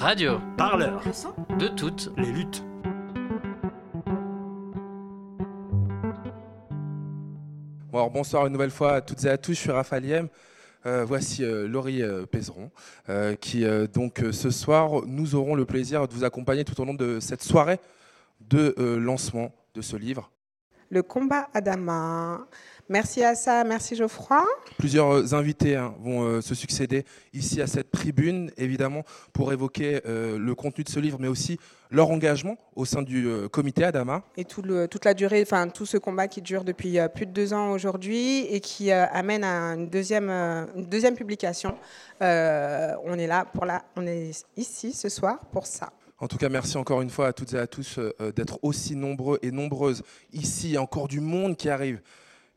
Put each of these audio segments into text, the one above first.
Radio. Parleur. De toutes les luttes. Bon, alors bonsoir une nouvelle fois à toutes et à tous, je suis Raphaël Yem. Euh, voici euh, Laurie euh, Pézeron, euh, qui euh, donc euh, ce soir, nous aurons le plaisir de vous accompagner tout au long de cette soirée de euh, lancement de ce livre. Le combat Adama. Merci à ça, merci Geoffroy. Plusieurs euh, invités hein, vont euh, se succéder ici à cette tribune, évidemment, pour évoquer euh, le contenu de ce livre, mais aussi leur engagement au sein du euh, comité Adama. Et tout le- toute la durée, enfin tout ce combat qui dure depuis plus de deux ans aujourd'hui et qui amène à une deuxième, une deuxième publication. On est là pour la, on est ici ce soir pour ça. En tout cas, merci encore une fois à toutes et à tous euh, euh, d'être aussi nombreux et nombreuses ici. Il y a encore du monde qui arrive.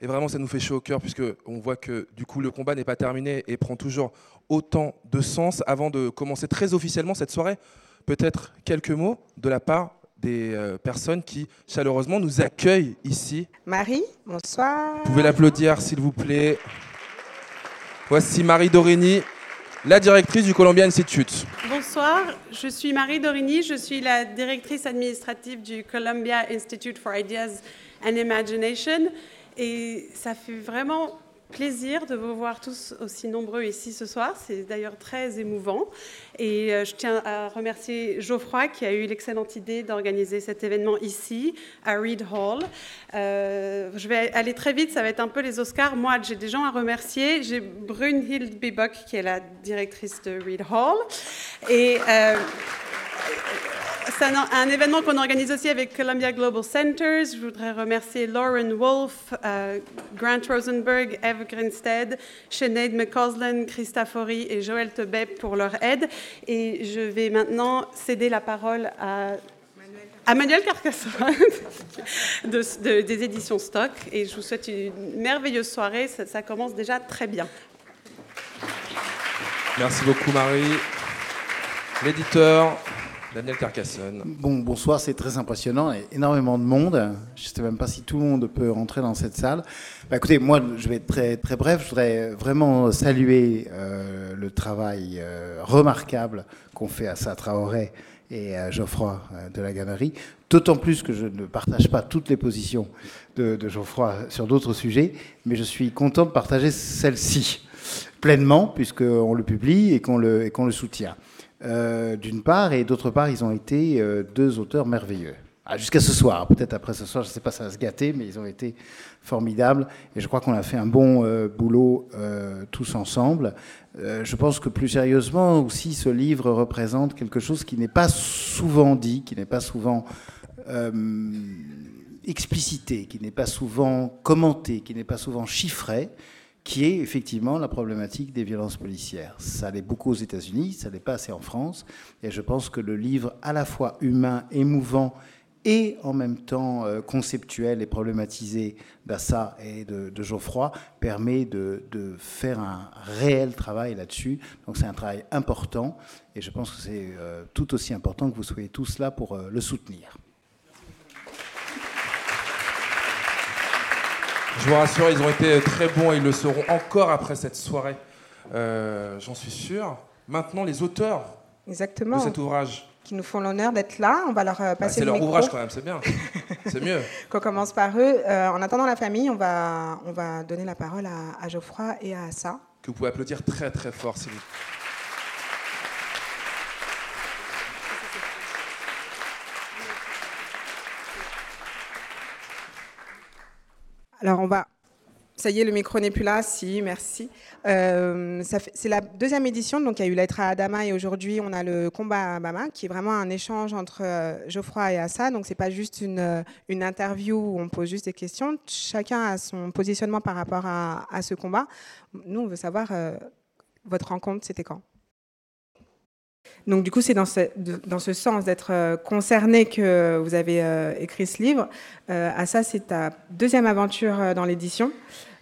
Et vraiment, ça nous fait chaud au cœur puisque on voit que du coup, le combat n'est pas terminé et prend toujours autant de sens. Avant de commencer très officiellement cette soirée, peut-être quelques mots de la part des euh, personnes qui chaleureusement nous accueillent ici. Marie, bonsoir. Vous pouvez l'applaudir, s'il vous plaît. Voici Marie Dorini, la directrice du Columbia Institute. Bonsoir, je suis Marie Dorini, je suis la directrice administrative du Columbia Institute for Ideas and Imagination et ça fait vraiment plaisir de vous voir tous aussi nombreux ici ce soir, c'est d'ailleurs très émouvant et euh, je tiens à remercier Geoffroy qui a eu l'excellente idée d'organiser cet événement ici à Reed Hall. Euh, je vais aller très vite, ça va être un peu les Oscars. Moi, j'ai des gens à remercier. J'ai Brunhild Bibok, qui est la directrice de Reed Hall. Et euh, c'est un, événement qu'on organise aussi avec Columbia Global Centers. Je voudrais remercier Lauren Wolf, euh, Grant Rosenberg, Eve Grinstead, Sinead McCausland, Christa Fori et Joël Tebet pour leur aide. Et je vais maintenant céder la parole à Manuel Carcassonne de- de- des éditions Stock. Et je vous souhaite une merveilleuse soirée. Ça commence déjà très bien. Merci beaucoup, Marie. L'éditeur, Daniel Carcassonne. Bon, bonsoir, c'est très impressionnant, et énormément de monde. Je ne sais même pas si tout le monde peut rentrer dans cette salle. Bah, écoutez, moi, je vais être très, très bref. Je voudrais vraiment saluer euh, le travail euh, remarquable qu'ont fait Assa Traoré et euh, Geoffroy euh, de la Galerie. D'autant plus que je ne partage pas toutes les positions de, Geoffroy sur d'autres sujets, mais je suis content de partager celle-ci pleinement, puisqu'on le publie qu'on et qu'on le soutient. Euh, d'une part, et d'autre part, ils ont été euh, deux auteurs merveilleux. Ah, Jusqu'à ce soir, peut-être après ce soir, je ne sais pas, ça va se gâter, mais ils ont été formidables. Et je crois qu'on a fait un bon euh, boulot tous ensemble. Je pense que plus sérieusement aussi, ce livre représente quelque chose qui n'est pas souvent dit, qui n'est pas souvent explicité, qui n'est pas souvent commenté, qui n'est pas souvent chiffré, qui est effectivement la problématique des violences policières. Ça l'est beaucoup aux États-Unis, ça l'est pas assez en France, et je pense que le livre, à la fois humain, émouvant, et en même temps euh, conceptuel et problématisé d'Assa et de, de Geoffroy, permet de, de faire un réel travail là-dessus. Donc c'est un travail important, et je pense que c'est euh, tout aussi important que vous soyez tous là pour euh, le soutenir. Je vous rassure, ils ont été très bons et ils le seront encore après cette soirée. Euh, J'en suis sûr. Maintenant, les auteurs Exactement. de cet ouvrage. Qui nous font l'honneur d'être là. On va leur euh, Bah, passer c'est le leur micro. ouvrage quand même, c'est bien. C'est mieux. Qu'on commence par eux. Euh, en attendant la famille, on va, on va donner la parole à, à Geoffroy et à Assa. Que vous pouvez applaudir très très fort, s'il Alors on va. Ça y est, le micro n'est plus là. Si, merci. Euh, c'est la deuxième édition, donc il y a eu Lettre à Adama et aujourd'hui on a le combat à Bama, qui est vraiment un échange entre euh, Geoffroy et Assa. Donc c'est pas juste une, euh, une interview où on pose juste des questions. Chacun a son positionnement par rapport à, ce combat. Nous, on veut savoir votre rencontre, c'était quand? Donc du coup, c'est dans ce, sens d'être euh, concerné que vous avez euh, écrit ce livre. Euh, à ça, c'est ta deuxième aventure euh, dans l'édition.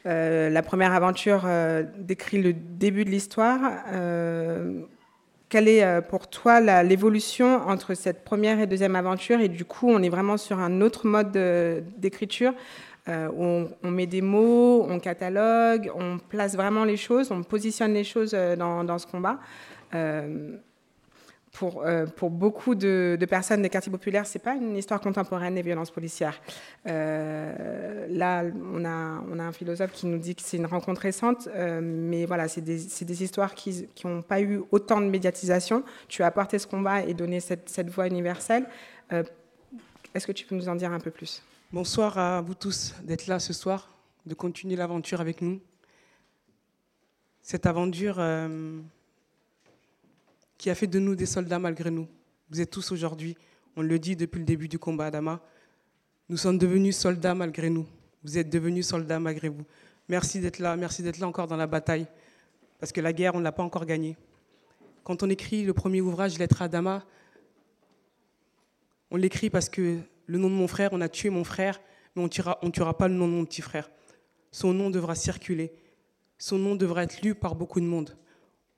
La première aventure décrit le début de l'histoire. Quelle est pour toi l'évolution entre cette première et deuxième aventure? Et du coup, on est vraiment sur un autre mode de- d'écriture où on, met des mots, on catalogue, on place vraiment les choses, on positionne les choses dans, ce combat. Pour, euh, pour beaucoup de, personnes des quartiers populaires, c'est pas une histoire contemporaine des violences policières. Euh, là, on a, un philosophe qui nous dit que c'est une rencontre récente, euh, mais voilà, c'est des, histoires qui n'ont pas eu autant de médiatisation. Tu as apporté ce combat et donné cette voix universelle. Est-ce que tu peux nous en dire un peu plus? Bonsoir à vous tous d'être là ce soir, de continuer l'aventure avec nous. Cette aventure qui a fait de nous des soldats malgré nous. Vous êtes tous aujourd'hui, on le dit depuis le début du combat Adama, nous sommes devenus soldats malgré nous. Vous êtes devenus soldats malgré vous. Merci d'être là, merci d'être là encore dans la bataille, parce que la guerre, on ne l'a pas encore gagnée. Quand on écrit le premier ouvrage, Lettre à Adama, on l'écrit parce que le nom de mon frère, on a tué mon frère, mais on ne tuera pas le nom de mon petit frère. Son nom devra circuler. Son nom devra être lu par beaucoup de monde.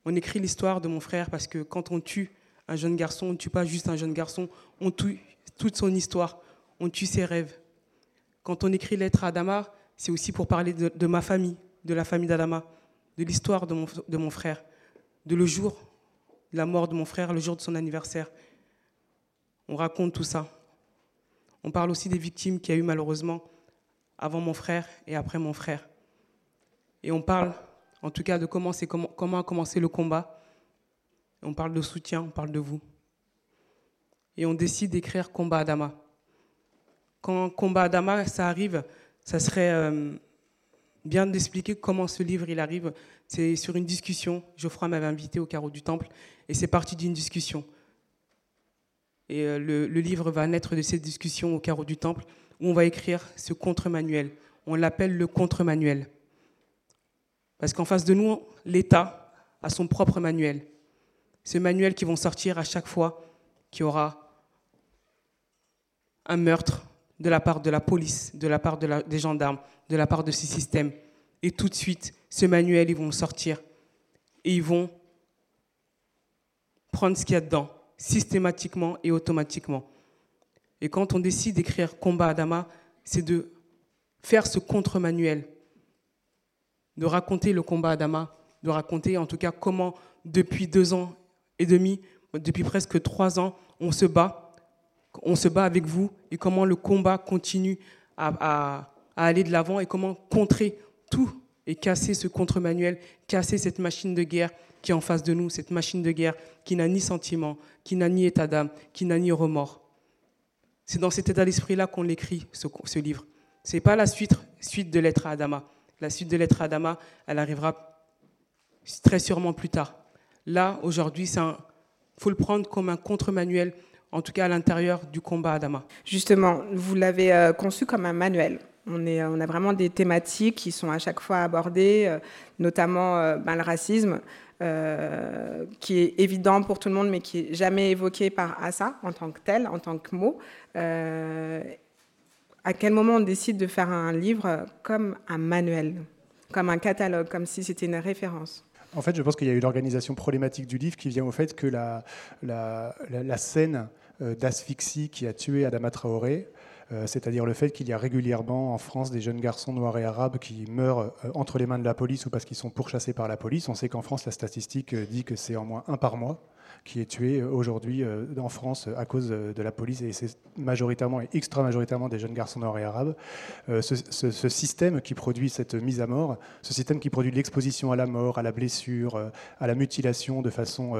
On écrit l'histoire de mon frère parce que quand on tue un jeune garçon, on ne tue pas juste un jeune garçon, on tue toute son histoire, on tue ses rêves. Quand on écrit Lettre à Adama, c'est aussi pour parler de, ma famille, de la famille d'Adama, de l'histoire de mon, de mon frère, de le jour de la mort de mon frère, le jour de son anniversaire. On raconte tout ça. On parle aussi des victimes qu'il y a eu malheureusement avant mon frère et après mon frère. Et on parle en tout cas de comment, comment, comment a commencé le combat. On parle de soutien, on parle de vous. Et on décide d'écrire Combat Adama. Quand Combat Adama, ça arrive, ça serait euh, bien d'expliquer comment ce livre arrive. C'est sur une discussion. Geoffroy m'avait invité au carreau du temple et c'est parti d'une discussion. Et euh, le, livre va naître de cette discussion au carreau du temple où on va écrire ce contre-manuel. On l'appelle le contre-manuel. Parce qu'en face de nous, l'État a son propre manuel. Ce manuel qui vont sortir à chaque fois qu'il y aura un meurtre de la part de la police, de la part des gendarmes, de la part de ces systèmes. Et tout de suite, ce manuel, ils vont sortir. Et ils vont prendre ce qu'il y a dedans, systématiquement et automatiquement. Et quand on décide d'écrire Combat Adama, c'est de faire ce contre-manuel de raconter le combat Adama, de raconter en tout cas comment depuis deux ans et demi, depuis presque trois ans, on se bat, on se bat avec vous et comment le combat continue à, aller de l'avant et comment contrer tout et casser ce contre-manuel, casser cette machine de guerre qui est en face de nous, cette machine de guerre qui n'a ni sentiment, qui n'a ni état d'âme, qui n'a ni remords. C'est dans cet état d'esprit-là qu'on l'écrit, ce, livre. Ce n'est pas la suite, de lettres à Adama. La suite de lettre Adama, elle arrivera très sûrement plus tard. Là, aujourd'hui, il faut le prendre comme un contre-manuel, en tout cas à l'intérieur du combat Adama. Justement, vous l'avez euh, conçu comme un manuel. On, est, on, a vraiment des thématiques qui sont à chaque fois abordées, euh, notamment euh, ben, le racisme, qui est évident pour tout le monde, mais qui n'est jamais évoqué par Assa en tant que tel, en tant que mot à quel moment on décide de faire un livre comme un manuel, comme un catalogue, comme si c'était une référence? En fait, je pense qu'il y a eu l'organisation problématique du livre qui vient au fait que la, scène euh, d'asphyxie qui a tué Adama Traoré, euh, c'est-à-dire le fait qu'il y a régulièrement en France des jeunes garçons noirs et arabes qui meurent euh, entre les mains de la police ou parce qu'ils sont pourchassés par la police. On sait qu'en France, la statistique dit que c'est en moins un par mois qui est tué euh, aujourd'hui euh, en France à cause de la police, et c'est majoritairement et extra majoritairement des jeunes garçons noirs et arabes. Euh, ce, système qui produit cette mise à mort, ce système qui produit l'exposition à la mort, à la blessure, à la mutilation de façon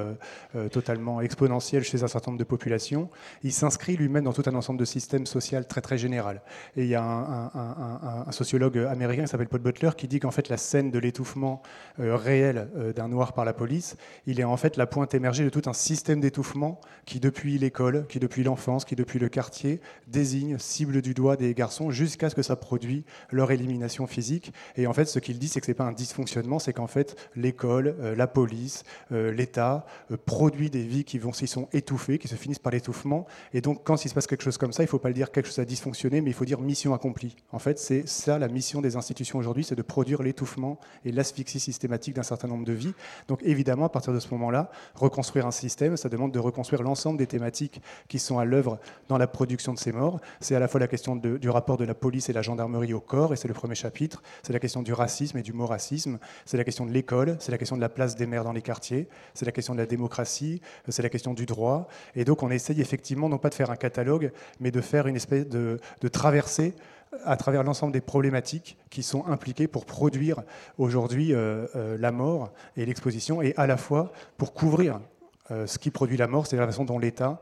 totalement exponentielle chez un certain nombre de populations, il s'inscrit lui-même dans tout un ensemble de systèmes sociaux très très général. Et il y a un, sociologue américain qui s'appelle Paul Butler qui dit qu'en fait la scène de l'étouffement réel d'un noir par la police, il est en fait la pointe émergée de tout un système d'étouffement qui, depuis l'école, qui depuis l'enfance, qui depuis le quartier, désigne, cible du doigt des garçons jusqu'à ce que ça produise leur élimination physique. Et en fait, ce qu'il dit, c'est que ce n'est pas un dysfonctionnement, c'est qu'en fait, l'école, euh, la police, euh, l'État euh, produit des vies qui vont s'y sont étouffées, qui se finissent par l'étouffement. Et donc, quand il se passe quelque chose comme ça, il ne faut pas le dire quelque chose a dysfonctionné, mais il faut dire mission accomplie. En fait, c'est ça la mission des institutions aujourd'hui, c'est de produire l'étouffement et l'asphyxie systématique d'un certain nombre de vies. Donc, évidemment, à partir de ce moment-là, reconstruire reconstruire un système, ça demande de reconstruire l'ensemble des thématiques qui sont à l'œuvre dans la production de ces morts. C'est à la fois la question du rapport de la police et la gendarmerie au corps, et c'est le premier chapitre. C'est la question du racisme et du mot racisme. C'est la question de l'école, c'est la question de la place des maires dans les quartiers, c'est la question de la démocratie, c'est la question du droit. Et donc on essaye effectivement non pas de faire un catalogue, mais de faire une espèce de, de traversée à travers l'ensemble des problématiques qui sont impliquées pour produire aujourd'hui euh, euh, la mort et l'exposition, et à la fois pour couvrir euh, ce qui produit la mort, c'est la façon dont l'État,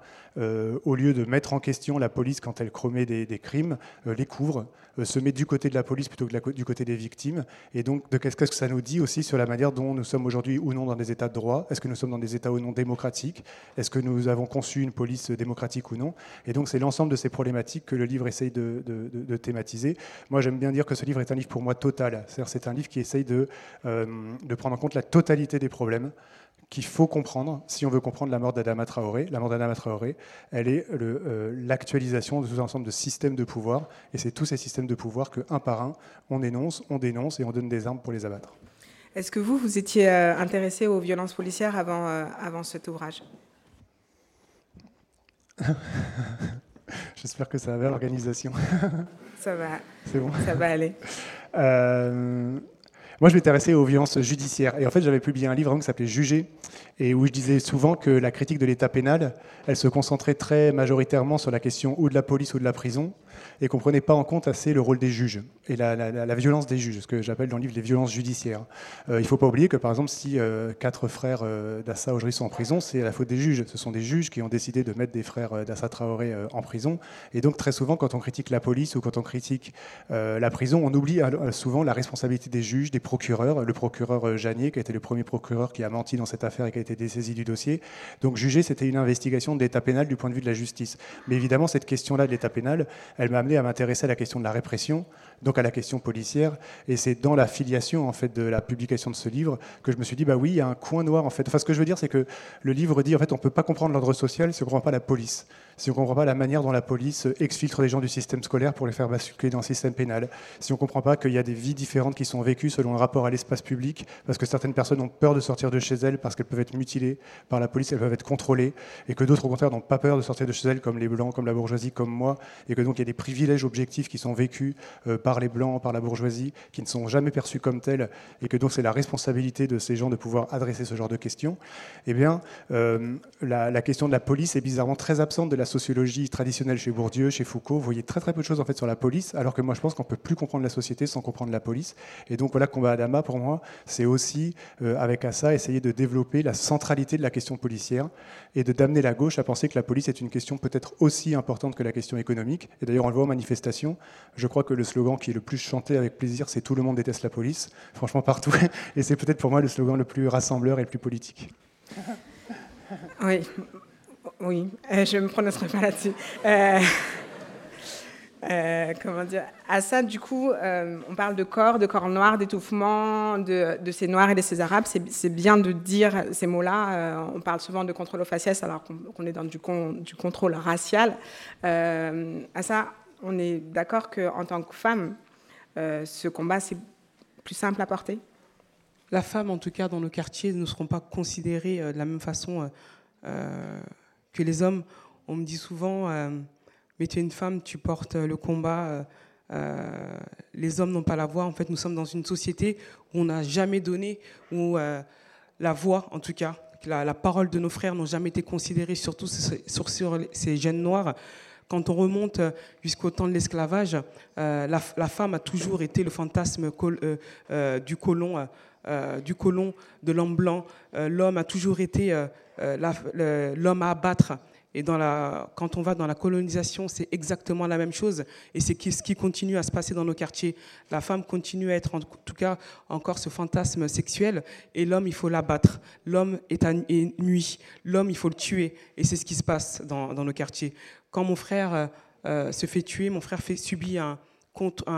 au lieu de mettre en question la police quand elle commet des, crimes, les couvre, se met du côté de la police plutôt que du côté des victimes. Et donc, qu'est-ce que ça nous dit aussi sur la manière dont nous sommes aujourd'hui ou non dans des États de droit? Est-ce que nous sommes dans des États ou non démocratiques? Est-ce que nous avons conçu une police démocratique ou non? Et donc, c'est l'ensemble de ces problématiques que le livre essaye de, de thématiser. Moi, j'aime bien dire que ce livre est un livre pour moi total. C'est-à-dire, c'est un livre qui essaye de, de prendre en compte la totalité des problèmes qu'il faut comprendre si on veut comprendre la mort d'Adama Traoré. La mort d'Adama Traoré, elle est euh, l'actualisation de tout un ensemble de systèmes de pouvoir, et c'est tous ces systèmes de pouvoir que, un par un, on énonce, on dénonce et on donne des armes pour les abattre. Est-ce que vous, vous étiez euh, intéressé aux violences policières avant, euh, avant cet ouvrage? J'espère que ça va, l'organisation. ça va. C'est bon Ça va aller. Moi, je m'intéressais aux violences judiciaires. Et en fait, j'avais publié un livre qui s'appelait Juger, et où je disais souvent que la critique de l'État pénal, elle se concentrait très majoritairement sur la question ou de la police ou de la prison, et qu'on ne prenait pas en compte assez le rôle des juges et la, violence des juges, ce que j'appelle dans le livre les violences judiciaires. Euh, il ne faut pas oublier que, par exemple, si euh, quatre frères euh, d'Assa aujourd'hui sont en prison, c'est la faute des juges. Ce sont des juges qui ont décidé de mettre des frères d'Assa Traoré en prison. Et donc, très souvent, quand on critique la police ou quand on critique la prison, on oublie souvent la responsabilité des juges, des procureurs. Le procureur Janier, qui a été le premier procureur qui a menti dans cette affaire et qui a été dessaisi du dossier. Donc, juger, c'était une investigation de l'état pénal du point de vue de la justice. Mais évidemment, cette question-là de l'état pénal, elle m'a amené à m'intéresser à la question de la répression, donc à la question policière. Et c'est dans la filiation en fait de la publication de ce livre que je me suis dit bah oui, il y a un coin noir en fait. Enfin, ce que je veux dire, c'est que le livre dit en fait on peut pas comprendre l'ordre social si on comprend pas la police si on comprend pas la manière dont la police exfiltre les gens du système scolaire pour les faire basculer dans le système pénal, si on comprend pas qu'il y a des vies différentes qui sont vécues selon le rapport à l'espace public, parce que certaines personnes ont peur de sortir de chez elles parce qu'elles peuvent être mutilées par la police, elles peuvent être contrôlées, et que d'autres au contraire n'ont pas peur de sortir de chez elles, comme les blancs, comme la bourgeoisie, comme moi, et que donc il y a des privilèges objectifs qui sont vécus euh, par les blancs, par la bourgeoisie, qui ne sont jamais perçus comme tels, et que donc c'est la responsabilité de ces gens de pouvoir adresser ce genre de questions. Eh bien, euh, la, question de la police est bizarrement très absente de la sociologie traditionnelle chez Bourdieu, chez Foucault, vous voyez très très peu de choses en fait sur la police, alors que moi je pense qu'on peut plus comprendre la société sans comprendre la police. Et donc voilà, combat Adama pour moi, c'est aussi euh, avec ça essayer de développer la centralité de la question policière et de d'amener la gauche à penser que la police est une question peut-être aussi importante que la question économique. Et d'ailleurs on le voit en manifestation. Je crois que le slogan qui est le plus chanté avec plaisir, c'est tout le monde déteste la police. Franchement partout. Et c'est peut-être pour moi le slogan le plus rassembleur et le plus politique. Oui, oui, euh, je ne me prononcerai pas là-dessus. Euh, euh, comment dire? À ça, du coup, on parle de corps, de corps noirs, d'étouffement, de, ces noirs et de ces arabes. C'est bien de dire ces mots-là. on parle souvent de contrôle aux faciès alors qu'on est dans du, du, contrôle racial. à ça, on est d'accord qu'en tant que femme, ce combat, c'est plus simple à porter? La femme, en tout cas, dans nos quartiers, ne seront pas considérées de la même façon que les hommes. On me dit souvent, euh, mais tu es une femme, tu portes le combat. Euh, euh, les hommes n'ont pas la voix. En fait, nous sommes dans une société où on n'a jamais donné, où la voix, en tout cas, la, parole de nos frères n'ont jamais été considérées, surtout sur, ces jeunes noirs. Quand on remonte jusqu'au temps de l'esclavage, la, femme a toujours été le fantasme du colon, du colon, de l'homme blanc. L'homme a toujours été euh, l'homme à abattre. Et quand on va dans la colonisation, c'est exactement la même chose. Et c'est ce qui continue à se passer dans nos quartiers. La femme continue à être, en tout cas, encore ce fantasme sexuel. Et l'homme, il faut l'abattre. L'homme est, à, nuit. L'homme, il faut le tuer. Et c'est ce qui se passe dans, nos quartiers. Quand mon frère euh, euh, se fait tuer, mon frère subit un,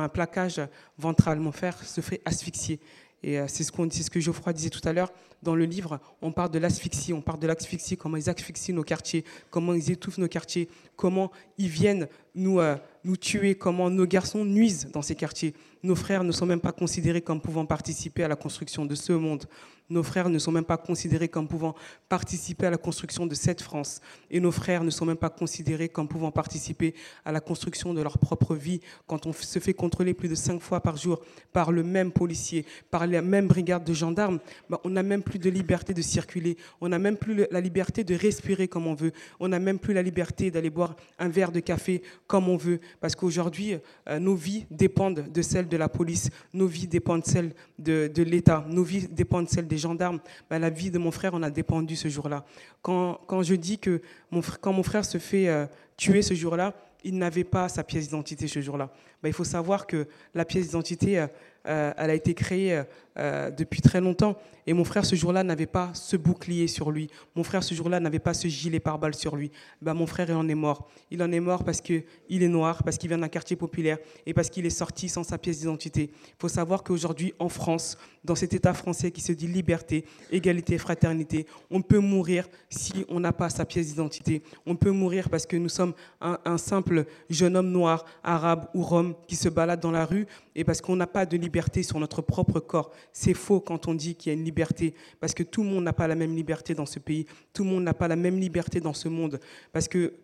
plaquage ventral. Mon frère se fait asphyxier. Et euh, c'est ce, que Geoffroy disait tout à l'heure. Dans le livre, on parle de l'asphyxie, on parle de l'asphyxie, comment ils asphyxient nos quartiers, comment ils étouffent nos quartiers, comment ils viennent nous, nous tuer, comment nos garçons nuisent dans ces quartiers. Nos frères ne sont même pas considérés comme pouvant participer à la construction de ce monde. Nos frères ne sont même pas considérés comme pouvant participer à la construction de cette France. Et nos frères ne sont même pas considérés comme pouvant participer à la construction de leur propre vie. Quand on se fait contrôler plus de cinq fois par jour par le même policier, par la même brigade de gendarmes, bah, on n'a même plus de liberté de circuler. On n'a même plus la liberté de respirer comme on veut. On n'a même plus la liberté d'aller boire un verre de café comme on veut. Parce qu'aujourd'hui, euh, nos vies dépendent de celles de la police. Nos vies dépendent de celles de, de l'État. Nos vies dépendent de celles des gendarmes, bah, la vie de mon frère en a dépendu ce jour-là. Quand, quand, je dis que mon, quand mon frère se fait euh, tuer ce jour-là, il n'avait pas sa pièce d'identité ce jour-là. Bah, il faut savoir que la pièce d'identité, euh, elle a été créée euh, depuis très longtemps. Et mon frère, ce jour-là, n'avait pas ce bouclier sur lui. Mon frère, ce jour-là, n'avait pas ce gilet pare-balles sur lui. Ben, mon frère, il en est mort. Il en est mort parce qu'il est noir, parce qu'il vient d'un quartier populaire et parce qu'il est sorti sans sa pièce d'identité. Il faut savoir qu'aujourd'hui, en France, dans cet État français qui se dit liberté, égalité, fraternité, on peut mourir si on n'a pas sa pièce d'identité. On peut mourir parce que nous sommes un, un simple jeune homme noir, arabe ou rome qui se balade dans la rue et parce qu'on n'a pas de liberté sur notre propre corps. C'est faux quand on dit qu'il y a une liberté, parce que tout le monde n'a pas la même liberté dans ce pays, tout le monde n'a pas la même liberté dans ce monde, parce que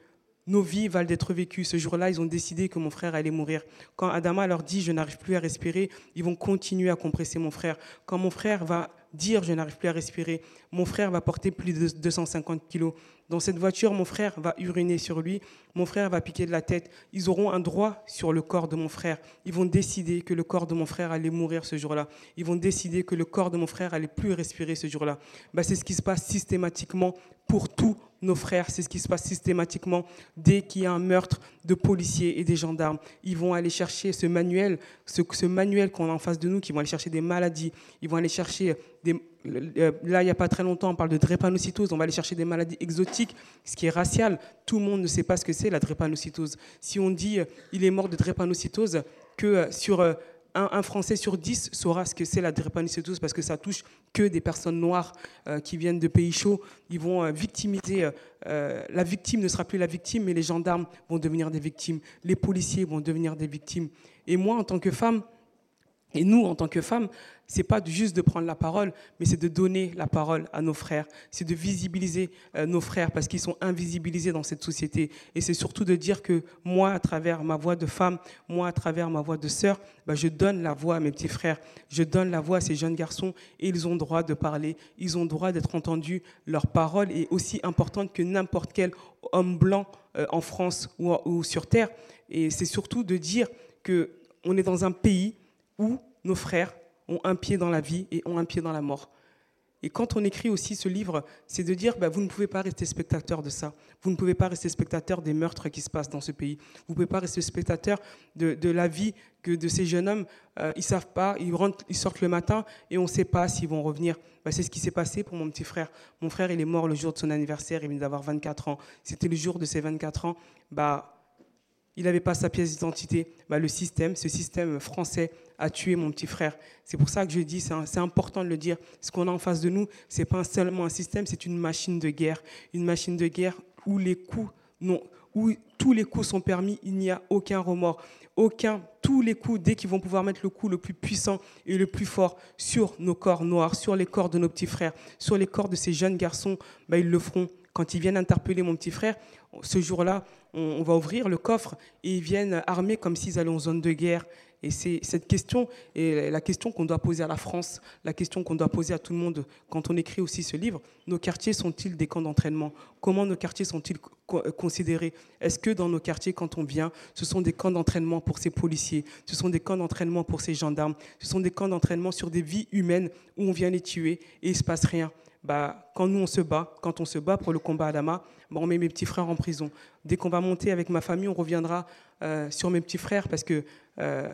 nos vies valent d'être vécues. Ce jour-là, ils ont décidé que mon frère allait mourir. Quand Adama leur dit je n'arrive plus à respirer, ils vont continuer à compresser mon frère. Quand mon frère va dire je n'arrive plus à respirer, mon frère va porter plus de 250 kilos. Dans cette voiture, mon frère va uriner sur lui, mon frère va piquer de la tête. Ils auront un droit sur le corps de mon frère. Ils vont décider que le corps de mon frère allait mourir ce jour-là. Ils vont décider que le corps de mon frère allait plus respirer ce jour-là. Bah, c'est ce qui se passe systématiquement pour tous nos frères. C'est ce qui se passe systématiquement dès qu'il y a un meurtre de policiers et des gendarmes. Ils vont aller chercher ce manuel, ce, manuel qu'on a en face de nous, qui vont aller chercher des maladies. Ils vont aller chercher là, il n'y a pas très longtemps, on parle de drépanocytose, on va aller chercher des maladies exotiques, ce qui est racial. Tout le monde ne sait pas ce que c'est la drépanocytose. Si on dit il est mort de drépanocytose, que sur un, Français sur dix saura ce que c'est la drépanocytose parce que ça touche que des personnes noires euh, qui viennent de pays chauds. Ils vont euh, victimiser. Euh, la victime ne sera plus la victime, mais les gendarmes vont devenir des victimes. Les policiers vont devenir des victimes. Et moi, en tant que femme, et nous, en tant que femmes, c'est pas juste de prendre la parole, mais c'est de donner la parole à nos frères. C'est de visibiliser euh, nos frères parce qu'ils sont invisibilisés dans cette société. Et c'est surtout de dire que moi, à travers ma voix de femme, moi, à travers ma voix de sœur, bah, je donne la voix à mes petits frères. Je donne la voix à ces jeunes garçons et ils ont droit de parler. Ils ont droit d'être entendus. Leur parole est aussi importante que n'importe quel homme blanc euh, en France ou, sur Terre. Et c'est surtout de dire que on est dans un pays où nos frères ont un pied dans la vie et ont un pied dans la mort. Et quand on écrit aussi ce livre, c'est de dire, bah, vous ne pouvez pas rester spectateur de ça. Vous ne pouvez pas rester spectateur des meurtres qui se passent dans ce pays. Vous ne pouvez pas rester spectateur de, la vie que de ces jeunes hommes. Euh, ils savent pas, ils, rentrent, ils sortent le matin et on ne sait pas s'ils vont revenir. Bah, c'est ce qui s'est passé pour mon petit frère. Mon frère, il est mort le jour de son anniversaire, il vient d'avoir 24 ans. C'était le jour de ses 24 ans. Bah, il n'avait pas sa pièce d'identité. Bah, le système, ce système français a tué mon petit frère. C'est pour ça que je dis, c'est important de le dire. Ce qu'on a en face de nous, c'est pas seulement un système, c'est une machine de guerre. Une machine de guerre où les coups, non, où tous les coups sont permis, il n'y a aucun remords. Aucun, tous les coups, dès qu'ils vont pouvoir mettre le coup le plus puissant et le plus fort sur nos corps noirs, sur les corps de nos petits frères, sur les corps de ces jeunes garçons, bah, ils le feront. Quand ils viennent interpeller mon petit frère, ce jour-là, on, va ouvrir le coffre et ils viennent armés comme s'ils allaient en zone de guerre. Et c'est cette question, et la question qu'on doit poser à la France, la question qu'on doit poser à tout le monde quand on écrit aussi ce livre, nos quartiers sont-ils des camps d'entraînement? Comment nos quartiers sont-ils considérés? Est-ce que dans nos quartiers, quand on vient, ce sont des camps d'entraînement pour ces policiers, ce sont des camps d'entraînement pour ces gendarmes, ce sont des camps d'entraînement sur des vies humaines où on vient les tuer et il se passe rien? Bah, quand nous on se bat, quand on se bat pour le combat à Dama, bah, on met mes petits frères en prison. Dès qu'on va monter avec ma famille, on reviendra euh, sur mes petits frères parce que euh,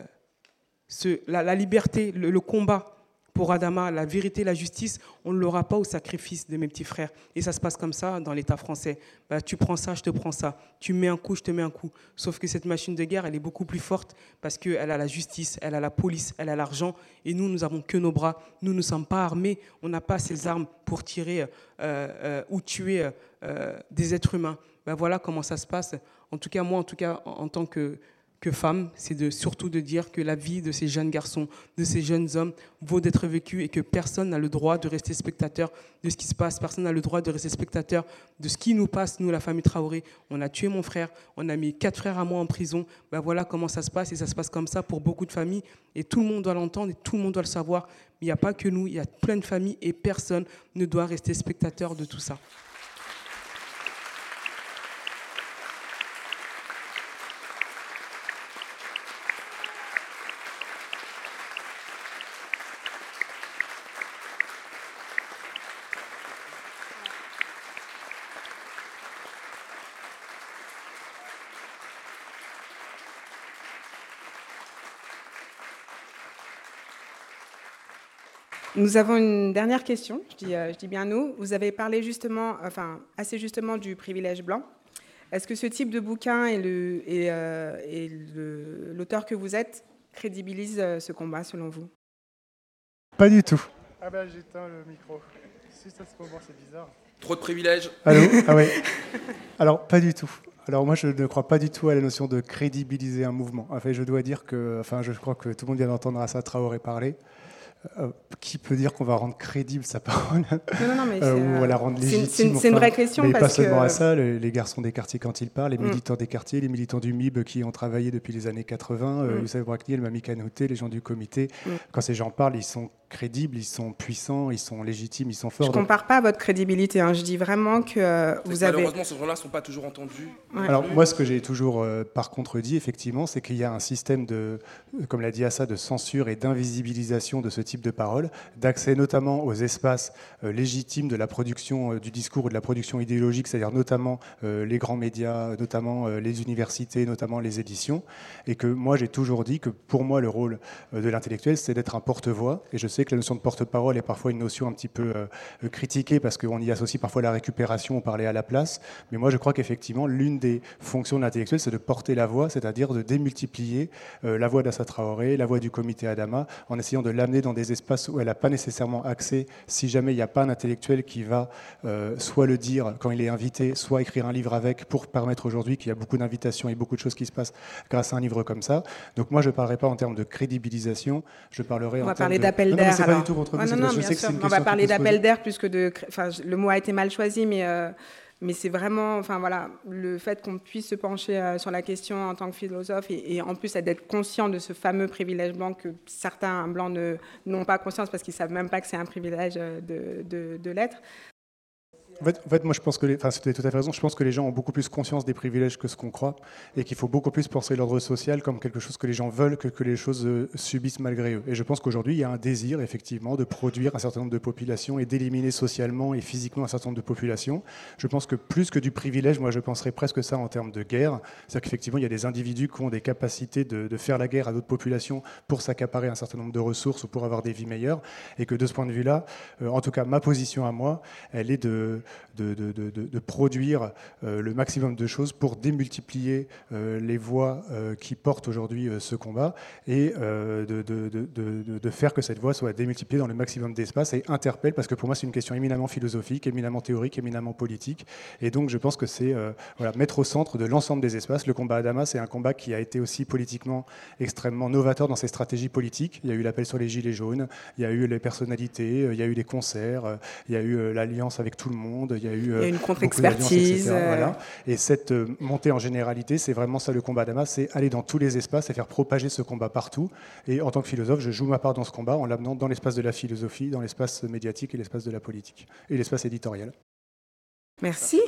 la, liberté, le, combat pour Adama, la vérité, la justice, on ne l'aura pas au sacrifice de mes petits frères. Et ça se passe comme ça dans l'État français. Bah, tu prends ça, je te prends ça. Tu mets un coup, je te mets un coup. Sauf que cette machine de guerre, elle est beaucoup plus forte parce qu'elle a la justice, elle a la police, elle a l'argent. Et nous, nous n'avons que nos bras. Nous ne sommes pas armés. On n'a pas ces armes pour tirer euh, euh, ou tuer euh, des êtres humains. Bah, voilà comment ça se passe. En tout cas, moi, en tout cas, en tant que que femme, c'est surtout de dire que la vie de ces jeunes garçons, de ces jeunes hommes, vaut d'être vécue et que personne n'a le droit de rester spectateur de ce qui se passe, personne n'a le droit de rester spectateur de ce qui nous passe, nous, la famille Traoré. On a tué mon frère, on a mis quatre frères à moi en prison. Ben voilà comment ça se passe et ça se passe comme ça pour beaucoup de familles et tout le monde doit l'entendre et tout le monde doit le savoir. Il n'y a pas que nous, il y a plein de familles et personne ne doit rester spectateur de tout ça. Nous avons une dernière question, je dis, euh, je dis, bien nous. Vous avez parlé justement, enfin, assez justement du privilège blanc. Est-ce que ce type de bouquin et, euh, l'auteur que vous êtes crédibilise euh, ce combat selon vous? Pas du tout. Ah ben j'éteins le micro. Si ça se voir, c'est bizarre. Trop de privilèges. Allô? Ah ouais. Alors pas du tout. Alors moi je ne crois pas du tout à la notion de crédibiliser un mouvement. Enfin je dois dire que, enfin je crois que tout le monde vient d'entendre Assa Traoré parler. Euh, qui peut dire qu'on va rendre crédible sa parole non, non, mais euh, ou la rendre légitime C'est une, vraie question. Mais parce pas seulement à ça, les, garçons des quartiers quand ils parlent, les mm. militants des quartiers, les militants du MIB qui ont travaillé depuis les années 80, euh, mm. Youssef Brakni, Mami Kanouté, les gens du comité, mm. quand ces gens parlent, ils sont crédibles, ils sont puissants, ils sont légitimes, ils sont forts. Je ne compare pas votre crédibilité, hein. je dis vraiment que euh, vous avez... Malheureusement, ces gens-là ne sont pas toujours entendus. Alors moi, ce que j'ai toujours euh, par contre dit, effectivement, c'est qu'il y a un système de, comme l'a dit Assa, de censure et d'invisibilisation de ce type de paroles, d'accès notamment aux espaces euh, légitimes de la production du discours ou de la production idéologique, c'est-à-dire notamment les grands médias, notamment les universités, notamment les éditions, et que moi j'ai toujours dit que pour moi le rôle de l'intellectuel, c'est d'être un porte-voix, et je sais que la notion de porte-parole est parfois une notion un petit peu euh, critiquée parce qu'on y associe parfois la récupération, on parlait à la place. Mais moi, je crois qu'effectivement, l'une des fonctions de l'intellectuel, c'est de porter la voix, c'est-à-dire de démultiplier euh, la voix d'Assa Traoré, la voix du comité Adama, en essayant de l'amener dans des espaces où elle n'a pas nécessairement accès, si jamais il n'y a pas un intellectuel qui va euh, soit le dire quand il est invité, soit écrire un livre avec, pour permettre aujourd'hui qu'il y a beaucoup d'invitations et beaucoup de choses qui se passent grâce à un livre comme ça. Donc moi, je ne parlerai pas en termes de crédibilisation, je parlerai on en va parler d'appel d'air c'est pas du tout votre non, non, bien sûr. On va parler d'appel d'air plus que de. Enfin, le mot a été mal choisi, mais. Euh, mais c'est vraiment, enfin voilà, le fait qu'on puisse se pencher euh, sur la question en tant que philosophe et, en plus d'être conscient de ce fameux privilège blanc que certains blancs n'ont pas conscience parce qu'ils savent même pas que c'est un privilège euh, de, de, de l'être. En fait, moi, je pense que, les, enfin, tout à fait raison. Je pense que les gens ont beaucoup plus conscience des privilèges que ce qu'on croit, et qu'il faut beaucoup plus penser l'ordre social comme quelque chose que les gens veulent que, les choses euh, subissent malgré eux. Et je pense qu'aujourd'hui, il y a un désir, effectivement, de produire un certain nombre de populations et d'éliminer socialement et physiquement un certain nombre de populations. Je pense que plus que du privilège, moi, je penserais presque ça en termes de guerre. C'est-à-dire qu'effectivement, il y a des individus qui ont des capacités de, de faire la guerre à d'autres populations pour s'accaparer un certain nombre de ressources ou pour avoir des vies meilleures, et que de ce point de vue-là, euh, en tout cas, ma position à moi, elle est de de, produire euh, le maximum de choses pour démultiplier euh, les voix euh, qui portent aujourd'hui ce combat et de, faire que cette voix soit démultipliée dans le maximum d'espace et interpelle, parce que pour moi c'est une question éminemment philosophique, éminemment théorique, éminemment politique. Et donc je pense que c'est mettre au centre de l'ensemble des espaces. Le combat à Damas, c'est un combat qui a été aussi politiquement extrêmement novateur dans ses stratégies politiques. Il y a eu l'appel sur les gilets jaunes, il y a eu les personnalités, il y a eu les concerts, il y a eu l'alliance avec tout le monde, il y a eu euh, une contre-expertise. Euh. Et cette euh, montée en généralité, c'est vraiment ça le combat d'Amas, c'est aller dans tous les espaces et faire propager ce combat partout. Et en tant que philosophe, je joue ma part dans ce combat en l'amenant dans l'espace de la philosophie, dans l'espace médiatique et l'espace de la politique, et l'espace éditorial. Merci.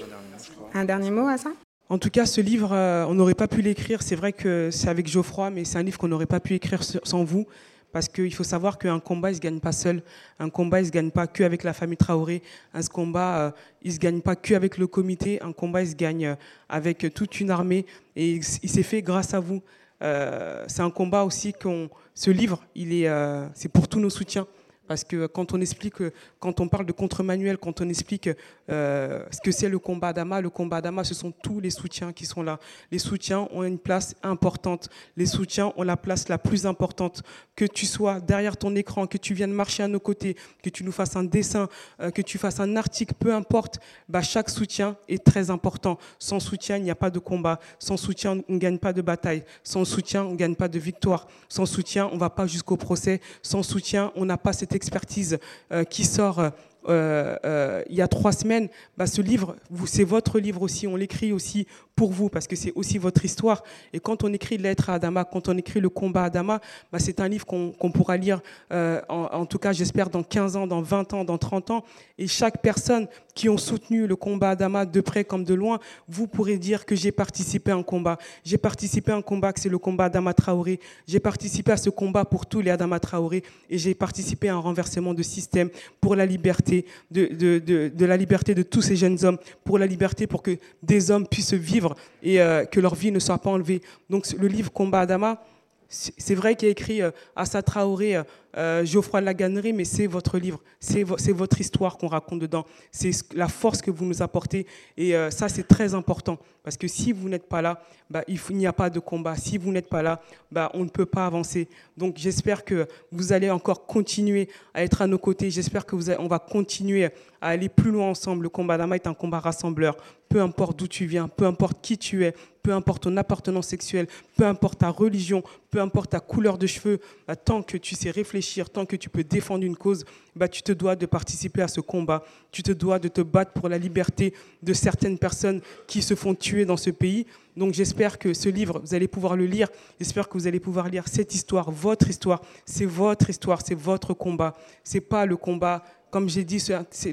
Un dernier mot à ça en tout cas, ce livre, on n'aurait pas pu l'écrire. C'est vrai que c'est avec Geoffroy, mais c'est un livre qu'on n'aurait pas pu écrire sans vous. Parce qu'il faut savoir qu'un combat, il ne se gagne pas seul. Un combat, il ne se gagne pas qu'avec la famille Traoré. Un combat, euh, il ne se gagne pas qu'avec le comité. Un combat, il se gagne euh, avec toute une armée. Et il s'est fait grâce à vous. Euh, c'est un combat aussi qu'on. Ce livre, il est, c'est pour tous nos soutiens. Parce que quand on explique, quand on parle de contre-manuel, quand on explique euh, ce que c'est le combat d'Ama, le combat d'Ama, ce sont tous les soutiens qui sont là. Les soutiens ont une place importante. Les soutiens ont la place la plus importante. Que tu sois derrière ton écran, que tu viennes marcher à nos côtés, que tu nous fasses un dessin, euh, que tu fasses un article, peu importe, bah, chaque soutien est très important. Sans soutien, il n'y a pas de combat. Sans soutien, on ne gagne pas de bataille. Sans soutien, on ne gagne pas de victoire. Sans soutien, on ne va pas jusqu'au procès. Sans soutien, on n'a pas cette expertise euh, qui sort euh, euh, il y a trois semaines, bah, ce livre, c'est votre livre aussi, on l'écrit aussi pour vous, parce que c'est aussi votre histoire. Et quand on écrit Lettre à Adama, quand on écrit Le combat à Adama, bah, c'est un livre qu'on pourra lire, en, en, tout cas j'espère, dans 15 ans, dans 20 ans, dans 30 ans. Et chaque personne qui ont soutenu le combat Adama de près comme de loin, vous pourrez dire que j'ai participé à un combat. J'ai participé à un combat que c'est le combat Adama Traoré. J'ai participé à ce combat pour tous les Adama Traoré et j'ai participé à un renversement de système pour la liberté, de, de, de, la liberté de tous ces jeunes hommes, pour la liberté pour que des hommes puissent vivre et euh, que leur vie ne soit pas enlevée. Donc le livre Combat Adama, c'est vrai qu'il a écrit euh, Assa Traoré, euh, Geoffroy Laganerie, mais c'est votre livre, c'est votre histoire qu'on raconte dedans, c'est la force que vous nous apportez, et euh, ça c'est très important, parce que si vous n'êtes pas là, bah, il n'y a pas de combat, si vous n'êtes pas là, bah, on ne peut pas avancer. Donc j'espère que vous allez encore continuer à être à nos côtés, j'espère que va continuer à aller plus loin ensemble. Le combat d'Ama est un combat rassembleur, peu importe d'où tu viens, peu importe qui tu es, peu importe ton appartenance sexuelle, peu importe ta religion, peu importe ta couleur de cheveux, bah, tant que tu sais réfléchir tant que tu peux défendre une cause, bah, tu te dois de participer à ce combat. Tu te dois de te battre pour la liberté de certaines personnes qui se font tuer dans ce pays. Donc j'espère que ce livre, vous allez pouvoir le lire. J'espère que vous allez pouvoir lire cette histoire, votre histoire. C'est votre histoire, c'est votre combat. C'est pas le combat, comme j'ai dit,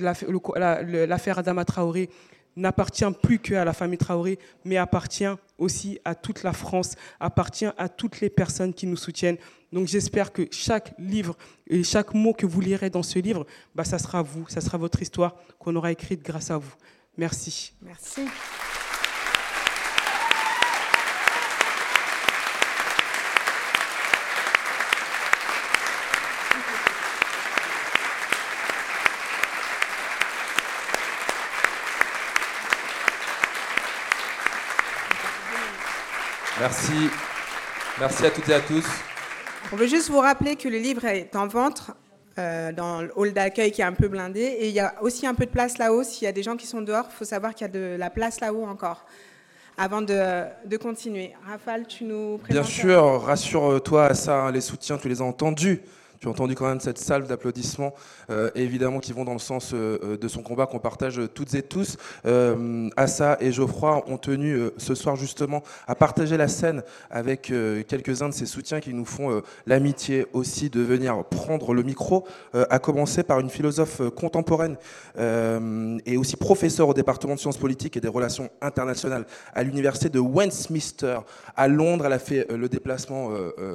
l'affaire Adama Traoré n'appartient plus qu'à la famille Traoré, mais appartient aussi à toute la France, appartient à toutes les personnes qui nous soutiennent. Donc j'espère que chaque livre et chaque mot que vous lirez dans ce livre, bah, ça sera vous, ça sera votre histoire qu'on aura écrite grâce à vous. Merci. Merci. Merci. Merci à toutes et à tous. On veut juste vous rappeler que le livre est en vente euh, dans le hall d'accueil qui est un peu blindé. Et il y a aussi un peu de place là-haut. S'il y a des gens qui sont dehors, il faut savoir qu'il y a de la place là-haut encore. Avant de, de, continuer. Rafale, tu nous présentes Bien sûr, rassure-toi à ça, les soutiens, tu les as entendus. As entendu quand même cette salve d'applaudissements, euh, évidemment, qui vont dans le sens euh, euh, de son combat qu'on partage toutes et tous. Assa et Geoffroy ont tenu ce soir justement à partager la scène avec quelques-uns de ces soutiens qui nous font l'amitié aussi de venir prendre le micro, à commencer par une philosophe contemporaine et aussi professeure au département de sciences politiques et des relations internationales à l'université de Westminster à Londres. Elle a fait le déplacement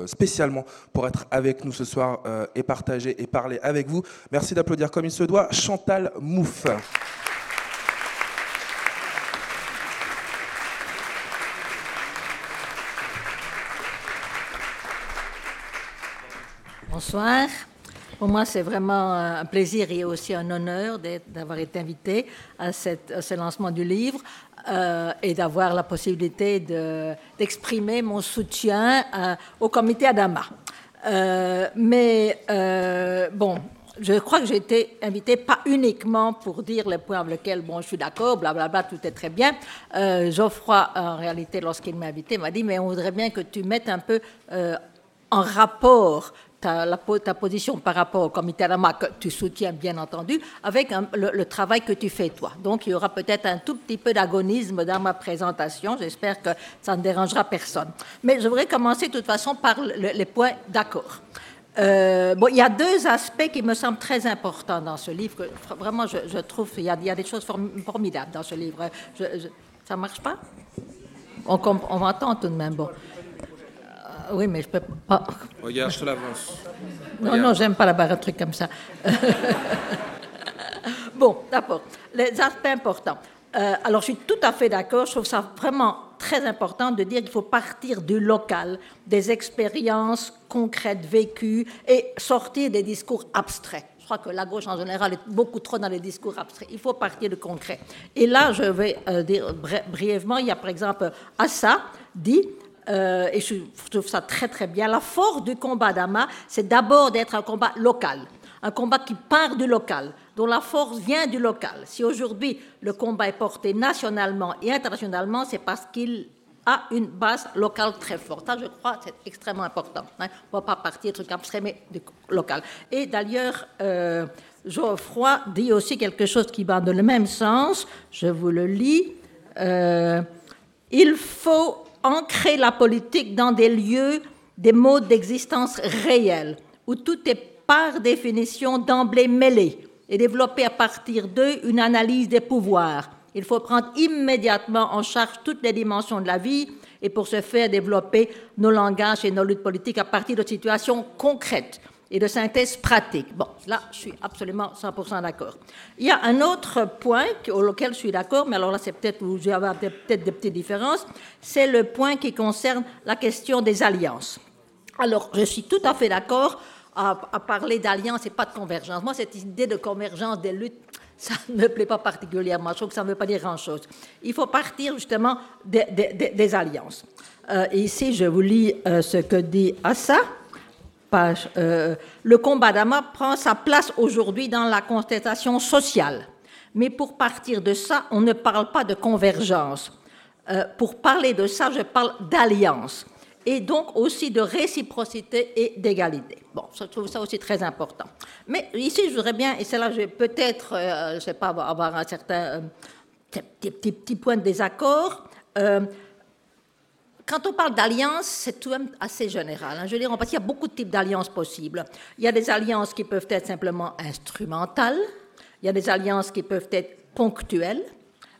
spécialement pour être avec nous ce soir euh, et partager et parler avec vous. Merci d'applaudir comme il se doit Chantal Mouffe. Bonsoir. Pour moi, c'est vraiment un plaisir et aussi un honneur d'avoir été invité à, ce lancement du livre euh, et d'avoir la possibilité d'exprimer mon soutien euh, au comité Adama. Euh, mais euh, bon, je crois que j'ai été invitée pas uniquement pour dire les points avec lesquels bon, je suis d'accord, blablabla, tout est très bien. Euh, Geoffroy, en réalité, lorsqu'il m'a invité, m'a dit mais on voudrait bien que tu mettes un peu en rapport ta, position par rapport au comité Adama, que tu soutiens bien entendu, avec le, travail que tu fais toi. Donc il y aura peut-être un tout petit peu d'agonisme dans ma présentation. J'espère que ça ne dérangera personne. Mais je voudrais commencer de toute façon par les points d'accord. Euh, bon, il y a deux aspects qui me semblent très importants dans ce livre. Vraiment, je, trouve qu'il y, a des choses formidables dans ce livre. Ça marche pas? On, on m'entend tout de même. Bon. Oui, mais je peux pas. Regarde, je te l'avance. Non, non, j'aime pas la barre, un truc comme ça. bon, d'abord, les aspects importants. Euh, alors, je suis tout à fait d'accord. Je trouve ça vraiment très important de dire qu'il faut partir du local, des expériences concrètes vécues et sortir des discours abstraits. crois que la gauche en général est beaucoup trop dans les discours abstraits. Il faut partir de concret. Et là, je vais euh, dire brièvement, il y a par exemple Assa dit euh, et je trouve ça très très bien. La force du combat d'Ama, c'est d'abord d'être un combat local, un combat qui part du local, dont la force vient du local. Si aujourd'hui le combat est porté nationalement et internationalement, c'est parce qu'il a une base locale très forte. Ça, je crois, c'est extrêmement important. Hein. On ne va pas partir de trucs abstraits, mais du local. Et d'ailleurs, euh, Geoffroy dit aussi quelque chose qui va dans le même sens. Je vous le lis. Euh, il faut ancrer la politique dans des lieux, des modes d'existence réels, où tout est par définition d'emblée mêlé et développer à partir d'eux une analyse des pouvoirs. Il faut prendre immédiatement en charge toutes les dimensions de la vie et pour ce faire développer nos langages et nos luttes politiques à partir de situations concrètes et de synthèse pratique. Bon, là, je suis absolument 100% d'accord. Il y a un autre point auquel je suis d'accord, mais alors là, c'est peut-être où j'ai peut-être des petites différences, c'est le point qui concerne la question des alliances. Alors, je suis tout à fait d'accord à, parler d'alliance et pas de convergence. Moi, cette idée de convergence des luttes, ça ne me plaît pas particulièrement. Je trouve que ça ne veut pas dire grand-chose. Il faut partir justement des, alliances. Euh, ici, je vous lis euh, ce que dit Assa. Euh, le combat d'Ama prend sa place aujourd'hui dans la contestation sociale. Mais pour partir de ça, on ne parle pas de convergence. Euh, pour parler de ça, je parle d'alliance. Et donc aussi de réciprocité et d'égalité. Bon, je trouve ça aussi très important. Mais ici, je voudrais bien, et c'est là que je vais peut-être, euh, je ne sais pas, avoir un certain petit, petit, petit, point de désaccord. Quand on parle d'alliance, c'est tout même assez général. Hein. Je veux dire, qu'il y a beaucoup de types d'alliances possibles. Il y a des alliances qui peuvent être simplement instrumentales, il y a des alliances qui peuvent être ponctuelles,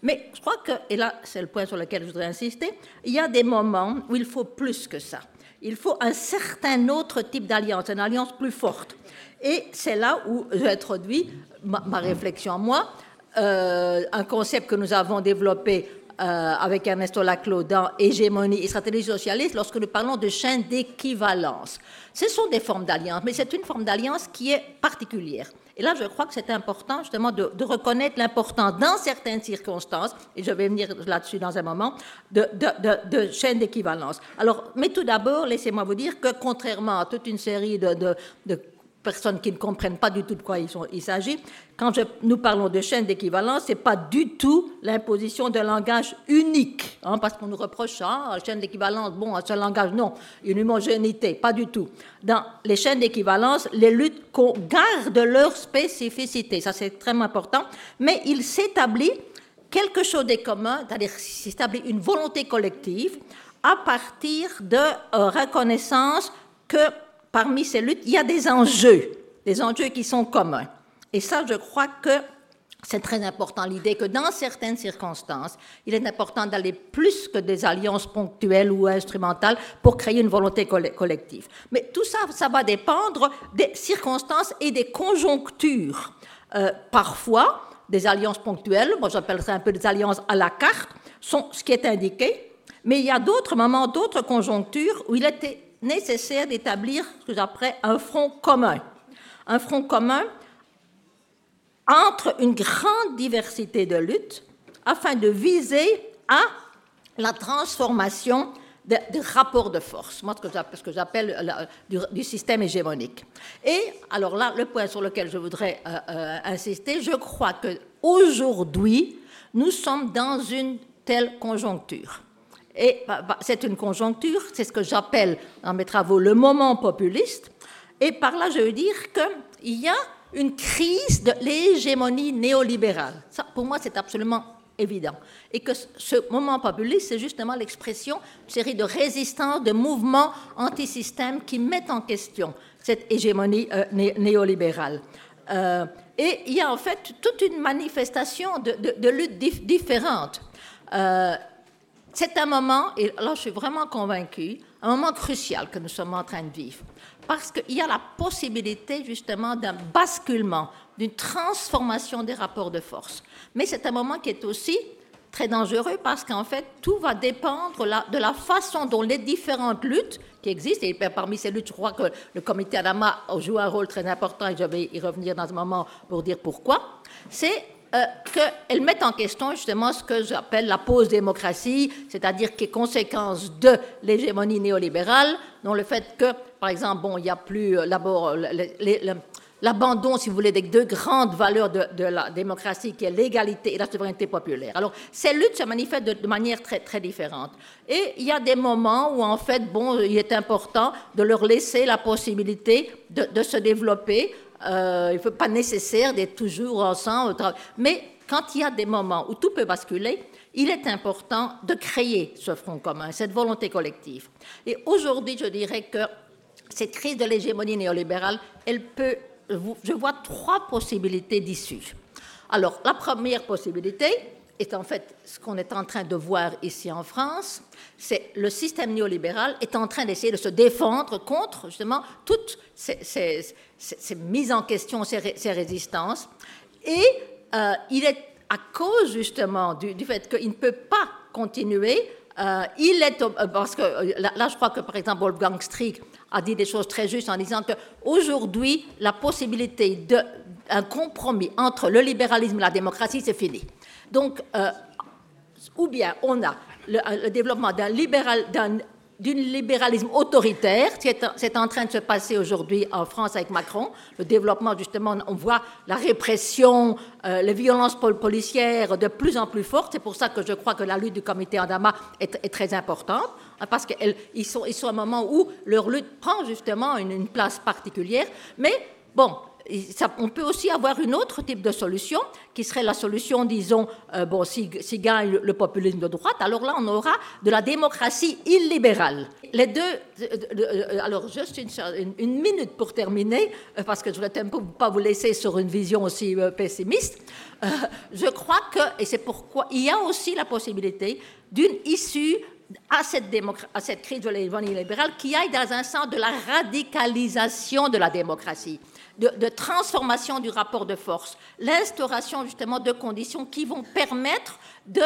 mais je crois que, et là c'est le point sur lequel je voudrais insister, il y a des moments où il faut plus que ça. Il faut un certain autre type d'alliance, une alliance plus forte. Et c'est là où j'introduis ma, ma réflexion à moi, euh, un concept que nous avons développé euh, avec Ernesto Laclau dans Hégémonie et stratégie socialiste lorsque nous parlons de chaînes d'équivalence. Ce sont des formes d'alliance, mais c'est une forme d'alliance qui est particulière. Et là, je crois que c'est important justement de, reconnaître l'importance dans certaines circonstances, et je vais venir là-dessus dans un moment, de, de, de chaînes d'équivalence. Alors, mais tout d'abord, laissez-moi vous dire que contrairement à toute une série de, personnes qui ne comprennent pas du tout de quoi il s'agit. Quand nous parlons de chaîne d'équivalence, ce n'est pas du tout l'imposition d'un langage unique, hein, parce qu'on nous reproche ça, ah, chaîne d'équivalence, bon, un seul langage, non, une homogénéité, pas du tout. Dans les chaînes d'équivalence, les luttes gardent leur spécificité, ça c'est extrêmement important, mais il s'établit quelque chose de commun, c'est-à-dire s'établit une volonté collective à partir de euh, reconnaissance que parmi ces luttes, il y a des enjeux, des enjeux qui sont communs. Et ça, je crois que c'est très important, l'idée que dans certaines circonstances, il est important d'aller plus que des alliances ponctuelles ou instrumentales pour créer une volonté collective. Mais tout ça, ça va dépendre des circonstances et des conjonctures. Euh, parfois, des alliances ponctuelles, moi j'appelle ça un peu des alliances à la carte, sont ce qui est indiqué, mais il y a d'autres moments, d'autres conjonctures où il était nécessaire d'établir ce que j'appelle un front commun. Un front commun entre une grande diversité de luttes afin de viser à la transformation des rapports de force, moi ce que j'appelle du, système hégémonique. Et alors là, le point sur lequel je voudrais euh, euh, insister, je crois que aujourd'hui, nous sommes dans une telle conjoncture. Et bah, bah, c'est une conjoncture, c'est ce que j'appelle dans mes travaux le moment populiste. Et par là, je veux dire qu'il y a une crise de l'hégémonie néolibérale. Ça, pour moi, c'est absolument évident. Et que ce moment populiste, c'est justement l'expression d'une série de résistances, de mouvements antisystèmes qui mettent en question cette hégémonie euh, néolibérale. Euh, et il y a en fait toute une manifestation de, luttes différentes. Euh, c'est un moment, et là je suis vraiment convaincue, un moment crucial que nous sommes en train de vivre. Parce qu'il y a la possibilité justement d'un basculement, d'une transformation des rapports de force. Mais c'est un moment qui est aussi très dangereux parce qu'en fait, tout va dépendre de la façon dont les différentes luttes qui existent, et parmi ces luttes, je crois que le comité Adama joue un rôle très important, et je vais y revenir dans un moment pour dire pourquoi, c'est euh, qu'elles mettent en question justement ce que j'appelle la pause démocratie, c'est-à-dire qui est conséquence de l'hégémonie néolibérale, dont le fait que, par exemple, bon, il n'y a plus euh, l'abandon, si vous voulez, des deux grandes valeurs de, la démocratie, qui est l'égalité et la souveraineté populaire. Alors, ces luttes se manifestent de, manière très, très différente. Et il y a des moments où, en fait, bon, il est important de leur laisser la possibilité de, se développer. Euh, il ne faut pas nécessaire d'être toujours ensemble. Mais quand il y a des moments où tout peut basculer, il est important de créer ce front commun, cette volonté collective. Et aujourd'hui, je dirais que cette crise de l'hégémonie néolibérale, elle peut je vois trois possibilités d'issue. Alors, la première possibilité est en fait ce qu'on est en train de voir ici en France, c'est le système néolibéral est en train d'essayer de se défendre contre justement toutes ces, mises en question, ces, résistances. Et euh, il est à cause justement du, fait qu'il ne peut pas continuer, euh, il est, euh, parce que là, je crois que par exemple Wolfgang Strick a dit des choses très justes en disant qu'aujourd'hui, la possibilité d'un compromis entre le libéralisme et la démocratie, c'est fini. Donc, euh, ou bien on a le, développement d'un libéral, libéralisme autoritaire, c'est en train de se passer aujourd'hui en France avec Macron. Le développement, justement, on voit la répression, euh, les violences policières de plus en plus fortes. C'est pour ça que je crois que la lutte du comité Andama est, est très importante, hein, parce qu'ils sont, ils sont à un moment où leur lutte prend justement une, une place particulière. Mais bon, on peut aussi avoir une autre type de solution, qui serait la solution, disons, euh, bon, si, gagne le, populisme de droite, alors là, on aura de la démocratie illibérale. Les deux, euh, euh, alors juste une, minute pour terminer, parce que je ne voudrais pas vous laisser sur une vision aussi pessimiste. je crois que, et c'est pourquoi il y a aussi la possibilité d'une issue à cette, à cette crise de l'économie libérale qui aille dans un sens de la radicalisation de la démocratie de, transformation du rapport de force, l'instauration justement de conditions qui vont permettre de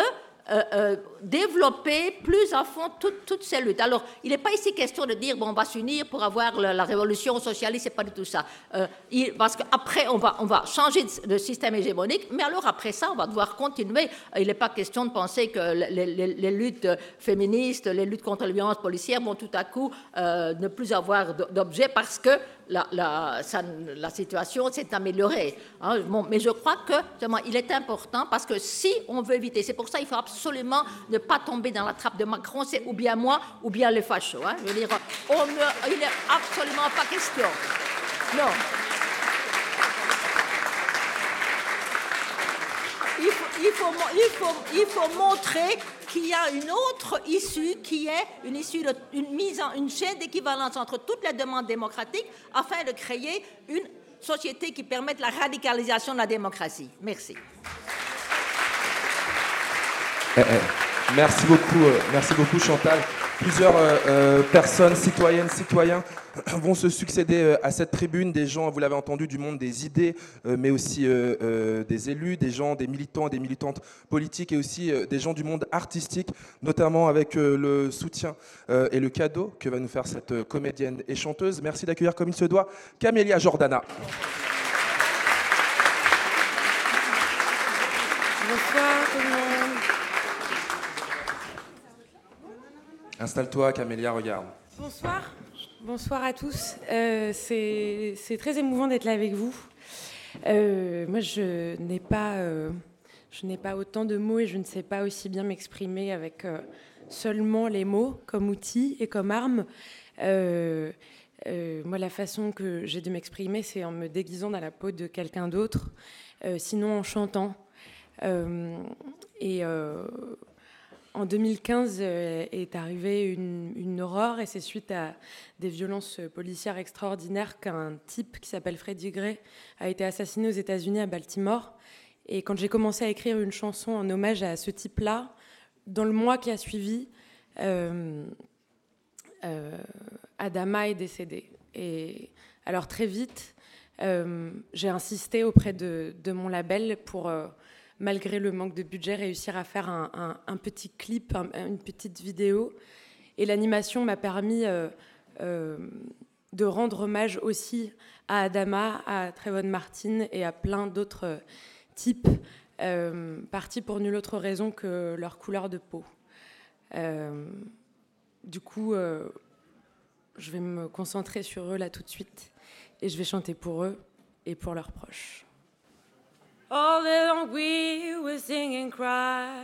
euh, euh, développer plus à fond toutes ces luttes. Alors, il n'est pas ici question de dire, bon, on va s'unir pour avoir la, révolution socialiste, c'est pas du tout ça. Euh, parce qu'après, on va, on va changer de, système hégémonique, mais alors après ça, on va devoir continuer. Il n'est pas question de penser que les, luttes féministes, les luttes contre les violences policières vont tout à coup ne plus avoir d'objet parce que la, la, situation s'est améliorée. Hein. mais je crois que il est important parce que si on veut éviter, c'est pour ça qu'il faut absolument ne pas tomber dans la trappe de Macron, c'est ou bien moi ou bien les fachos. Hein. Je veux dire, il n'est absolument pas question. Non. Il faut, il faut, il faut, il faut montrer qu'il y a une autre issue qui est une issue, de, une mise en une chaîne d'équivalence entre toutes les demandes démocratiques afin de créer une société qui permette la radicalisation de la démocratie. Merci. Eh, eh. Merci beaucoup, euh, merci beaucoup Chantal. Plusieurs euh, euh, personnes, citoyennes, citoyens, vont se succéder euh, à cette tribune. Des gens, vous l'avez entendu, du monde des idées, mais aussi des élus, des gens, des militants, des militantes politiques et aussi des gens du monde artistique, notamment avec le soutien et le cadeau que va nous faire cette comédienne et chanteuse. Merci d'accueillir comme il se doit Camélia Jordana. Installe-toi, Camélia, regarde. Bonsoir. Bonsoir à tous. Euh, c'est très émouvant d'être là avec vous. Euh, moi, je n'ai pas, euh, je n'ai pas autant de mots et je ne sais pas aussi bien m'exprimer avec seulement les mots comme outil et comme arme. moi, la façon que j'ai de m'exprimer, c'est en me déguisant dans la peau de quelqu'un d'autre, sinon en chantant. et en 2015 euh, est arrivée une, une aurore et c'est suite à des violences policières extraordinaires qu'un type qui s'appelle Freddie Gray a été assassiné aux États-Unis à Baltimore. Et quand j'ai commencé à écrire une chanson en hommage à ce type-là, dans le mois qui a suivi, euh, euh, Adama est décédé. Et alors très vite, j'ai insisté auprès de, mon label pour malgré le manque de budget, réussir à faire un, petit clip, une petite vidéo. Et l'animation m'a permis de rendre hommage aussi à Adama, à Trayvon Martin et à plein d'autres types euh, partis pour nulle autre raison que leur couleur de peau. Euh, du coup, euh, je vais me concentrer sur eux là tout de suite et je vais chanter pour eux et pour leurs proches. All day long we were sing and cry.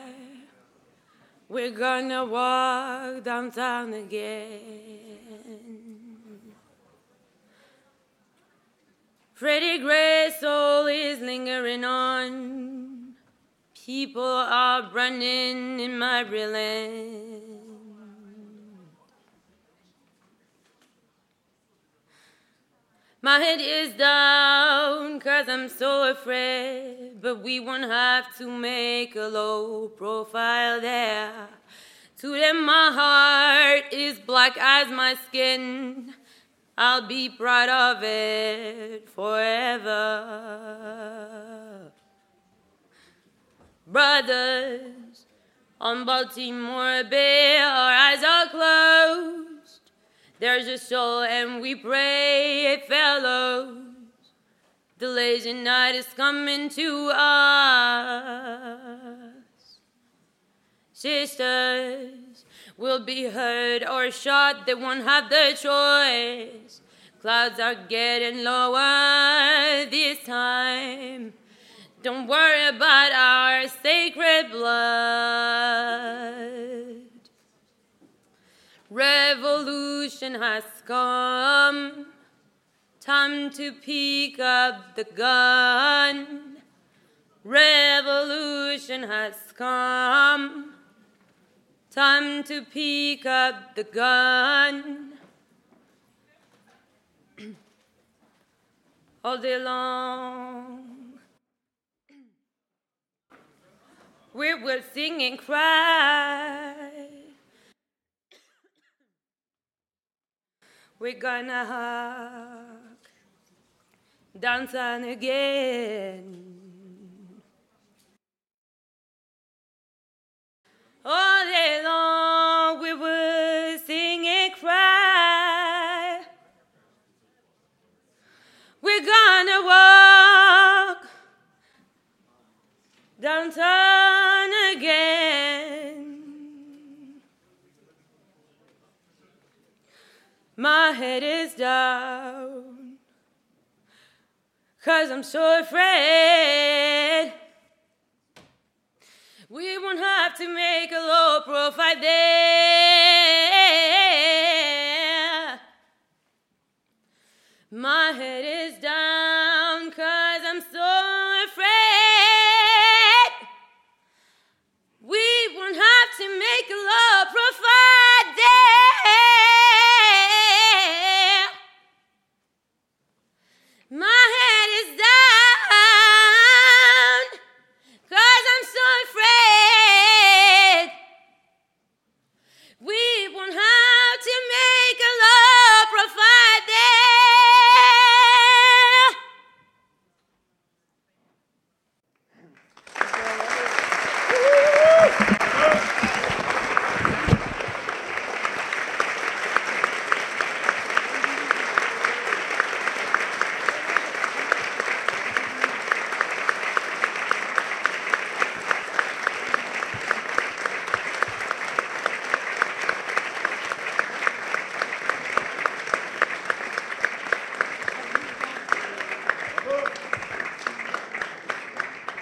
We're gonna walk downtown again. Pretty gray soul is lingering on. People are running in my land. My head is down cause I'm so afraid, but we won't have to make a low profile there. To them, my heart is black as my skin. I'll be proud of it forever. Brothers on Baltimore Bay, our eyes are closed. There's a soul, and we pray, it fellows. The lazy night is coming to us. Sisters, will be hurt or shot, they won't have the choice. Clouds are getting lower this time. Don't worry about our sacred blood. Revolution has come. Time to pick up the gun. Revolution has come. Time to pick up the gun. All day long. We will sing and cry. We're gonna hug, dance on again. All day long we would sing and cry. We're gonna walk downtown again. My head is down, cause I'm so afraid. We won't have to make a low profile there. My head is down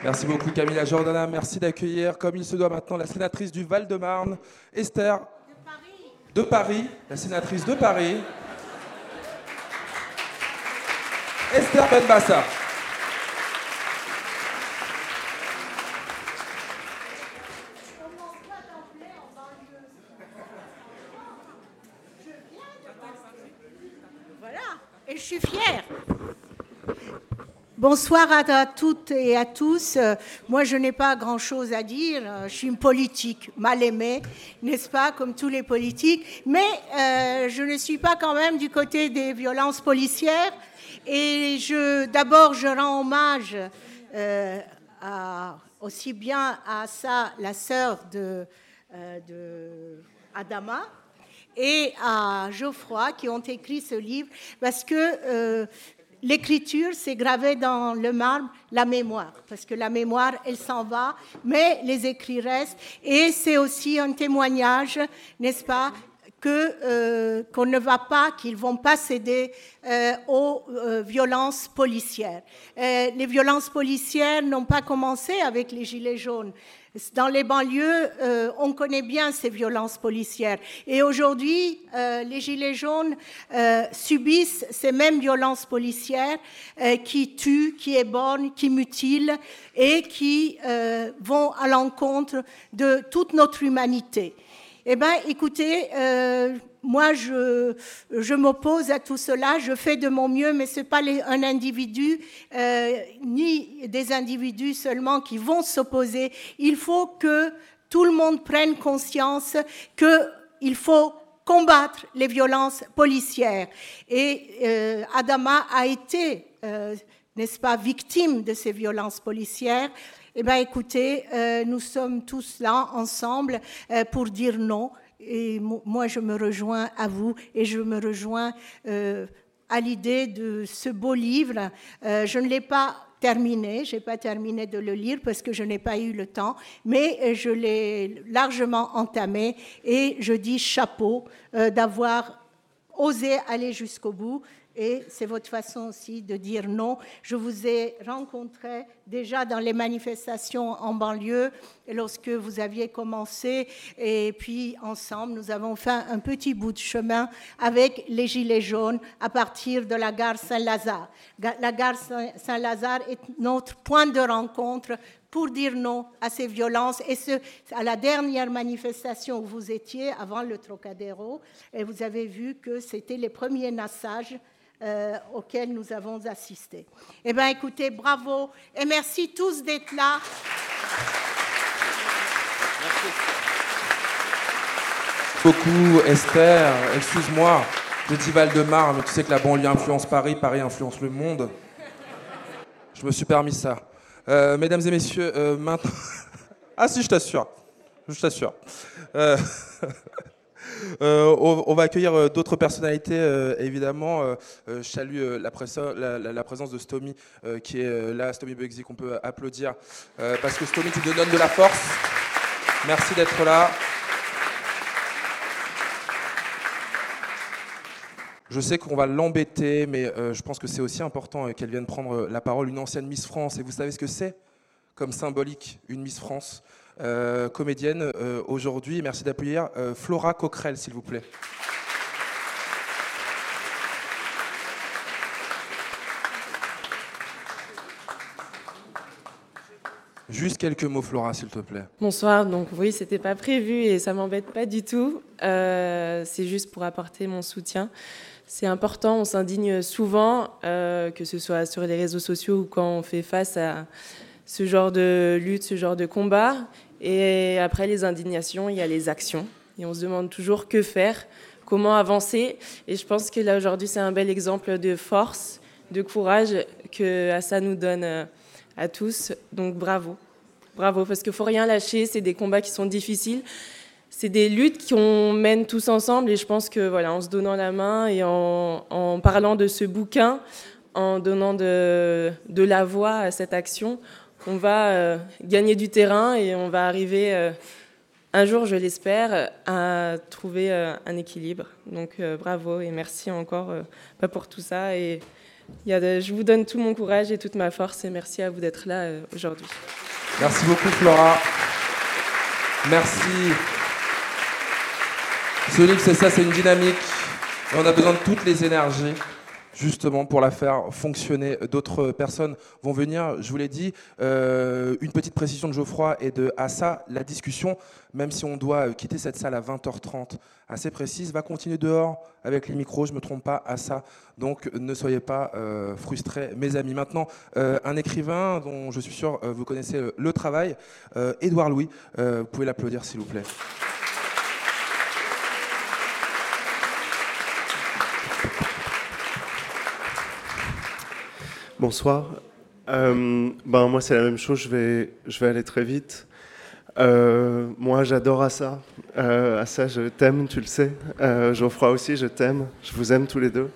Merci beaucoup Camilla Jordana. Merci d'accueillir, comme il se doit maintenant, la sénatrice du Val-de-Marne, Esther de Paris, la sénatrice de Paris, Esther Benbassa. Voilà, et je suis fière. Bonsoir à, toutes et à tous. Euh, moi, je n'ai pas grand-chose à dire. Euh, Je suis une politique mal aimée, n'est-ce pas, comme tous les politiques. Mais euh, je ne suis pas quand même du côté des violences policières. Et d'abord, je rends hommage aussi bien à Assa, la sœur de, Adama, et à Geoffroy qui ont écrit ce livre, parce que l'écriture, c'est gravé dans le marbre la mémoire, parce que la mémoire, elle s'en va, mais les écrits restent, et c'est aussi un témoignage, n'est-ce pas, que euh, qu'on ne va pas, qu'ils vont pas céder euh, aux euh, violences policières. les violences policières n'ont pas commencé avec les gilets jaunes. Dans les banlieues, on connaît bien ces violences policières. Et aujourd'hui, les Gilets jaunes subissent ces mêmes violences policières qui tuent, qui éborgnent, qui mutilent et qui vont à l'encontre de toute notre humanité. Eh bien, écoutez, euh, moi, je, je m'oppose à tout cela, je fais de mon mieux, mais ce n'est pas un individu, euh, ni des individus seulement qui vont s'opposer. Il faut que tout le monde prenne conscience qu'il faut combattre les violences policières. Et euh, Adama a été, n'est-ce pas, victime de ces violences policières. Eh bien, écoutez, euh, nous sommes tous là ensemble euh, pour dire non. Et moi, je me rejoins à vous et je me rejoins euh, à l'idée de ce beau livre. je ne l'ai pas terminé, je n'ai pas terminé de le lire parce que je n'ai pas eu le temps, mais je l'ai largement entamé et je dis chapeau d'avoir osé aller jusqu'au bout et c'est votre façon aussi de dire non. Je vous ai rencontré déjà dans les manifestations en banlieue lorsque vous aviez commencé et puis ensemble nous avons fait un petit bout de chemin avec les Gilets jaunes à partir de la gare Saint-Lazare. La gare Saint-Lazare est notre point de rencontre pour dire non à ces violences. Et à la dernière manifestation où vous étiez, avant le Trocadéro, vous avez vu que c'était les premiers nassages euh, auxquels nous avons assisté. Eh bien, écoutez, bravo et merci tous d'être là. Merci beaucoup, Esther. Excuse-moi, je dis Val-de-Marne, mais tu sais que la banlieue influence Paris, Paris influence le monde. Je me suis permis ça. Euh, mesdames et messieurs, euh, maintenant. ah, si, je t'assure. Je t'assure. Euh, on, va accueillir euh, d'autres personnalités, euh, évidemment. je salue la, présence de Stomy, qui est là, Stomy Bugsy, qu'on peut applaudir. parce que Stomy, tu te donnes de la force. Merci d'être là. Je sais qu'on va l'embêter, mais je pense que c'est aussi important qu'elle vienne prendre la parole, une ancienne Miss France. Et vous savez ce que c'est comme symbolique, une Miss France? Euh, comédienne euh, aujourd'hui. Merci d'appuyer. Euh, Flora Coquerel, s'il vous plaît. Juste quelques mots, Flora, s'il te plaît. Bonsoir. Donc oui, c'était pas prévu et ça m'embête pas du tout. c'est juste pour apporter mon soutien. C'est important. On s'indigne souvent, que ce soit sur les réseaux sociaux ou quand on fait face à ce genre de lutte, ce genre de combat. Et après les indignations, il y a les actions. Et on se demande toujours que faire, comment avancer. Et je pense que là, aujourd'hui, c'est un bel exemple de force, de courage que Assa nous donne euh, à tous. Donc bravo. Bravo, parce qu'il ne faut rien lâcher. C'est des combats qui sont difficiles. C'est des luttes qu'on mène tous ensemble. Et je pense que, voilà, en se donnant la main et en, parlant de ce bouquin, en donnant de la voix à cette action, on va euh, gagner du terrain et on va arriver euh, un jour, je l'espère, à trouver euh, un équilibre. Donc bravo et merci encore pour tout ça. Et je vous donne tout mon courage et toute ma force et merci à vous d'être là aujourd'hui. Merci beaucoup Flora. Merci. Ce livre, c'est ça, c'est une dynamique. On a besoin de toutes les énergies justement pour la faire fonctionner. D'autres personnes vont venir, je vous l'ai dit. Euh, une petite précision de Geoffroy et de Assa, la discussion, même si on doit quitter cette salle à 20h30 assez précise, va continuer dehors avec les micros, je ne me trompe pas, Assa. Donc ne soyez pas euh, frustrés, mes amis. Maintenant, euh, un écrivain dont je suis sûr vous connaissez le travail, Édouard Louis, vous pouvez l'applaudir s'il vous plaît. Bonsoir. Euh, ben, moi, c'est la même chose, je vais, aller très vite. Euh, moi, j'adore Assa. Euh, Assa, je t'aime, tu le sais. Euh, Geoffroy aussi, je t'aime. Je vous aime tous les deux.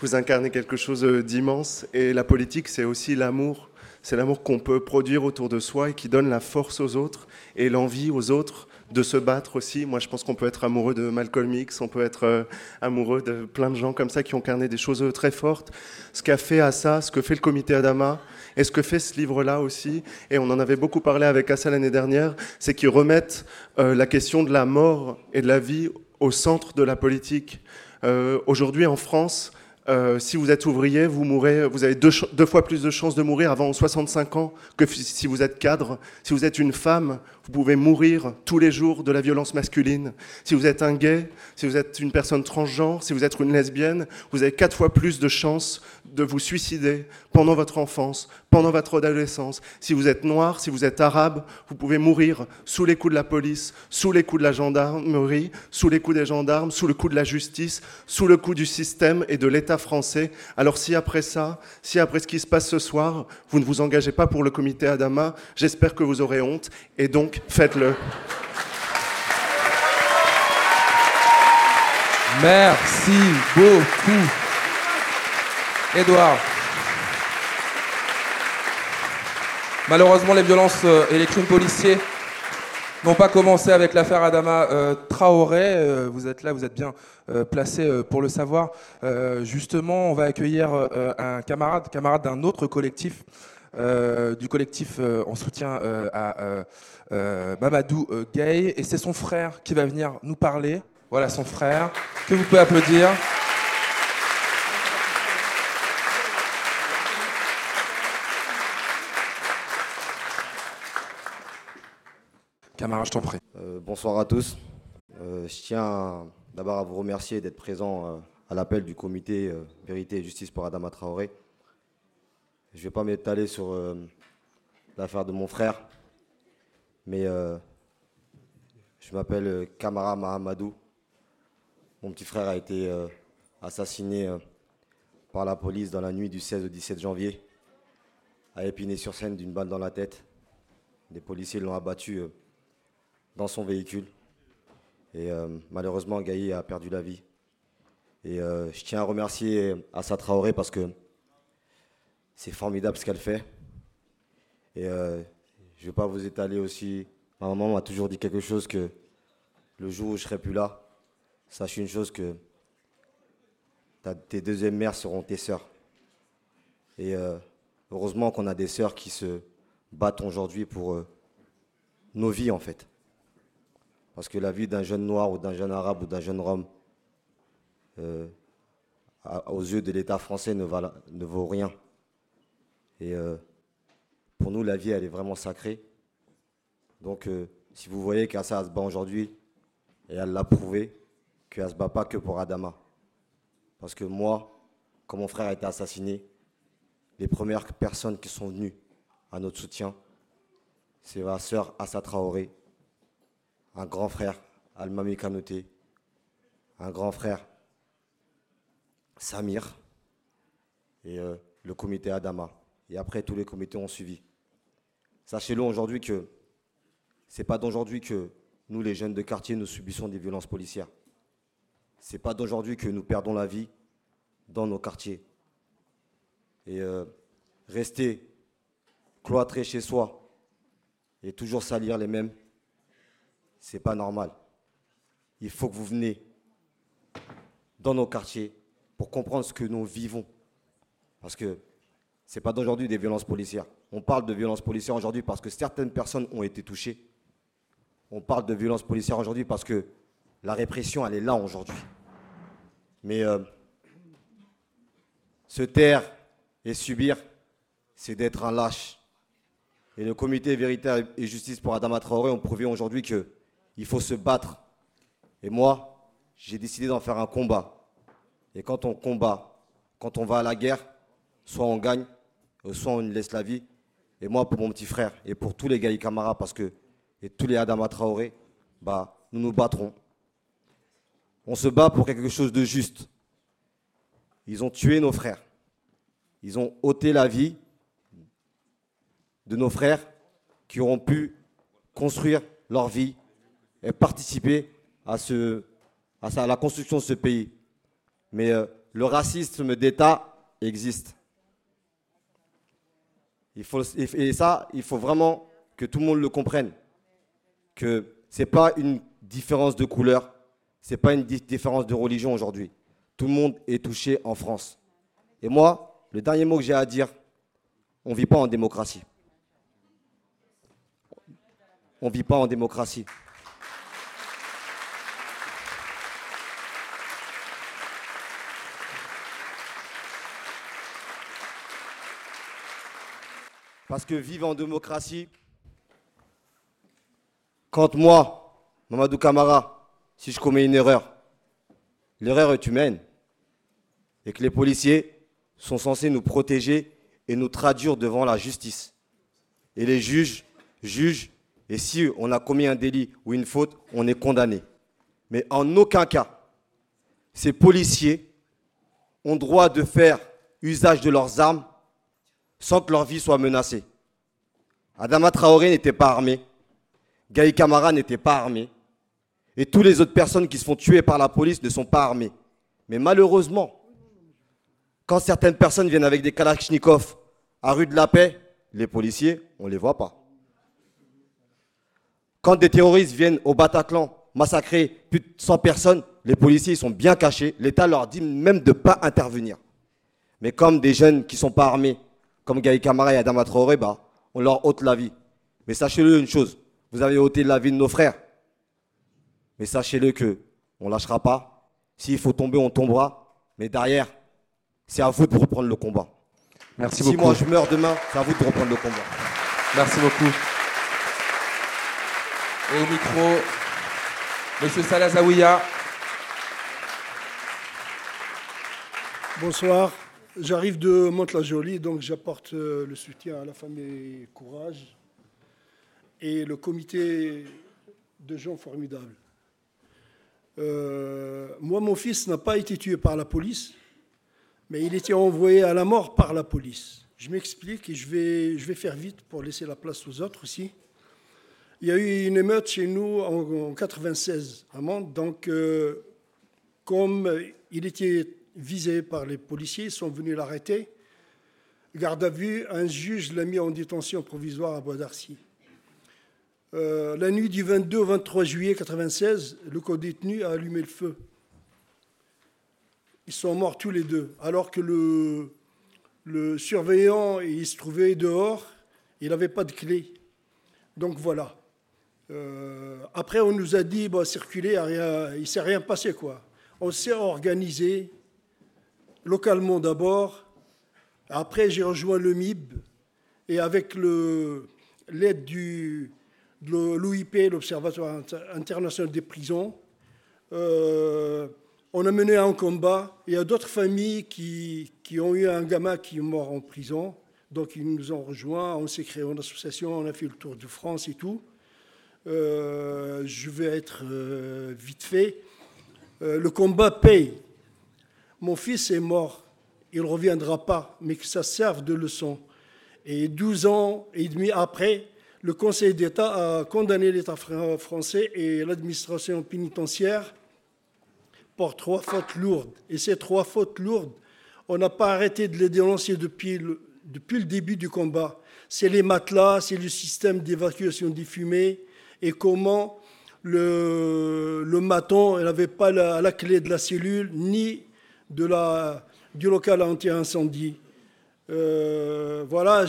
Vous incarnez quelque chose d'immense. Et la politique, c'est aussi l'amour. C'est l'amour qu'on peut produire autour de soi et qui donne la force aux autres et l'envie aux autres de se battre aussi. Moi, je pense qu'on peut être amoureux de Malcolm X, on peut être euh, amoureux de plein de gens comme ça qui ont incarné des choses très fortes. Ce qu'a fait Assa, ce que fait le comité Adama, et ce que fait ce livre-là aussi, et on en avait beaucoup parlé avec Assa l'année dernière, c'est qu'ils remettent euh, la question de la mort et de la vie au centre de la politique. Euh, Aujourd'hui, en France, euh, si vous êtes ouvrier, vous avez deux, fois plus de chances de mourir avant 65 ans que si vous êtes cadre. Si vous êtes une femme, vous pouvez mourir tous les jours de la violence masculine. Si vous êtes un gay, si vous êtes une personne transgenre, si vous êtes une lesbienne, vous avez quatre fois plus de chances de vous suicider pendant votre enfance, pendant votre adolescence. Si vous êtes noir, si vous êtes arabe, vous pouvez mourir sous les coups de la police, sous les coups de la gendarmerie, sous les coups des gendarmes, sous le coup de la justice, sous le coup du système et de l'État français. Alors si après ça, si après ce qui se passe ce soir, vous ne vous engagez pas pour le comité Adama, j'espère que vous aurez honte et donc faites-le. Merci beaucoup. Edouard. Malheureusement, les violences euh, et les crimes policiers n'ont pas commencé avec l'affaire Adama euh, Traoré. Euh, vous êtes là, vous êtes bien placé pour le savoir. Justement, on va accueillir un camarade, camarade d'un autre collectif, du collectif en soutien à Mamadou Gay. Et c'est son frère qui va venir nous parler. Voilà son frère, que vous pouvez applaudir. Je t'en prie. Euh, bonsoir à tous. Euh, je tiens d'abord à vous remercier d'être présent euh, à l'appel du comité Vérité et Justice pour Adama Traoré. Je ne vais pas m'étaler sur l'affaire de mon frère, mais je m'appelle Kamara Mahamadou. Mon petit frère a été assassiné par la police dans la nuit du 16 au 17 janvier, à Épinay-sur-Seine d'une balle dans la tête. Des policiers l'ont abattu dans son véhicule. Et euh, malheureusement, Gaï a perdu la vie. Et euh, je tiens à remercier Assa Traoré parce que c'est formidable ce qu'elle fait. Et euh, je ne vais pas vous étaler aussi. Ma maman m'a toujours dit quelque chose que le jour où je serai plus là, sache une chose que tes deuxièmes mères seront tes sœurs. Et heureusement qu'on a des sœurs qui se battent aujourd'hui pour nos vies en fait. Parce que la vie d'un jeune noir ou d'un jeune arabe ou d'un jeune rome, euh, aux yeux de l'État français, ne vaut rien. Et euh, pour nous, la vie, elle est vraiment sacrée. Donc, euh, si vous voyez qu'Assa se bat aujourd'hui, et elle l'a prouvé, qu'elle ne se bat pas que pour Adama. Parce que moi, quand mon frère a été assassiné, les premières personnes qui sont venues à notre soutien, c'est ma sœur Assa Traoré, un grand frère, Almami Kanouté, un grand frère, Samir, et euh, le comité Adama. Et après, tous les comités ont suivi. Sachez-le aujourd'hui que c'est pas d'aujourd'hui que nous, les jeunes de quartier, nous subissons des violences policières. C'est pas d'aujourd'hui que nous perdons la vie dans nos quartiers. Et euh, rester cloîtré chez soi et toujours salir les mêmes, c'est pas normal. Il faut que vous venez dans nos quartiers pour comprendre ce que nous vivons. Parce que c'est pas d'aujourd'hui des violences policières. On parle de violences policières aujourd'hui parce que certaines personnes ont été touchées. On parle de violences policières aujourd'hui parce que la répression, elle est là aujourd'hui. Mais euh, se taire et subir, c'est d'être un lâche. Et le comité Vérité et Justice pour Adama Traoré ont prouvé aujourd'hui qu'il faut se battre. Et moi, j'ai décidé d'en faire un combat. Et quand on combat, quand on va à la guerre, soit on gagne, soit on laisse la vie. Et moi, pour mon petit frère et pour tous les Gaï Camara, parce que, et tous les Adama Traoré, bah, nous nous battrons. On se bat pour quelque chose de juste. Ils ont tué nos frères. Ils ont ôté la vie de nos frères qui auront pu construire leur vie et participer à, ce, à, la construction de ce pays. Mais euh, le racisme d'État existe. Il faut, et ça, il faut vraiment que tout le monde le comprenne. Que ce n'est pas une différence de couleur, ce n'est pas une différence de religion aujourd'hui. Tout le monde est touché en France. Et moi, le dernier mot que j'ai à dire, on ne vit pas en démocratie. On ne vit pas en démocratie. Parce que vivre en démocratie, quand moi, Mamadou Kamara, si je commets une erreur, l'erreur est humaine, et que les policiers sont censés nous protéger et nous traduire devant la justice. Et les juges jugent, et si on a commis un délit ou une faute, on est condamné. Mais en aucun cas, ces policiers ont droit de faire usage de leurs armes sans que leur vie soit menacée. Adama Traoré n'était pas armé. Gaï Kamara n'était pas armé. Et toutes les autres personnes qui se font tuer par la police ne sont pas armées. Mais malheureusement, quand certaines personnes viennent avec des Kalachnikov à rue de la Paix, les policiers, on ne les voit pas. Quand des terroristes viennent au Bataclan massacrer plus de 100 personnes, les policiers sont bien cachés. L'État leur dit même de ne pas intervenir. Mais comme des jeunes qui ne sont pas armés comme Gaï Kamara et Adama Traoré, bah, on leur ôte la vie. Mais sachez-le une chose, vous avez ôté la vie de nos frères. Mais sachez-le que on ne lâchera pas. S'il faut tomber, on tombera. Mais derrière, c'est à vous de reprendre le combat. Merci beaucoup. Si moi je meurs demain, c'est à vous de reprendre le combat. Merci beaucoup. au micro, Monsieur Salah Zawiya. Bonsoir. J'arrive de Mantes-la-Jolie, donc j'apporte euh, le soutien à la famille Courage et le comité de gens formidables. Euh, moi, mon fils n'a pas été tué par la police, mais il était envoyé à la mort par la police. Je m'explique et je vais, je vais faire vite pour laisser la place aux autres aussi. Il y a eu une émeute chez nous en, 96 à Mantes, donc euh, comme il était visé par les policiers, sont venus l'arrêter. Garde à vue, un juge l'a mis en détention provisoire à Bois d'Arcy. Euh, la nuit du 22 au 23 juillet 1996, le co-détenu a allumé le feu. Ils sont morts tous les deux, alors que le, surveillant il se trouvait dehors, il n'avait pas de clé. Donc voilà. Euh, après, on nous a dit, circuler, il ne s'est rien passé. quoi. On s'est organisé, localement d'abord. Après, j'ai rejoint le MIB et avec l'aide de l'OIP, l'Observatoire international des prisons, euh, on a mené un combat. Il y a d'autres familles qui, ont eu un gamin qui est mort en prison. Donc ils nous ont rejoints, on s'est créé une association, on a fait le tour de France et tout. Euh, je vais être euh, vite fait. le combat paye. Mon fils est mort, il ne reviendra pas, mais que ça serve de leçon. Et 12 ans et demi après, le Conseil d'État a condamné l'État français et l'administration pénitentiaire pour trois fautes lourdes. Et ces trois fautes lourdes, on n'a pas arrêté de les dénoncer depuis le, début du combat. C'est les matelas, c'est le système d'évacuation des fumées et comment le, le maton n'avait pas la, la, clé de la cellule ni de la, du local anti-incendie. Euh, voilà,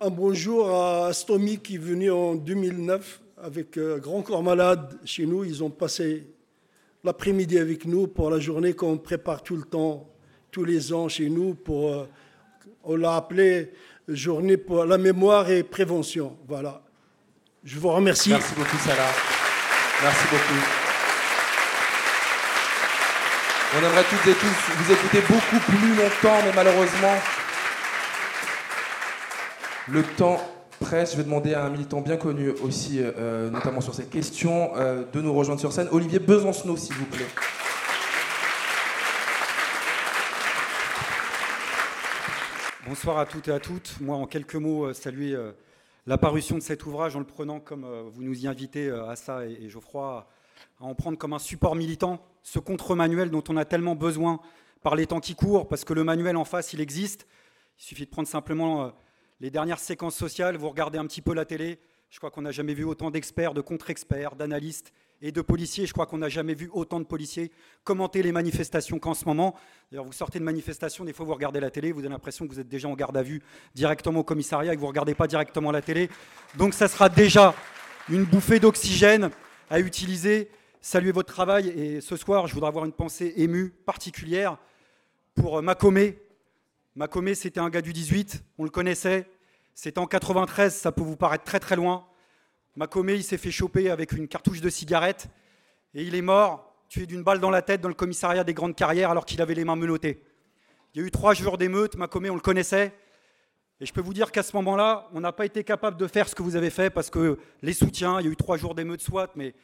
un bonjour à Stomy qui est venu en 2009 avec euh, Grand Corps Malade chez nous. Ils ont passé l'après-midi avec nous pour la journée qu'on prépare tout le temps, tous les ans chez nous. Pour, euh, on l'a appelé journée pour la mémoire et prévention. Voilà. Je vous remercie. Merci beaucoup, Salah. Merci beaucoup. On aimerait toutes et tous vous écouter beaucoup plus longtemps, mais malheureusement, le temps presse. Je vais demander à un militant bien connu aussi, euh, notamment sur cette question, euh, de nous rejoindre sur scène. Olivier Besancenot, s'il vous plaît. Bonsoir à toutes et à toutes. Moi, en quelques mots, euh, saluer euh, la parution de cet ouvrage en le prenant comme euh, vous nous y invitez ça et, Geoffroy à en prendre comme un support militant, ce contre-manuel dont on a tellement besoin par les temps qui courent, parce que le manuel en face, il existe. Il suffit de prendre simplement les dernières séquences sociales, vous regardez un petit peu la télé, je crois qu'on n'a jamais vu autant d'experts, de contre-experts, d'analystes et de policiers. Je crois qu'on n'a jamais vu autant de policiers commenter les manifestations qu'en ce moment. D'ailleurs, vous sortez de manifestation, des fois vous regardez la télé, vous avez l'impression que vous êtes déjà en garde à vue directement au commissariat et que vous ne regardez pas directement la télé. Donc ça sera déjà une bouffée d'oxygène à utiliser. Saluez votre travail et ce soir, je voudrais avoir une pensée émue particulière pour euh, Macomé. Macomé, c'était un gars du 18, on le connaissait. C'était en 93, ça peut vous paraître très très loin. Macomé, il s'est fait choper avec une cartouche de cigarette et il est mort, tué d'une balle dans la tête dans le commissariat des Grandes Carrières alors qu'il avait les mains menottées. Il y a eu trois jours d'émeute, Macomé, on le connaissait. Et je peux vous dire qu'à ce moment-là, on n'a pas été capable de faire ce que vous avez fait parce que les soutiens, il y a eu trois jours d'émeute, soit, mais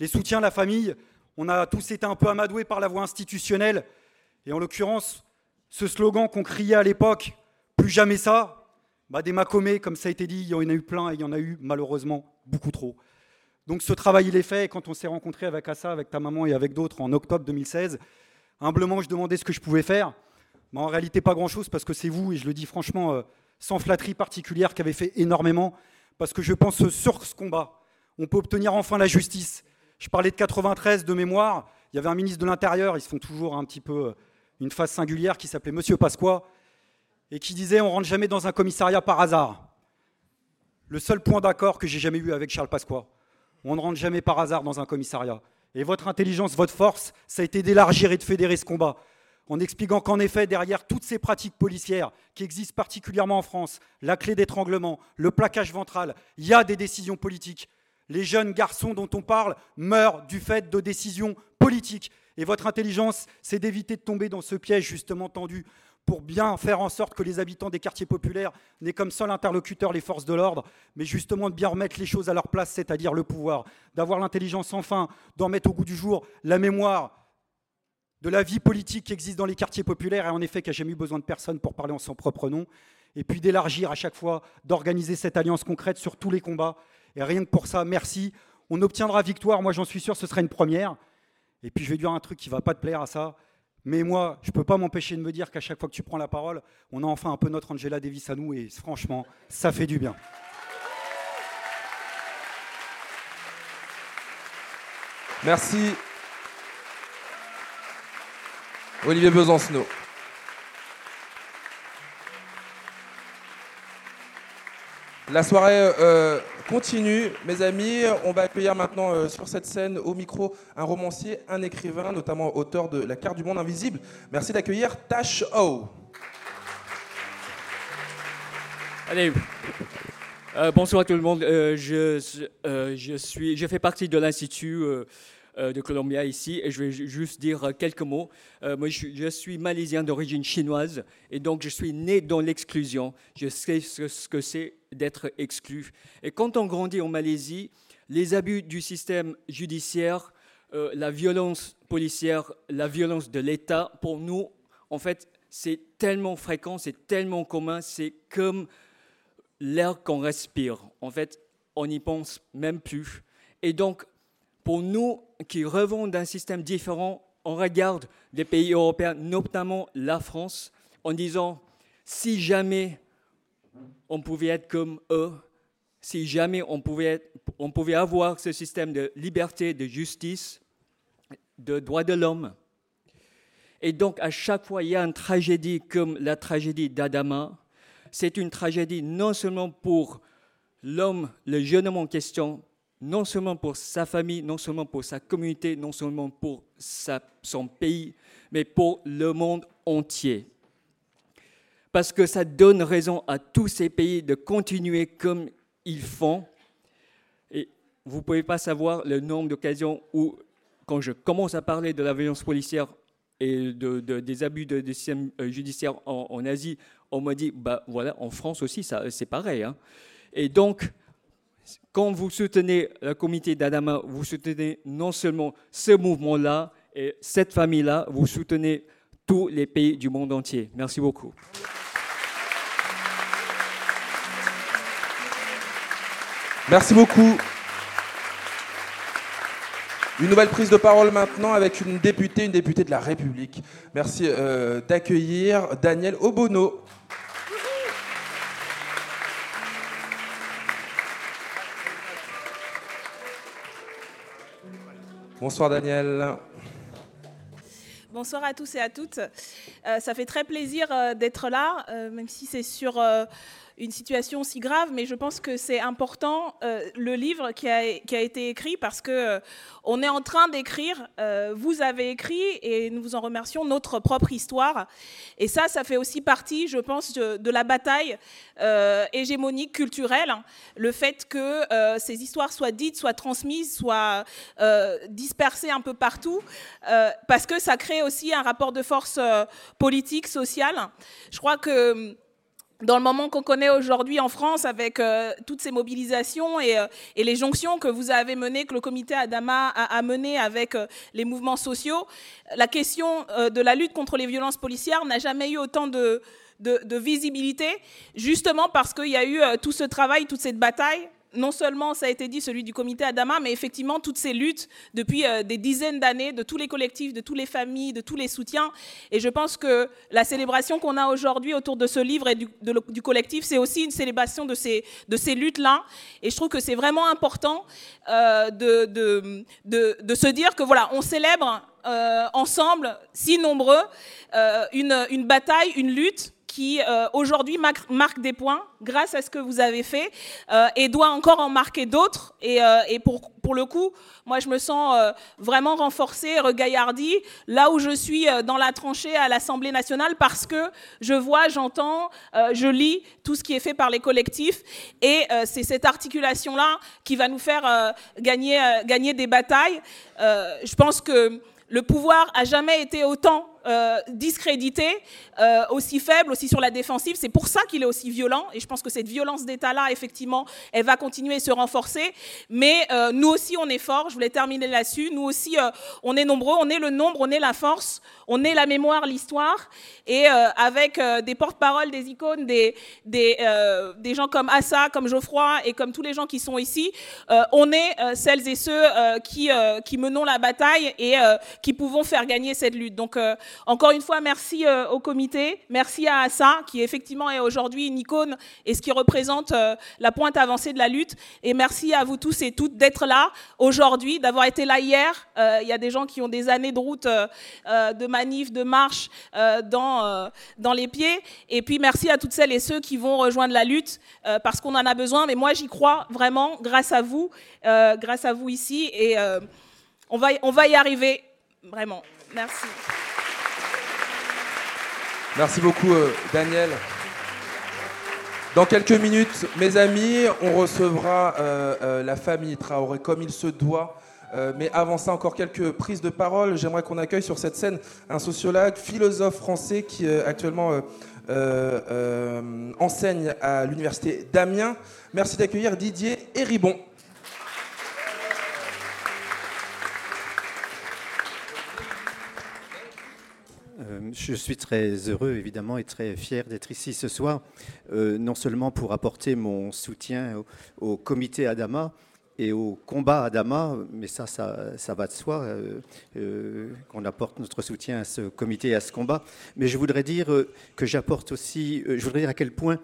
les soutiens, la famille, on a tous été un peu amadoués par la voie institutionnelle. Et en l'occurrence, ce slogan qu'on criait à l'époque, plus jamais ça, bah des Macomé, comme ça a été dit, il y en a eu plein et il y en a eu malheureusement beaucoup trop. Donc ce travail, il est fait. Et quand on s'est rencontré avec Assa, avec ta maman et avec d'autres en octobre 2016, humblement, je demandais ce que je pouvais faire. Mais en réalité, pas grand-chose, parce que c'est vous, et je le dis franchement, euh, sans flatterie particulière, qui avez fait énormément. Parce que je pense que sur ce combat, on peut obtenir enfin la justice. Je parlais de 93 de mémoire. Il y avait un ministre de l'Intérieur, ils se font toujours un petit peu euh, une phase singulière, qui s'appelait Monsieur Pasqua, et qui disait on rentre jamais dans un commissariat par hasard le seul point d'accord que j'ai jamais eu avec Charles Pasqua. On ne rentre jamais par hasard dans un commissariat. Et votre intelligence, votre force, ça a été d'élargir et de fédérer ce combat, en expliquant qu'en effet, derrière toutes ces pratiques policières qui existent particulièrement en France, la clé d'étranglement, le plaquage ventral, il y a des décisions politiques. Les jeunes garçons dont on parle meurent du fait de décisions politiques. Et votre intelligence, c'est d'éviter de tomber dans ce piège justement tendu pour bien faire en sorte que les habitants des quartiers populaires n'aient comme seul interlocuteur les forces de l'ordre, mais justement de bien remettre les choses à leur place, c'est-à-dire le pouvoir, d'avoir l'intelligence enfin, d'en mettre au goût du jour la mémoire de la vie politique qui existe dans les quartiers populaires, et en effet qui n'a jamais eu besoin de personne pour parler en son propre nom, et puis d'élargir à chaque fois, d'organiser cette alliance concrète sur tous les combats. Et rien que pour ça, merci. On obtiendra victoire, moi j'en suis sûr, ce sera une première. Et puis je vais dire un truc qui ne va pas te plaire à ça, mais moi, je ne peux pas m'empêcher de me dire qu'à chaque fois que tu prends la parole, on a enfin un peu notre Angela Davis à nous et franchement, ça fait du bien. Merci. Olivier Besancenot. La soirée euh, continue, mes amis. On va accueillir maintenant euh, sur cette scène au micro un romancier, un écrivain, notamment auteur de La carte du monde invisible. Merci d'accueillir Tash O. Euh, bonsoir à tout le monde. suis, je fais partie de l'Institut de Columbia ici et je vais juste dire euh, quelques mots. Euh, moi, je, suis malaisien d'origine chinoise et donc je suis né dans l'exclusion. Je sais ce que c'est d'être exclu. Et quand on grandit en Malaisie, les abus du système judiciaire, la violence policière, la violence de l'État, pour nous, en fait, c'est tellement fréquent, c'est tellement commun, c'est comme l'air qu'on respire. En fait, on n'y pense même plus. Et donc, pour nous qui revons d'un système différent, on regarde les pays européens, notamment la France, en disant si jamais on pouvait être comme eux, si jamais on pouvait, on pouvait avoir ce système de liberté, de justice, de droits de l'homme. Et donc, à chaque fois, il y a une tragédie comme la tragédie d'Adama. C'est une tragédie non seulement pour l'homme, le jeune homme en question, non seulement pour sa famille, non seulement pour sa communauté, non seulement pour son pays, mais pour le monde entier. Parce que ça donne raison à tous ces pays de continuer comme ils font. Et vous ne pouvez pas savoir le nombre d'occasions où, quand je commence à parler de la violence policière et de, des abus de, système euh, judiciaire en, Asie, on m'a dit, bah voilà, en France aussi, c'est pareil. Hein. Et donc, quand vous soutenez le comité d'Adama, vous soutenez non seulement ce mouvement-là et cette famille-là, vous soutenez tous les pays du monde entier. Merci beaucoup. Merci beaucoup. Une nouvelle prise de parole maintenant avec une députée, une députée de la République. Merci euh, d'accueillir Daniel Obono. Bonsoir Daniel. Bonsoir à tous et à toutes. Euh, ça fait très plaisir euh, d'être là, euh, même si c'est sur une situation si grave, mais je pense que c'est important euh, le livre qui a, été écrit parce que euh, on est en train d'écrire, euh, vous avez écrit et nous vous en remercions notre propre histoire. Et ça, ça fait aussi partie, je pense, de, la bataille hégémonique culturelle, hein. le fait que ces histoires soient dites, soient transmises, soient dispersées un peu partout, parce que ça crée aussi un rapport de force politique, social. Je crois que dans le moment qu'on connaît aujourd'hui en France avec euh, toutes ces mobilisations et, euh, et, les jonctions que vous avez menées, que le comité Adama a, menées avec euh, les mouvements sociaux, la question de la lutte contre les violences policières n'a jamais eu autant de visibilité, justement parce qu'il y a eu tout ce travail, toute cette bataille non seulement, ça a été dit, celui du comité Adama, mais effectivement, toutes ces luttes depuis euh, des dizaines d'années, de tous les collectifs, de toutes les familles, de tous les soutiens. Et je pense que la célébration qu'on a aujourd'hui autour de ce livre et du, collectif, c'est aussi une célébration de ces, luttes-là. Et je trouve que c'est vraiment important euh, de, se dire que voilà, on célèbre euh, ensemble, si nombreux, une bataille, une lutte qui euh, aujourd'hui marque, des points grâce à ce que vous avez fait euh, et doit encore en marquer d'autres. Et, euh, pour, le coup, moi, je me sens vraiment renforcée, regaillardie, là où je suis dans la tranchée à l'Assemblée nationale, parce que je vois, j'entends, je lis tout ce qui est fait par les collectifs. Et c'est cette articulation-là qui va nous faire gagner, gagner des batailles. je pense que le pouvoir a jamais été autant euh, discrédité, euh, aussi faible, aussi sur la défensive. C'est pour ça qu'il est aussi violent. Et je pense que cette violence d'État-là, effectivement, elle va continuer à se renforcer. Mais euh, nous aussi, on est forts. Je voulais terminer là-dessus. Nous aussi, on est nombreux. On est le nombre, on est la force, on est la mémoire, l'histoire. Et avec des porte-paroles, des icônes, des, des, des, gens comme Assa, comme Geoffroy et comme tous les gens qui sont ici, on est celles et ceux qui, qui menons la bataille et qui pouvons faire gagner cette lutte. Donc, encore une fois, merci euh, au comité, merci à Assa, qui effectivement est aujourd'hui une icône et ce qui représente euh, la pointe avancée de la lutte. Et merci à vous tous et toutes d'être là aujourd'hui, d'avoir été là hier. Euh, il y a des gens qui ont des années de route, de manif, de marche dans, les pieds. Et puis merci à toutes celles et ceux qui vont rejoindre la lutte parce qu'on en a besoin. Mais moi, j'y crois vraiment grâce à vous, grâce à vous ici. Et on va y arriver, vraiment. Merci. Merci beaucoup, euh, Daniel. Dans quelques minutes, mes amis, on recevra euh, euh, la famille Traoré comme il se doit. Mais avant ça, encore quelques prises de parole. J'aimerais qu'on accueille sur cette scène un sociologue, philosophe français qui actuellement enseigne à l'université d'Amiens. Merci d'accueillir Didier Héribon. Je suis très heureux, évidemment, et très fier d'être ici ce soir, euh, non seulement pour apporter mon soutien au, comité Adama et au combat Adama, mais ça, ça, va de soi, euh, euh qu'on apporte notre soutien à ce comité et à ce combat, mais je voudrais dire que j'apporte aussi, je voudrais dire à quel point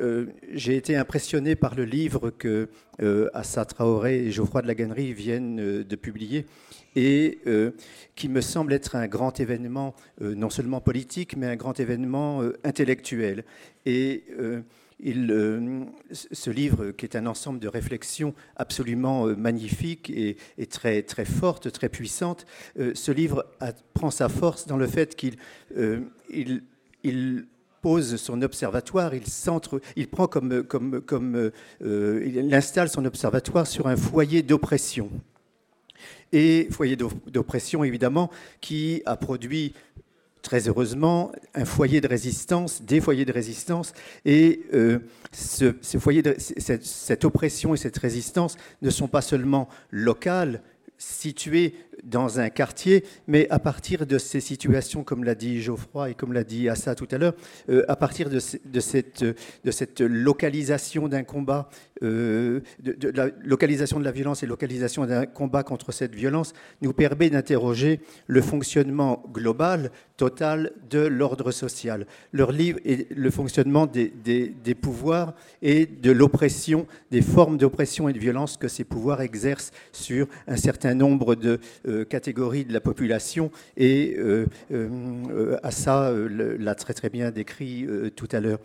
euh, j'ai été impressionné par le livre que euh, Assa Traoré et Geoffroy de la Gannerie viennent euh, de publier et euh, qui me semble être un grand événement, non seulement politique, mais un grand événement intellectuel. Et ce livre, qui est un ensemble de réflexions absolument magnifiques et, très, très fortes, très puissantes, ce livre prend sa force dans le fait qu'il il, il pose son observatoire, il, centre, il prend comme, comme, comme euh, il installe son observatoire sur un foyer d'oppression. Et foyer d'oppression, évidemment, qui a produit très heureusement, un foyer de résistance, des foyers de résistance, et euh, ce, foyer de, cette, cette oppression et cette résistance ne sont pas seulement locales, situées dans un quartier, mais à partir de ces situations, comme l'a dit Geoffroy et comme l'a dit Assa tout à l'heure, euh, à partir de, de, cette, de localisation d'un combat, euh, de, la localisation de la violence et localisation d'un combat contre cette violence, nous permet d'interroger le fonctionnement global, total de l'ordre social. Leur livre est le fonctionnement des pouvoirs et de l'oppression, des formes d'oppression et de violence que ces pouvoirs exercent sur un certain nombre de euh, catégories de la population. Et euh, euh, à ça l'a très très bien décrit tout à l'heure.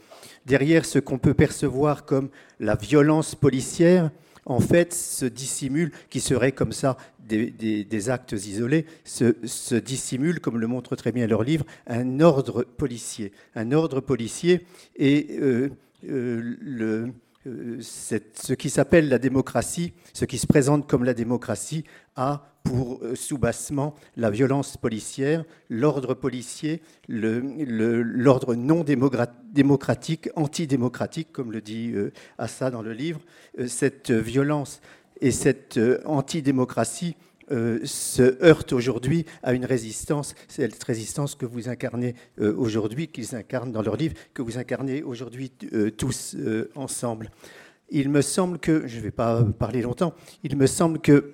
Derrière ce qu'on peut percevoir comme la violence policière, en fait, se dissimule, qui serait comme ça des, actes isolés, se, se, dissimule, comme le montre très bien leur livre, un ordre policier. Un ordre policier et le euh, ce qui s'appelle la démocratie, ce qui se présente comme la démocratie, a pour euh, sous-bassement la violence policière, l'ordre policier, l'ordre non démocratique, antidémocratique, comme le dit euh, Assa dans le livre. Cette violence et cette antidémocratie euh, se heurte aujourd'hui à une résistance, cette résistance que vous incarnez euh, aujourd'hui, qu'ils incarnent dans leur livre, que vous incarnez aujourd'hui euh, tous ensemble. Il me semble que, je ne vais pas parler longtemps, il me semble que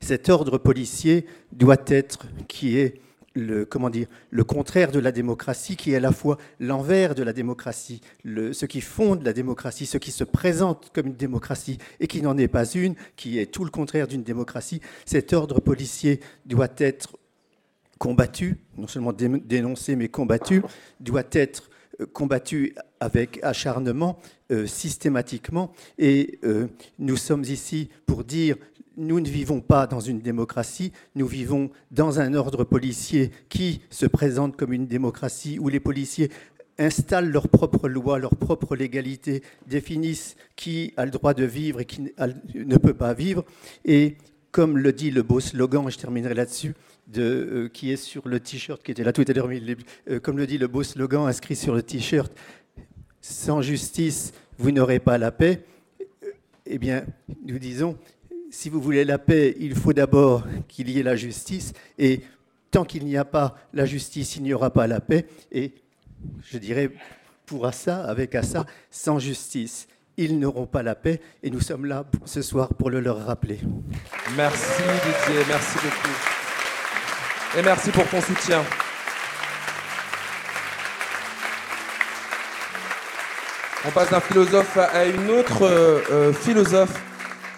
cet ordre policier doit être, qui est le, comment dire, le contraire de la démocratie, qui est à la fois l'envers de la démocratie, ce qui fonde la démocratie, ce qui se présente comme une démocratie et qui n'en est pas une, qui est tout le contraire d'une démocratie. Cet ordre policier doit être combattu, non seulement dénoncé, mais combattu, doit être euh, combattu avec acharnement, euh, systématiquement. Et euh, nous sommes ici pour dire nous ne vivons pas dans une démocratie, nous vivons dans un ordre policier qui se présente comme une démocratie où les policiers installent leurs propres lois, leurs propres légalités, définissent qui a le droit de vivre et qui ne peut pas vivre. Et comme le dit le beau slogan, je terminerai là-dessus, de, euh, qui est sur le t-shirt qui était là tout à l'heure, euh, comme le dit le beau slogan inscrit sur le t-shirt, sans justice, vous n'aurez pas la paix. Eh bien, nous disons, si vous voulez la paix, il faut d'abord qu'il y ait la justice. Et tant qu'il n'y a pas la justice, il n'y aura pas la paix. Et je dirais pour Assa, avec Assa, sans justice, ils n'auront pas la paix. Et nous sommes là ce soir pour le leur rappeler. Merci Didier, merci beaucoup. Et merci pour ton soutien. On passe d'un philosophe à une autre euh, euh, philosophe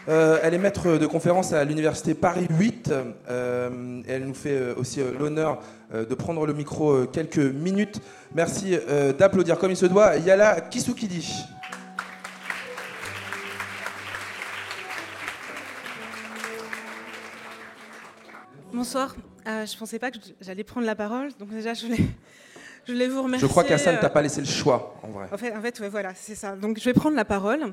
euh, elle est maître de conférence à l'université Paris 8. Euh, elle nous fait euh, aussi l'honneur de prendre le micro quelques minutes. Merci d'applaudir comme il se doit Yala Kisukidi. Bonsoir. je ne pensais pas que j'allais prendre la parole, donc déjà je voulais je voulais vous remercier. Je crois qu'Assane ne t'a pas laissé le choix, en vrai. En fait, en fait voilà, c'est ça. Donc, je vais prendre la parole.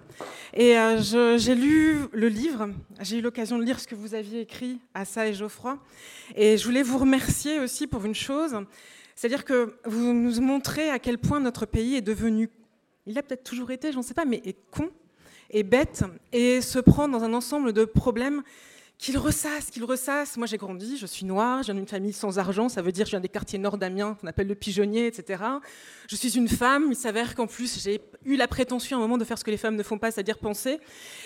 Et euh, j'ai lu le livre. J'ai eu l'occasion de lire ce que vous aviez écrit, Assa et Geoffroy. Et je voulais vous remercier aussi pour une chose. C'est-à-dire que vous nous montrez à quel point notre pays est devenu, il a peut-être toujours été, j'en sais pas, mais est con, est bête, et se prend dans un ensemble de problèmes qu'il ressasse, qu'il ressasse. Moi, j'ai grandi, je suis noire, je viens d'une famille sans argent, ça veut dire que je viens des quartiers nord d'Amiens, qu'on appelle le pigeonnier, etc. Je suis une femme, il s'avère qu'en plus, j'ai eu la prétention à un moment de faire ce que les femmes ne font pas, c'est-à-dire penser.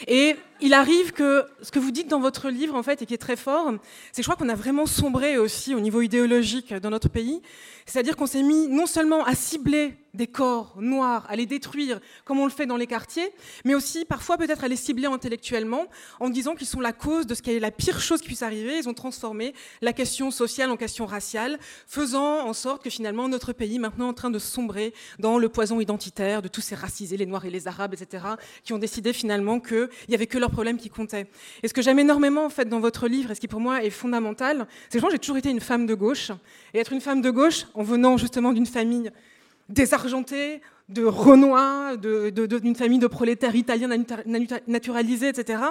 Et il arrive que ce que vous dites dans votre livre, en fait, et qui est très fort, c'est je crois qu'on a vraiment sombré aussi au niveau idéologique dans notre pays. C'est-à-dire qu'on s'est mis non seulement à cibler des corps noirs, à les détruire comme on le fait dans les quartiers, mais aussi parfois peut-être à les cibler intellectuellement en disant qu'ils sont la cause de ce qui est la pire chose qui puisse arriver. Ils ont transformé la question sociale en question raciale, faisant en sorte que finalement notre pays maintenant est en train de sombrer dans le poison identitaire de tous ces racisés, les noirs et les arabes, etc., qui ont décidé finalement qu'il n'y avait que leurs problèmes qui comptaient. Et ce que j'aime énormément en fait dans votre livre, et ce qui pour moi est fondamental, c'est que j'ai toujours été une femme de gauche, et être une femme de gauche en venant justement d'une famille désargentée, de Renoir, d'une famille de prolétaires italiens naturalisés, etc.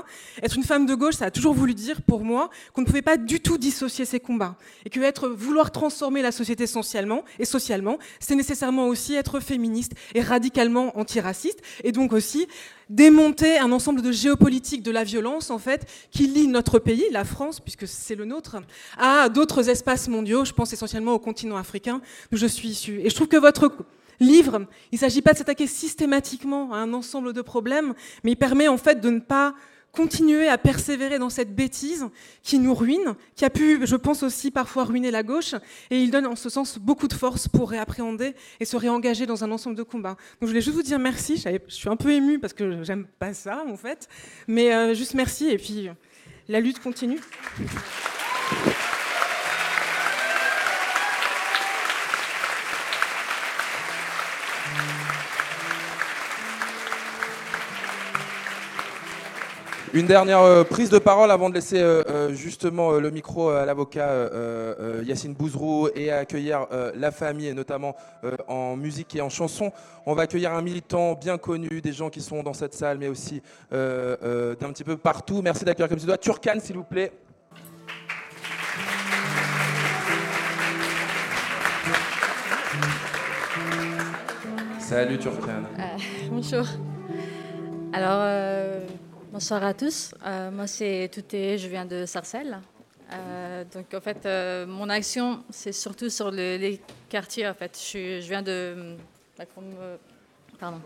Être une femme de gauche, ça a toujours voulu dire pour moi qu'on ne pouvait pas du tout dissocier ces combats. Et que vouloir transformer la société socialement, et socialement, c'est nécessairement aussi être féministe et radicalement antiraciste. Et donc aussi démonter un ensemble de géopolitique de la violence, en fait, qui lie notre pays, la France, puisque c'est le nôtre, à d'autres espaces mondiaux. Je pense essentiellement au continent africain, d'où je suis issue. Et je trouve que votre livre, il ne s'agit pas de s'attaquer systématiquement à un ensemble de problèmes, mais il permet en fait de ne pas continuer à persévérer dans cette bêtise qui nous ruine, qui a pu, je pense aussi, parfois ruiner la gauche, et il donne en ce sens beaucoup de force pour réappréhender et se réengager dans un ensemble de combats. Donc je voulais juste vous dire merci, je suis un peu émue parce que j'aime pas ça en fait, mais euh, juste merci, et puis la lutte continue. Une dernière euh, prise de parole avant de laisser euh, euh, justement le micro à l'avocat Yacine Bouzrou et à accueillir la famille, et notamment en musique et en chanson. On va accueillir un militant bien connu, des gens qui sont dans cette salle, mais aussi d'un petit peu partout. Merci d'accueillir comme tu dois. Turkan, s'il vous plaît. Salut Turkan. bonjour. Alors, Bonsoir à tous. Euh, moi, c'est Touté, je viens de Sarcelles. Euh, donc, en fait, euh, mon action, c'est surtout sur les quartiers. En fait, je, viens de. Pardon.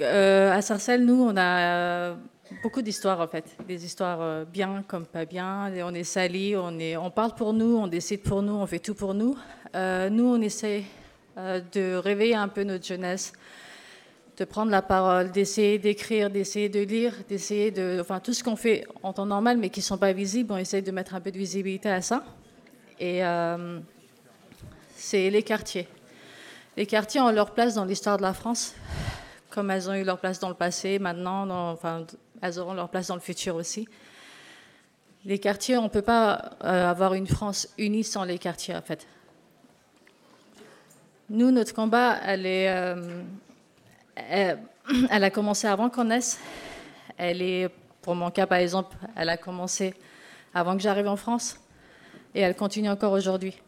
À Sarcelles, nous, on a beaucoup d'histoires, en fait. Des histoires bien comme pas bien. On est salis, on, est, on parle pour nous, on décide pour nous, on fait tout pour nous. nous, on essaie de réveiller un peu notre jeunesse de prendre la parole, d'essayer d'écrire, d'essayer de lire, d'essayer de... Enfin, tout ce qu'on fait en temps normal, mais qui ne sont pas visibles, on essaye de mettre un peu de visibilité à ça. Et euh, c'est les quartiers. Les quartiers ont leur place dans l'histoire de la France, comme elles ont eu leur place dans le passé, maintenant, enfin, elles auront leur place dans le futur aussi. Les quartiers, on ne peut pas euh, avoir une France unie sans les quartiers, en fait. Nous, notre combat, elle est... Euh, euh, elle, a commencé avant qu'on naisse. Elle est, pour mon cas par exemple, elle a commencé avant que j'arrive en France et elle continue encore aujourd'hui.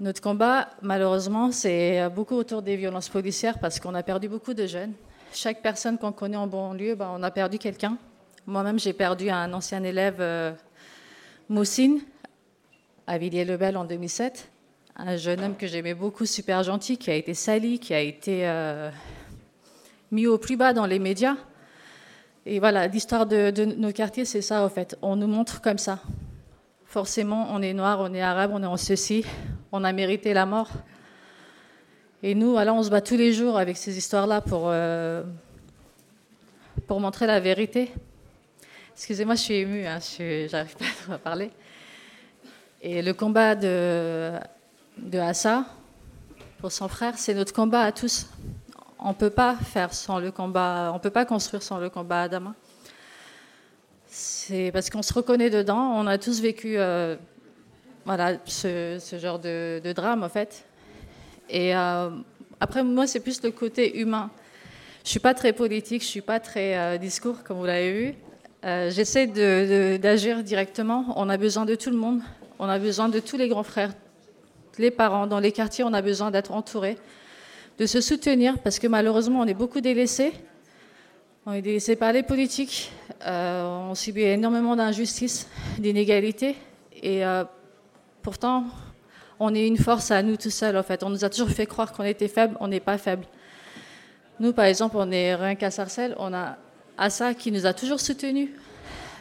Notre combat, malheureusement, c'est beaucoup autour des violences policières parce qu'on a perdu beaucoup de jeunes. Chaque personne qu'on connaît en banlieue, ben, on a perdu quelqu'un. Moi-même, j'ai perdu un ancien élève, euh, Moussine, à Villiers-le-Bel en 2007. Un jeune homme que j'aimais beaucoup, super gentil, qui a été sali, qui a été euh, mis au plus bas dans les médias. Et voilà, l'histoire de, nos quartiers, c'est ça, en fait. On nous montre comme ça. Forcément, on est noir, on est arabe, on est en ceci, on a mérité la mort. Et nous, voilà, on se bat tous les jours avec ces histoires-là pour, euh, pour montrer la vérité. Excusez-moi, je suis émue, hein, j'arrive pas à parler. Et le combat de, de Assa pour son frère, c'est notre combat à tous on peut pas faire sans le combat, on peut pas construire sans le combat Adama. C'est parce qu'on se reconnaît dedans. On a tous vécu, euh, voilà, ce, genre de, drame en fait. Et euh, après, moi, c'est plus le côté humain. Je suis pas très politique, je suis pas très euh, discours comme vous l'avez vu. J'essaie d'agir directement. On a besoin de tout le monde. On a besoin de tous les grands frères, les parents. Dans les quartiers, on a besoin d'être entourés de se soutenir, parce que malheureusement, on est beaucoup délaissés. On est délaissés par les politiques. Euh, on subit énormément d'injustices, d'inégalités. Et euh, pourtant, on est une force à nous tout seuls, en fait. On nous a toujours fait croire qu'on était faible, on n'est pas faible. Nous, par exemple, on est rien qu'à Sarcelles, on a Assa qui nous a toujours soutenus.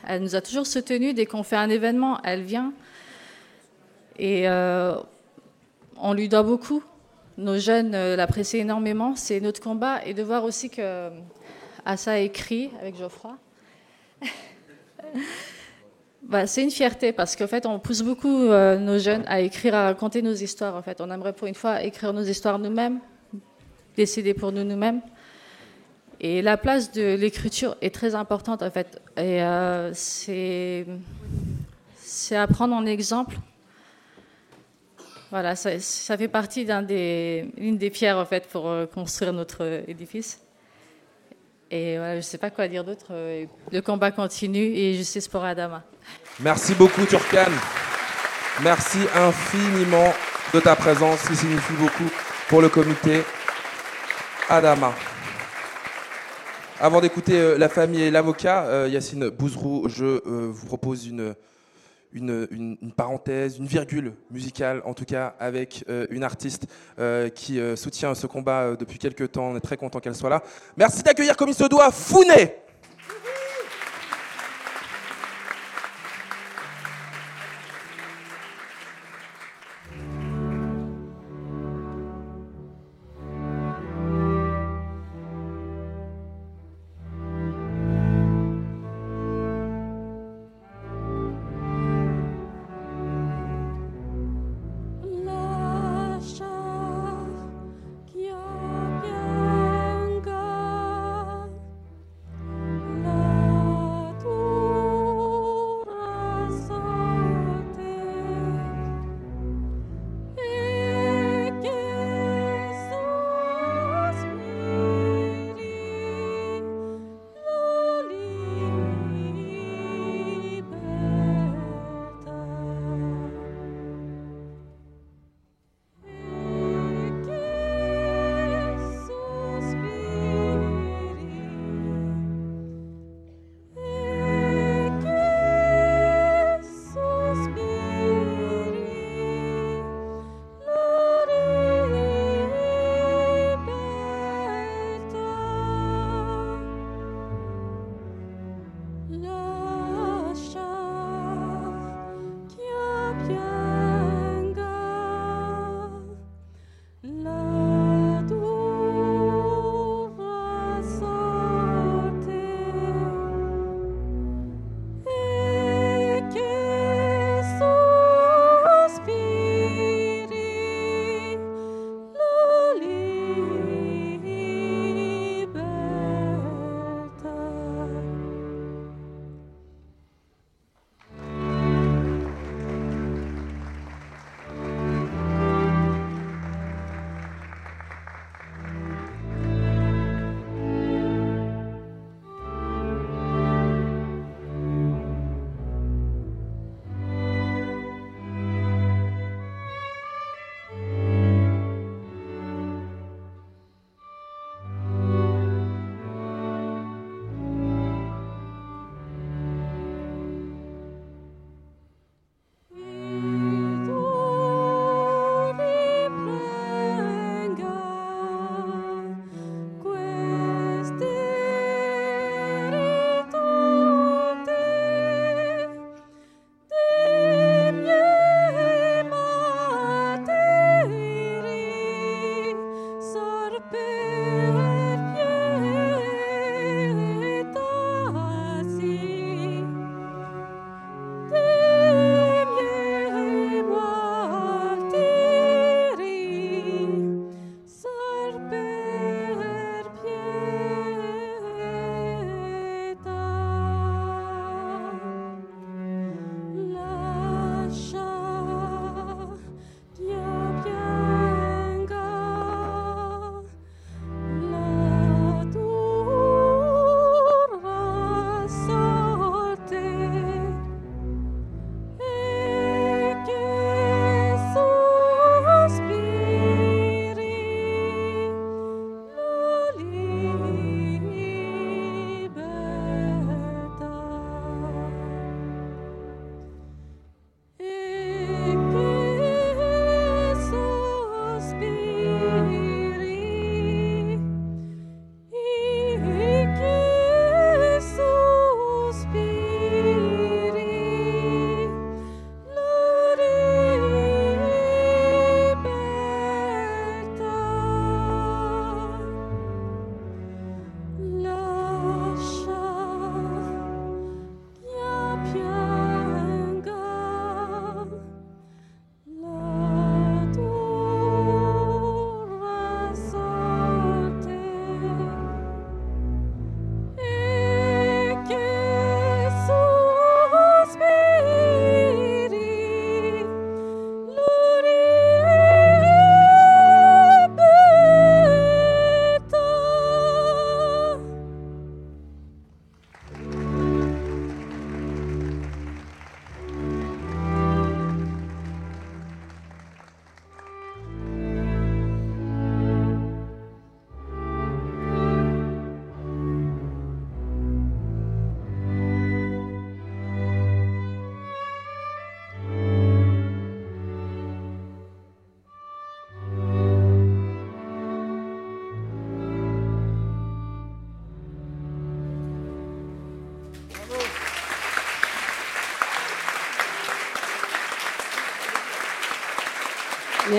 Elle nous a toujours soutenus. Dès qu'on fait un événement, elle vient. Et euh, on lui doit beaucoup nos jeunes euh, l'apprécient énormément. C'est notre combat et de voir aussi que euh, Assa écrit avec Geoffroy. bah, c'est une fierté parce qu'en fait, on pousse beaucoup euh, nos jeunes à écrire, à raconter nos histoires. En fait, on aimerait pour une fois écrire nos histoires nous-mêmes, décider pour nous nous-mêmes. Et la place de l'écriture est très importante en fait. Et c'est c'est à prendre en exemple voilà, ça, fait partie d'une des, pierres en fait pour euh, construire notre édifice. Et voilà, je ne sais pas quoi dire d'autre. euh, Le combat continue et justice pour Adama. Merci beaucoup, Turkan. Merci infiniment de ta présence qui signifie beaucoup pour le comité Adama. Avant d'écouter euh, la famille et l'avocat, euh, Yacine Bouzrou, je euh, vous propose une, une, une- parenthèse, une virgule musicale, en tout cas avec euh, une artiste euh, qui euh, soutient ce combat depuis quelques temps. On est très content qu'elle soit là. Merci d'accueillir comme il se doit Founé.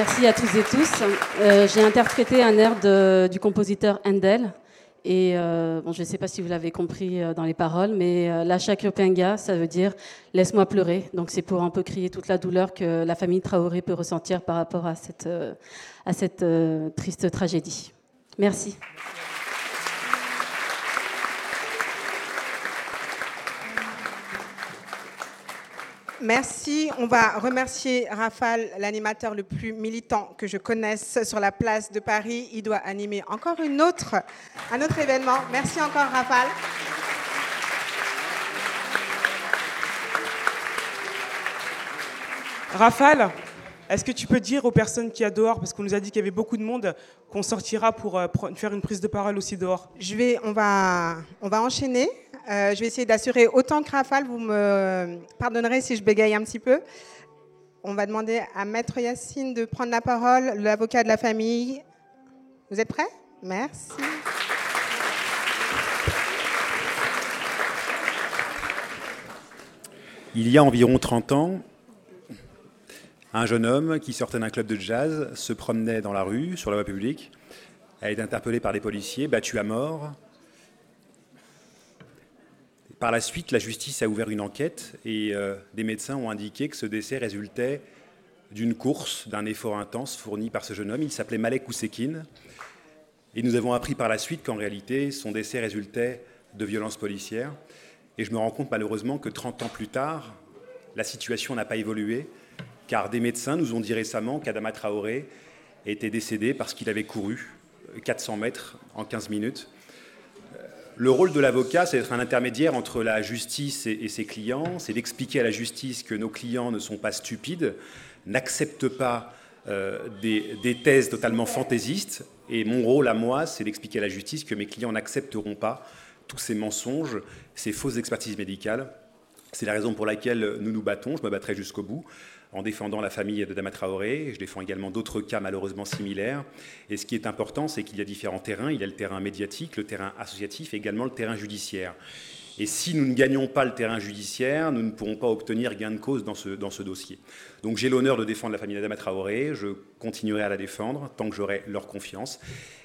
Merci à tous et tous. Euh, j'ai interprété un air du compositeur Handel. Et euh, bon, je ne sais pas si vous l'avez compris euh, dans les paroles, mais la Chakrupinga, ça veut dire laisse-moi pleurer. Donc c'est pour un peu crier toute la douleur que la famille Traoré peut ressentir par rapport à cette triste tragédie. Merci. Merci. On va remercier Rafale, l'animateur le plus militant que je connaisse sur la place de Paris. Il doit animer encore une autre, un autre événement. Merci encore, Rafale. Rafale, est-ce que tu peux dire aux personnes qui y a dehors, parce qu'on nous a dit qu'il y avait beaucoup de monde, qu'on sortira pour euh, faire une prise de parole aussi dehors? Je vais, on va, on va enchaîner. Euh, je vais essayer d'assurer autant que Rafale. Vous me pardonnerez si je bégaye un petit peu. On va demander à Maître Yacine de prendre la parole, l'avocat de la famille. Vous êtes prêts? Merci. Il y a environ 30 ans, un jeune homme qui sortait d'un club de jazz se promenait dans la rue, sur la voie publique, a été interpellé par des policiers, battu à mort, par la suite, la justice a ouvert une enquête et euh, des médecins ont indiqué que ce décès résultait d'une course, d'un effort intense fourni par ce jeune homme. Il s'appelait Malek Ousekine. Et nous avons appris par la suite qu'en réalité, son décès résultait de violences policières. Et je me rends compte malheureusement que 30 ans plus tard, la situation n'a pas évolué, car des médecins nous ont dit récemment qu'Adama Traoré était décédé parce qu'il avait couru 400 mètres en 15 minutes. Le rôle de l'avocat, c'est d'être un intermédiaire entre la justice et, ses clients, c'est d'expliquer à la justice que nos clients ne sont pas stupides, n'acceptent pas euh, des, des, thèses totalement fantaisistes. Et mon rôle à moi, c'est d'expliquer à la justice que mes clients n'accepteront pas tous ces mensonges, ces fausses expertises médicales. C'est la raison pour laquelle nous nous battons, je me battrai jusqu'au bout en défendant la famille de Dama Traoré. Je défends également d'autres cas malheureusement similaires. Et ce qui est important, c'est qu'il y a différents terrains. Il y a le terrain médiatique, le terrain associatif et également le terrain judiciaire. Et si nous ne gagnons pas le terrain judiciaire, nous ne pourrons pas obtenir gain de cause dans ce, dossier. Donc j'ai l'honneur de défendre la famille d'Adama Traoré. Je continuerai à la défendre tant que j'aurai leur confiance.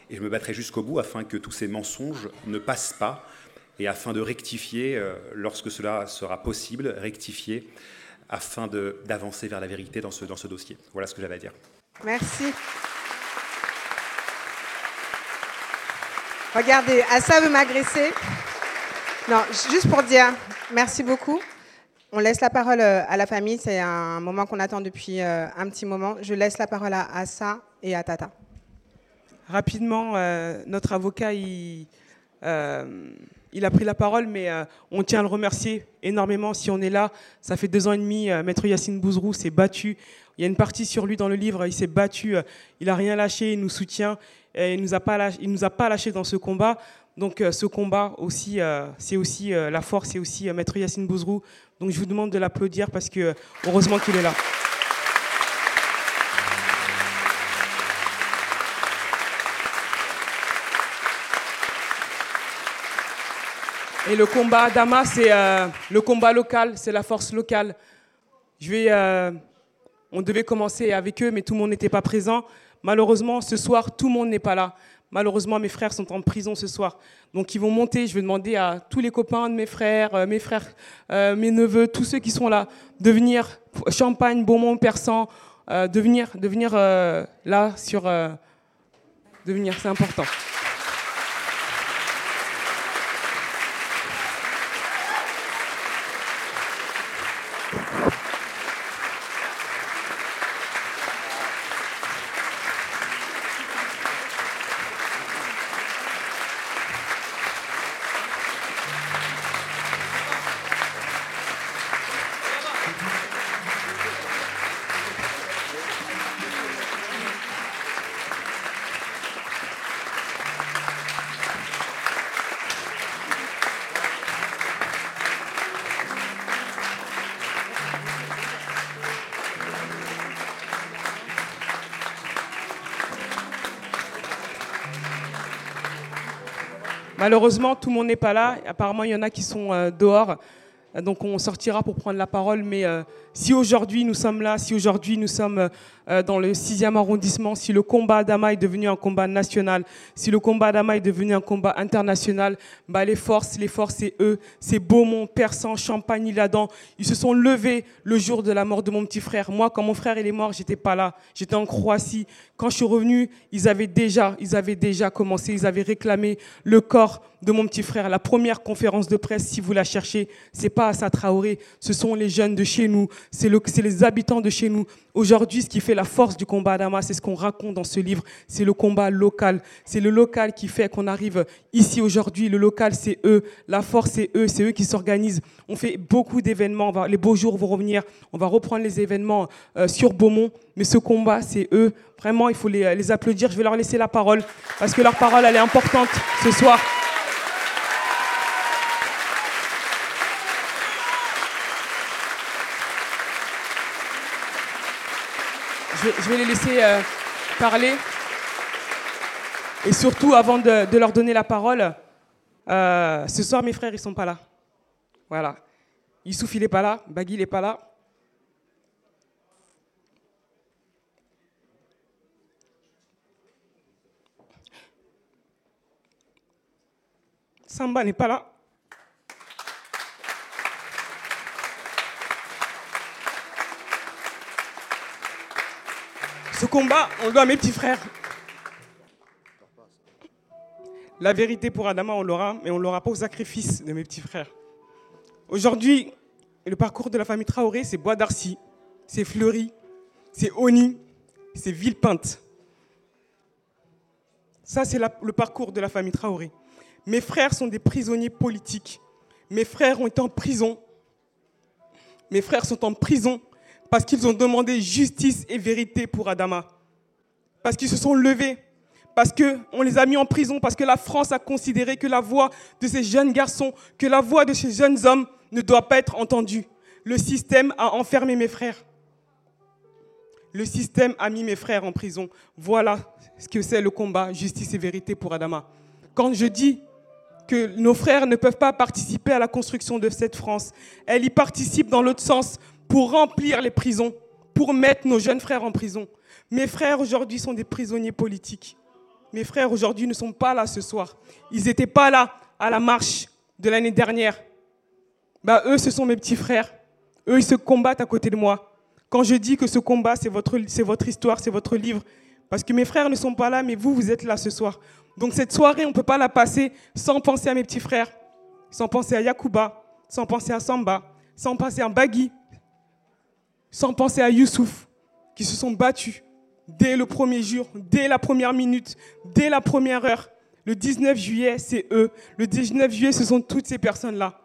Et je me battrai jusqu'au bout afin que tous ces mensonges ne passent pas et afin de rectifier, euh, lorsque cela sera possible, rectifier afin d'avancer vers la vérité dans ce, dans ce dossier. Voilà ce que j'avais à dire. Merci. Regardez, Assa veut m'agresser. Non, juste pour dire merci beaucoup. On laisse la parole euh, à la famille. C'est un moment qu'on attend depuis euh, un petit moment. Je laisse la parole à Assa et à Tata. Rapidement, euh, notre avocat, il, il a pris la parole, mais euh, on tient à le remercier énormément si on est là. Ça fait deux ans et demi, euh, Maître Yacine Bouzrou s'est battu. Il y a une partie sur lui dans le livre, il s'est battu, euh, il n'a rien lâché, il nous soutient, il ne nous, a pas lâché, nous a pas lâché dans ce combat. Donc ce combat aussi, c'est aussi la force, c'est aussi Maître Yacine Bouzrou. Donc je vous demande de l'applaudir parce que heureusement qu'il est là. Et le combat Dama, c'est euh, le combat local, c'est la force locale. Je vais, euh, on devait commencer avec eux, mais tout le monde n'était pas présent. Malheureusement, ce soir, tout le monde n'est pas là. Malheureusement, mes frères sont en prison ce soir. Donc, ils vont monter. Je vais demander à tous les copains de mes frères, euh, mes frères, mes neveux, tous ceux qui sont là, de venir. Champagne, Beaumont, Persan, de venir, de venir là sur. de venir, c'est important. Malheureusement, tout le monde n'est pas là. Apparemment, il y en a qui sont euh, dehors. Donc on sortira pour prendre la parole, mais euh, si aujourd'hui nous sommes là, si aujourd'hui nous sommes euh, dans le 6e arrondissement, si le combat d'Ama est devenu un combat national, si le combat d'Ama est devenu un combat international, bah les forces, les forces, c'est eux, c'est Beaumont, Persan, Champagne, Ladan. Ils se sont levés le jour de la mort de mon petit frère. Moi, quand mon frère est mort, j'étais pas là, j'étais en Croatie. Quand je suis revenu, ils avaient déjà, ils avaient déjà commencé, ils avaient réclamé le corps de mon petit frère. La première conférence de presse, si vous la cherchez, c'est pas Assa Traoré, ce sont les jeunes de chez nous, c'est le, les habitants de chez nous. Aujourd'hui, ce qui fait la force du combat d'Ama, c'est ce qu'on raconte dans ce livre, c'est le combat local. C'est le local qui fait qu'on arrive ici aujourd'hui. Le local, c'est eux. La force, c'est eux. C'est eux qui s'organisent. On fait beaucoup d'événements. Les beaux jours vont revenir. On va reprendre les événements euh, sur Beaumont. Mais ce combat, c'est eux. Vraiment, il faut les, les applaudir. Je vais leur laisser la parole parce que leur parole, elle est importante ce soir. Je vais les laisser euh, parler. Et surtout, avant de, leur donner la parole, euh, ce soir, mes frères, ils sont pas là. Voilà. Youssouf, il n'est pas là. Bagui, il n'est pas là. Samba n'est pas là. Ce combat, on le doit à mes petits frères. La vérité pour Adama, on l'aura, mais on ne l'aura pas au sacrifice de mes petits frères. Aujourd'hui, le parcours de la famille Traoré, c'est Bois d'Arcy, c'est Fleury, c'est Oni, c'est Villepinte. Ça, c'est le parcours de la famille Traoré. Mes frères sont des prisonniers politiques. Mes frères ont été en prison. Mes frères sont en prison parce qu'ils ont demandé justice et vérité pour Adama. Parce qu'ils se sont levés. Parce qu'on les a mis en prison. Parce que la France a considéré que la voix de ces jeunes garçons, que la voix de ces jeunes hommes ne doit pas être entendue. Le système a enfermé mes frères. Le système a mis mes frères en prison. Voilà ce que c'est le combat justice et vérité pour Adama. Quand je dis que nos frères ne peuvent pas participer à la construction de cette France, elle y participe dans l'autre sens pour remplir les prisons, pour mettre nos jeunes frères en prison. Mes frères aujourd'hui sont des prisonniers politiques. Mes frères aujourd'hui ne sont pas là ce soir. Ils n'étaient pas là à la marche de l'année dernière. Bah, eux, ce sont mes petits frères. Eux, ils se combattent à côté de moi. Quand je dis que ce combat, c'est votre, c'est votre histoire, c'est votre livre, parce que mes frères ne sont pas là, mais vous, vous êtes là ce soir. Donc cette soirée, on ne peut pas la passer sans penser à mes petits frères, sans penser à Yakuba, sans penser à Samba, sans penser à Bagui, sans penser à Youssouf, qui se sont battus dès le premier jour, dès la première minute, dès la première heure. Le 19 juillet, c'est eux. Le 19 juillet, ce sont toutes ces personnes-là.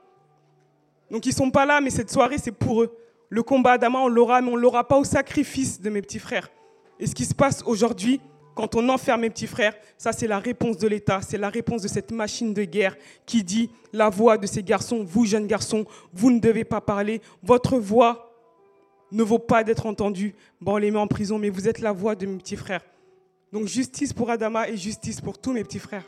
Donc ils ne sont pas là, mais cette soirée, c'est pour eux. Le combat d'Ama, on l'aura, mais on ne l'aura pas au sacrifice de mes petits frères. Et ce qui se passe aujourd'hui, quand on enferme mes petits frères, ça c'est la réponse de l'État, c'est la réponse de cette machine de guerre qui dit la voix de ces garçons, vous jeunes garçons, vous ne devez pas parler, votre voix ne vaut pas d'être entendu. Bon, on les met en prison, mais vous êtes la voix de mes petits frères. Donc justice pour Adama et justice pour tous mes petits frères.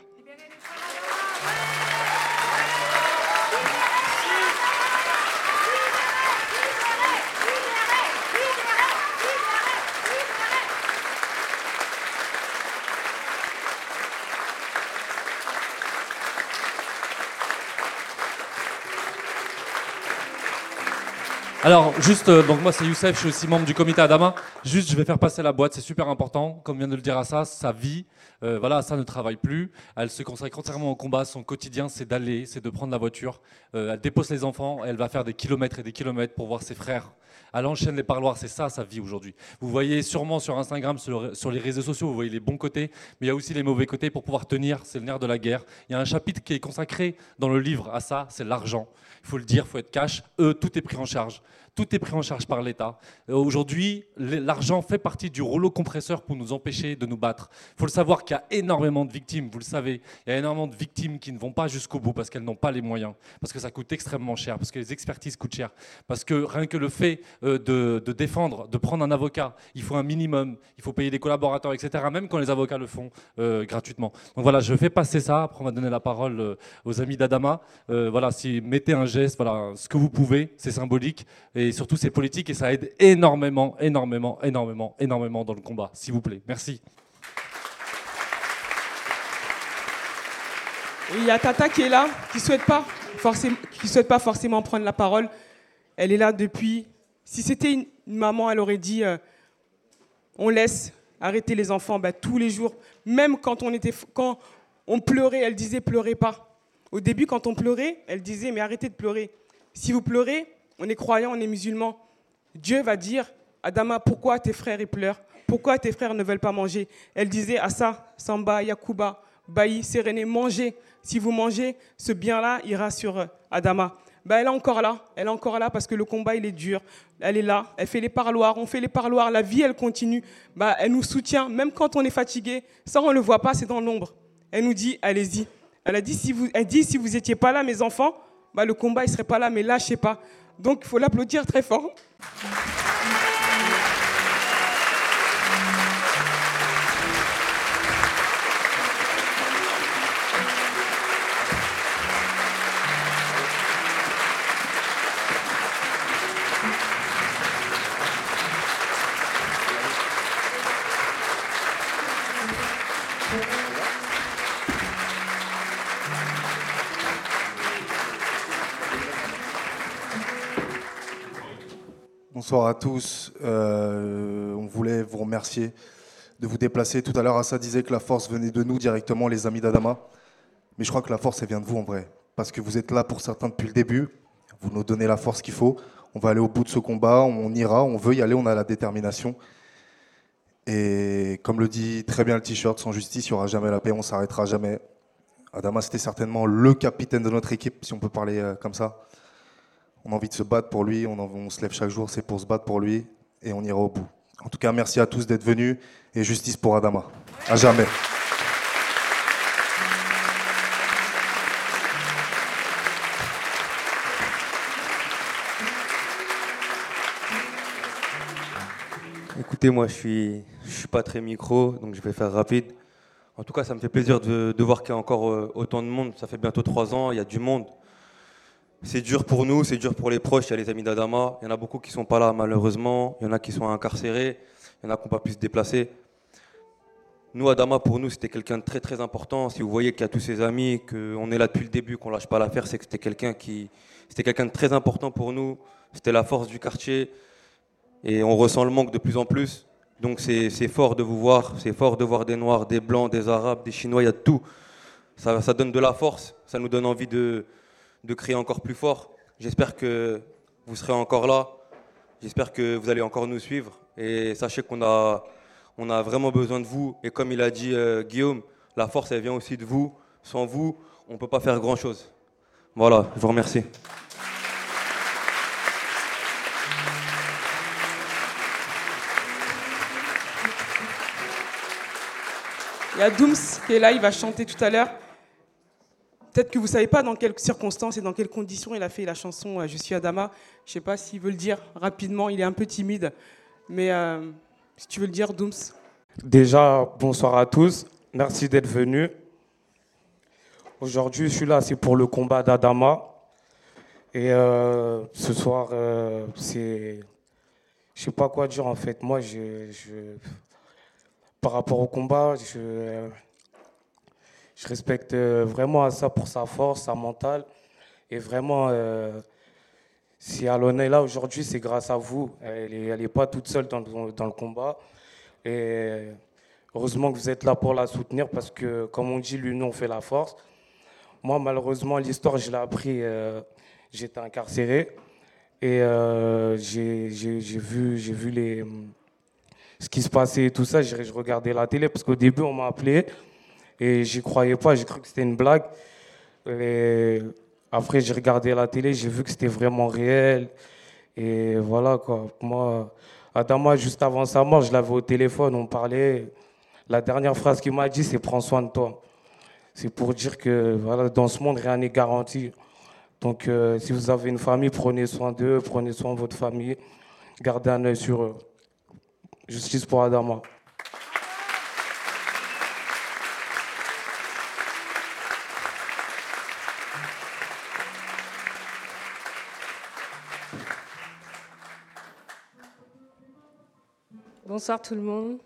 Alors, juste, euh, donc moi c'est Youssef, je suis aussi membre du comité Adama. Juste, je vais faire passer la boîte, c'est super important. Comme vient de le dire ça, sa vie, euh, voilà, ça ne travaille plus. Elle se consacre entièrement au combat. Son quotidien, c'est d'aller, c'est de prendre la voiture. Euh, elle dépose les enfants, elle va faire des kilomètres et des kilomètres pour voir ses frères. Elle enchaîne les parloirs, c'est ça sa vie aujourd'hui. Vous voyez sûrement sur Instagram, sur, les réseaux sociaux, vous voyez les bons côtés, mais il y a aussi les mauvais côtés pour pouvoir tenir. C'est le nerf de la guerre. Il y a un chapitre qui est consacré dans le livre à ça, c'est l'argent. Il faut le dire, il faut être cash. Eux, tout est pris en charge. Tout est pris en charge par l'État. Euh, aujourd'hui, l'argent fait partie du rouleau compresseur pour nous empêcher de nous battre. Il faut le savoir qu'il y a énormément de victimes, vous le savez. Il y a énormément de victimes qui ne vont pas jusqu'au bout parce qu'elles n'ont pas les moyens, parce que ça coûte extrêmement cher, parce que les expertises coûtent cher, parce que rien que le fait euh, de, défendre, de prendre un avocat. Il faut un minimum, il faut payer des collaborateurs, etc., même quand les avocats le font euh, gratuitement. Donc voilà, je fais passer ça, après on va donner la parole aux amis d'Adama. voilà, si mettez un geste, voilà, ce que vous pouvez, c'est symbolique, surtout c'est politique, et ça aide énormément, énormément, énormément, énormément dans le combat, s'il vous plaît. Merci. il y a Tata qui est là, qui souhaite, pas forcément, souhaite pas forcément prendre la parole. Elle est là depuis. Si c'était une, maman, elle aurait dit euh, on laisse arrêter les enfants bah, tous les jours. Même quand on, était, quand on pleurait, elle disait pleurez pas. Au début, quand on pleurait, elle disait mais arrêtez de pleurer. Si vous pleurez, on est croyant, on est musulman. Dieu va dire Adama, pourquoi tes frères ils pleurent? Pourquoi tes frères ne veulent pas manger? Elle disait Assa, Samba, Yakuba, Baï, Séréné, mangez. Si vous mangez, ce bien-là ira sur euh, Adama. Ben, elle est encore là. Elle est encore là parce que le combat, il est dur. Elle est là. Elle fait les parloirs. On fait les parloirs. La vie, elle continue. Ben, elle nous soutient, même quand on est fatigué. Ça, on ne le voit pas, c'est dans l'ombre. Elle nous dit, allez-y. Elle a dit, si vous, elle si vous n'étiez pas là, mes enfants, ben, le combat, il serait pas là, mais lâchez pas. Donc, il faut l'applaudir très fort. Bonsoir à tous. Euh, on voulait vous remercier de vous déplacer. Tout à l'heure, Assa disait que la force venait de nous directement, les amis d'Adama. Mais je crois que la force, elle vient de vous en vrai. Parce que vous êtes là pour certains depuis le début. Vous nous donnez la force qu'il faut. On va aller au bout de ce combat. On ira. On veut y aller. On a la détermination. Et comme le dit très bien le t-shirt, sans justice, il n'y aura jamais la paix. On s'arrêtera jamais. Adama, c'était certainement le capitaine de notre équipe, si on peut parler euh, comme ça on a envie de se battre pour lui, on, se lève chaque jour, c'est pour se battre pour lui, et on ira au bout. En tout cas, merci à tous d'être venus, et justice pour Adama. À jamais. Écoutez, moi je suis, je suis pas très micro, donc je vais faire rapide. En tout cas, ça me fait plaisir de, voir qu'il y a encore euh, autant de monde. Ça fait bientôt trois ans, il y a du monde. C'est dur pour nous, c'est dur pour les proches. Il y a les amis d'Adama. Il y en a beaucoup qui ne sont pas là, malheureusement. Il y en a qui sont incarcérés. Il y en a qui n'ont pas pu se déplacer. Nous, Adama, pour nous, c'était quelqu'un de très très important. Si vous voyez qu'il y a tous ses amis, qu'on est là depuis le début, qu'on lâche pas l'affaire, c'est que c'était quelqu'un qui, c'était quelqu'un de très important pour nous. C'était la force du quartier, et on ressent le manque de plus en plus. Donc c'est fort de vous voir, c'est fort de voir des Noirs, des Blancs, des Arabes, des Chinois, il y a de tout. Ça, ça donne de la force, ça nous donne envie de, de crier encore plus fort. J'espère que vous serez encore là. J'espère que vous allez encore nous suivre. Et sachez qu'on a, on a vraiment besoin de vous. Et comme il a dit euh, Guillaume, la force, elle vient aussi de vous. Sans vous, on ne peut pas faire grand-chose. Voilà, je vous remercie. Il y a Dooms qui est là, il va chanter tout à l'heure. Peut-être que vous ne savez pas dans quelles circonstances et dans quelles conditions il a fait la chanson euh, Je suis Adama. Je ne sais pas s'il veut le dire rapidement, il est un peu timide. Mais euh, si tu veux le dire, Dooms. Déjà, bonsoir à tous. Merci d'être venus. Aujourd'hui, je suis là, c'est pour le combat d'Adama. Et euh, ce soir, c'est. Je ne sais pas quoi dire en fait. Moi, je, je... par rapport au combat, je je respecte euh, vraiment ça pour sa force, sa mentale. Et vraiment, euh, si Alona est là aujourd'hui, c'est grâce à vous. Elle n'est pas toute seule dans, le combat. Et heureusement que vous êtes là pour la soutenir parce que, comme on dit, l'union fait la force. Moi, malheureusement, l'histoire, je l'ai appris, euh, j'étais incarcéré. Et j'ai vu, vu les, ce qui se passait et tout ça. Je regardais la télé parce qu'au début, on m'a appelé. Et j'y croyais pas, j'ai cru que c'était une blague. Et après, j'ai regardé la télé, j'ai vu que c'était vraiment réel. Et voilà, quoi. Moi, Adama, juste avant sa mort, je l'avais au téléphone, on parlait. La dernière phrase qu'il m'a dit, c'est prends soin de toi. C'est pour dire que voilà, dans ce monde, rien n'est garanti. Donc, euh, si vous avez une famille, prenez soin d'eux, prenez soin de votre famille. garder un œil sur eux. Justice pour Adama. Bonsoir tout le monde.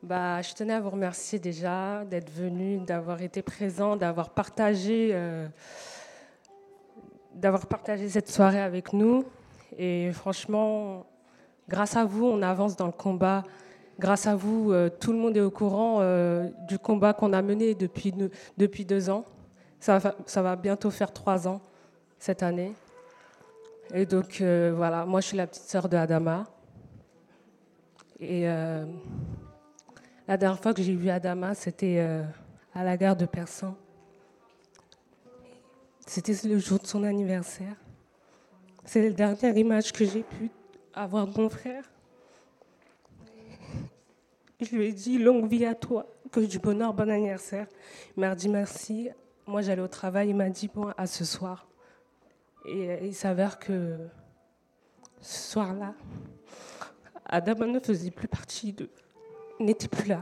Bah, je tenais à vous remercier déjà d'être venu, d'avoir été présent, d'avoir partagé, euh, d'avoir partagé cette soirée avec nous. Et franchement, grâce à vous, on avance dans le combat. Grâce à vous, euh, tout le monde est au courant euh, du combat qu'on a mené depuis, deux ans. Ça va, ça va bientôt faire trois ans cette année. Et donc voilà, moi je suis la petite sœur de Adama. Et euh, la dernière fois que j'ai vu Adama, c'était euh, à la gare de Persan. C'était le jour de son anniversaire. C'est la dernière image que j'ai pu avoir de mon frère. Je lui ai dit longue vie à toi, que du bonheur, bon anniversaire. Il m'a dit merci. Moi, j'allais au travail. Il m'a dit bon, à ce soir. Et euh, il s'avère que ce soir-là, Adama ne faisait plus partie de. n'était plus là.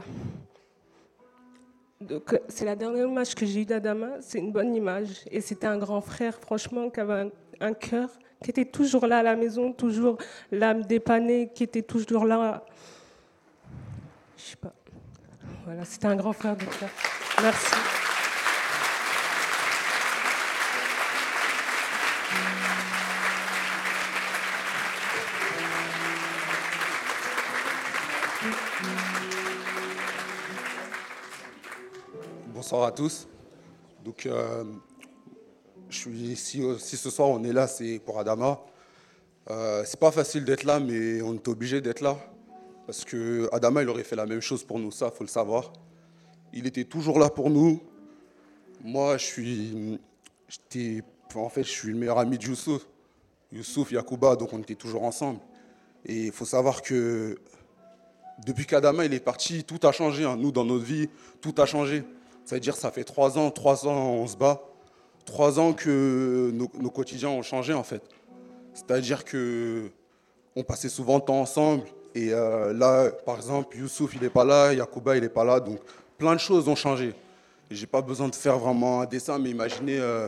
Donc, c'est la dernière image que j'ai eue d'Adama, c'est une bonne image. Et c'était un grand frère, franchement, qui avait un, cœur, qui était toujours là à la maison, toujours l'âme dépanée, qui était toujours là. Je sais pas. Voilà, c'était un grand frère de. Merci. Bonsoir à tous. Donc, euh, je suis aussi ce soir, on est là, c'est pour Adama. Euh, c'est pas facile d'être là, mais on est obligé d'être là. Parce que Adama, il aurait fait la même chose pour nous, ça, faut le savoir. Il était toujours là pour nous. Moi, je suis. En fait, je suis le meilleur ami de Youssouf. Youssouf, Yakuba, donc on était toujours ensemble. Et il faut savoir que depuis qu'Adama il est parti, tout a changé. Hein. Nous, dans notre vie, tout a changé. C'est-à-dire ça fait trois ans, trois ans on se bat, trois ans que nos, quotidiens ont changé en fait. C'est-à-dire que on passait souvent temps ensemble et euh, là, par exemple, Youssouf il n'est pas là, Yacouba il n'est pas là, donc plein de choses ont changé. J'ai pas besoin de faire vraiment un dessin, mais imaginez euh,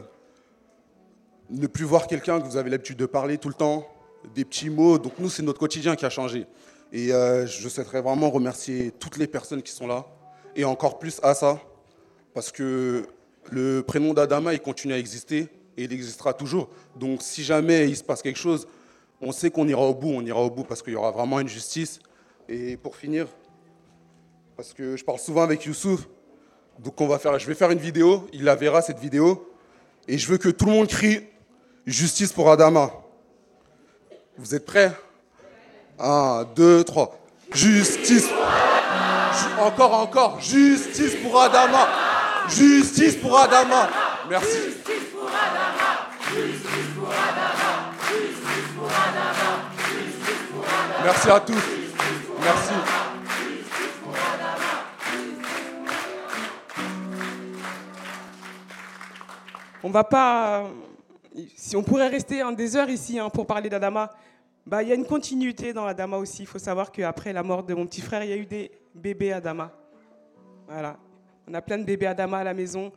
ne plus voir quelqu'un que vous avez l'habitude de parler tout le temps, des petits mots. Donc nous, c'est notre quotidien qui a changé. Et euh, je souhaiterais vraiment remercier toutes les personnes qui sont là, et encore plus à ça, parce que le prénom d'Adama, il continue à exister et il existera toujours. Donc si jamais il se passe quelque chose, on sait qu'on ira au bout, on ira au bout parce qu'il y aura vraiment une justice. Et pour finir, parce que je parle souvent avec Youssouf, donc on va faire, je vais faire une vidéo, il la verra cette vidéo, et je veux que tout le monde crie justice pour Adama. Vous êtes prêts? Un, deux, trois. Justice. Encore, encore. Justice pour Adama. Justice pour Adama. Merci. Justice pour Adama. Justice pour Adama. Justice pour Adama. Justice pour Adama. Merci à tous. Merci. On va pas. Si on pourrait rester en des heures ici hein, pour parler d'Adama, bah, il y a une continuité dans Adama aussi. Il faut savoir qu'après la mort de mon petit frère, il y a eu des bébés Adama. Voilà. On a plein de bébés Adama à la maison.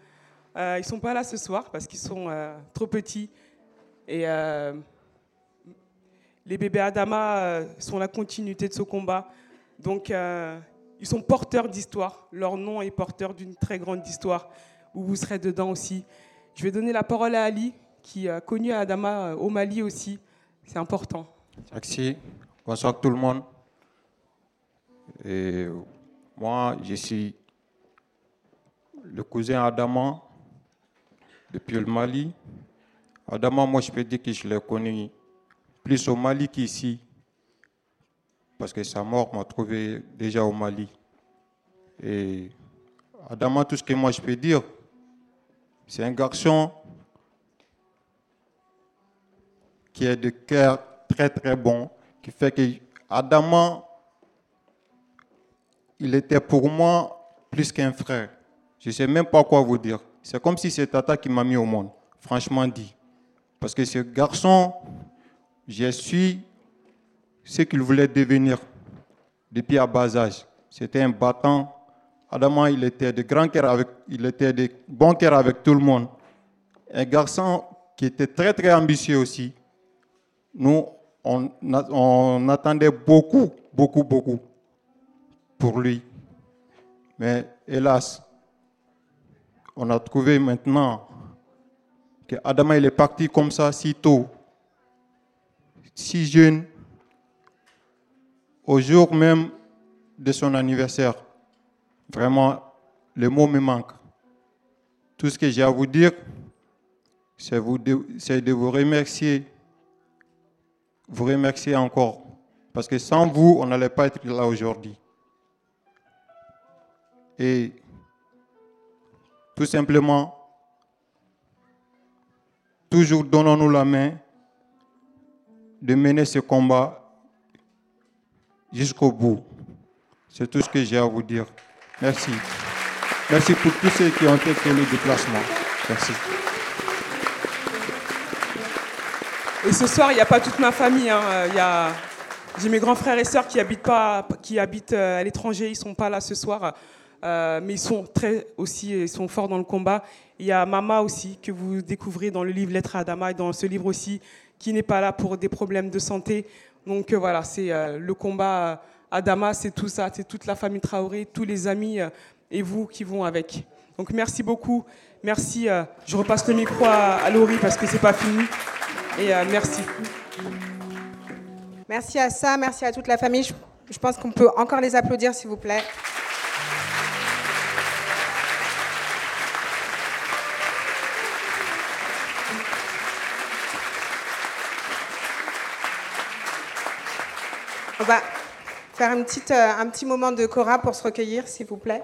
Euh, ils ne sont pas là ce soir parce qu'ils sont euh, trop petits. Et euh, les bébés Adama sont la continuité de ce combat. Donc, ils sont porteurs d'histoire. Leur nom est porteur d'une très grande histoire où vous serez dedans aussi. Je vais donner la parole à Ali, qui a connu Adama au Mali aussi. C'est important. Merci. Bonsoir tout le monde. Et moi, je suis le cousin Adama, depuis le Mali. Adama, moi, je peux dire que je l'ai connu plus au Mali qu'ici, parce que sa mort m'a trouvé déjà au Mali. Et Adama, tout ce que moi je peux dire, c'est un garçon qui est de cœur très très bon, qui fait que Adama, il était pour moi plus qu'un frère. Je ne sais même pas quoi vous dire. C'est comme si c'est Tata qui m'a mis au monde, franchement dit. Parce que ce garçon, je suis ce qu'il voulait devenir depuis à bas âge. C'était un battant. Adama, il était de grand cœur avec, il était de bon cœur avec tout le monde. Un garçon qui était très très ambitieux aussi. Nous, on attendait beaucoup, beaucoup, beaucoup pour lui. Mais hélas, on a trouvé maintenant que Adama est parti comme ça si tôt, si jeune, au jour même de son anniversaire. Vraiment, le mot me manque. Tout ce que j'ai à vous dire, c'est de, de vous remercier, vous remercier encore. Parce que sans vous, on n'allait pas être là aujourd'hui. Et tout simplement, toujours donnons-nous la main de mener ce combat jusqu'au bout. C'est tout ce que j'ai à vous dire. Merci. Merci pour tous ceux qui ont fait le déplacement. Merci. Et ce soir, il n'y a pas toute ma famille. hein. Il y a... J'ai mes grands frères et sœurs qui habitent, pas, qui habitent euh, à l'étranger. Ils ne sont pas là ce soir. Euh, mais ils sont très aussi, ils sont forts dans le combat. Il y a Mama aussi, que vous découvrez dans le livre Lettre à Adama et dans ce livre aussi, qui n'est pas là pour des problèmes de santé. Donc euh, voilà, c'est euh, le combat Adama, c'est tout ça, c'est toute la famille Traoré, tous les amis et vous qui vont avec. Donc merci beaucoup. Merci. je repasse le micro à, à Laurie parce que c'est pas fini. Et merci. Merci à ça, merci à toute la famille. Je pense qu'on peut encore les applaudir, s'il vous plaît. On va faire euh, un petit moment de Cora pour se recueillir, s'il vous plaît.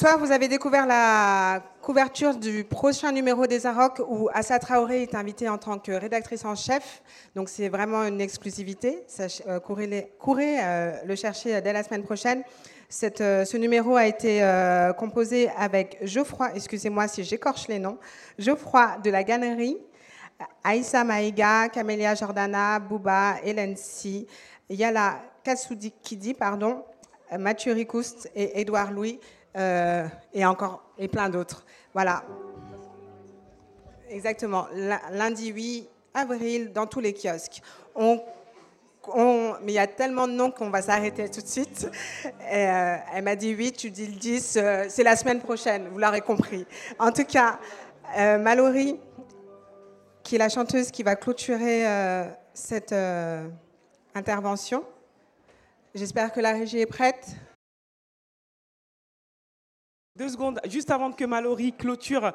Soir, vous avez découvert la couverture du prochain numéro des Arocs où Assa Traoré est invitée en tant que rédactrice en chef. Donc c'est vraiment une exclusivité. Euh, courez, euh, le chercher dès la semaine prochaine. Euh, ce numéro a été composé avec Geoffroy, excusez-moi si j'écorche les noms, Geoffroy de la Gannerie, Aïssa Maïga, Camélia Jordana, Bouba, Hélène Si, Yala Kassoudi pardon, Mathieu Ricoust et Édouard Louis. Euh, et encore et plein d'autres. Voilà. Exactement. Lundi 8 avril dans tous les kiosques. On, mais il y a tellement de noms qu'on va s'arrêter tout de suite. Euh, elle m'a dit 8, tu dis le 10, euh, c'est la semaine prochaine, vous l'aurez compris. En tout cas, Mallory, qui est la chanteuse qui va clôturer cette intervention. J'espère que la régie est prête. Deux secondes, juste avant que Mallory clôture,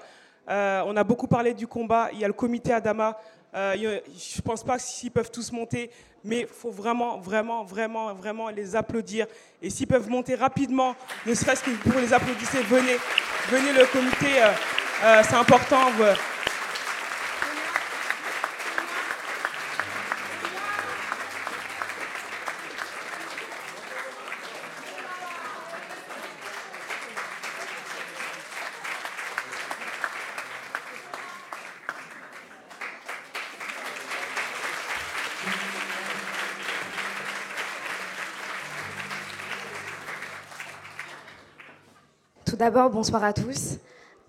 euh, on a beaucoup parlé du combat. Il y a le comité Adama. Euh, je ne pense pas s'ils peuvent tous monter, mais il faut vraiment, vraiment, vraiment, vraiment les applaudir. Et s'ils peuvent monter rapidement, ne serait-ce que pour les applaudir, venez, venez le comité, euh, c'est important. D'abord, bonsoir à tous.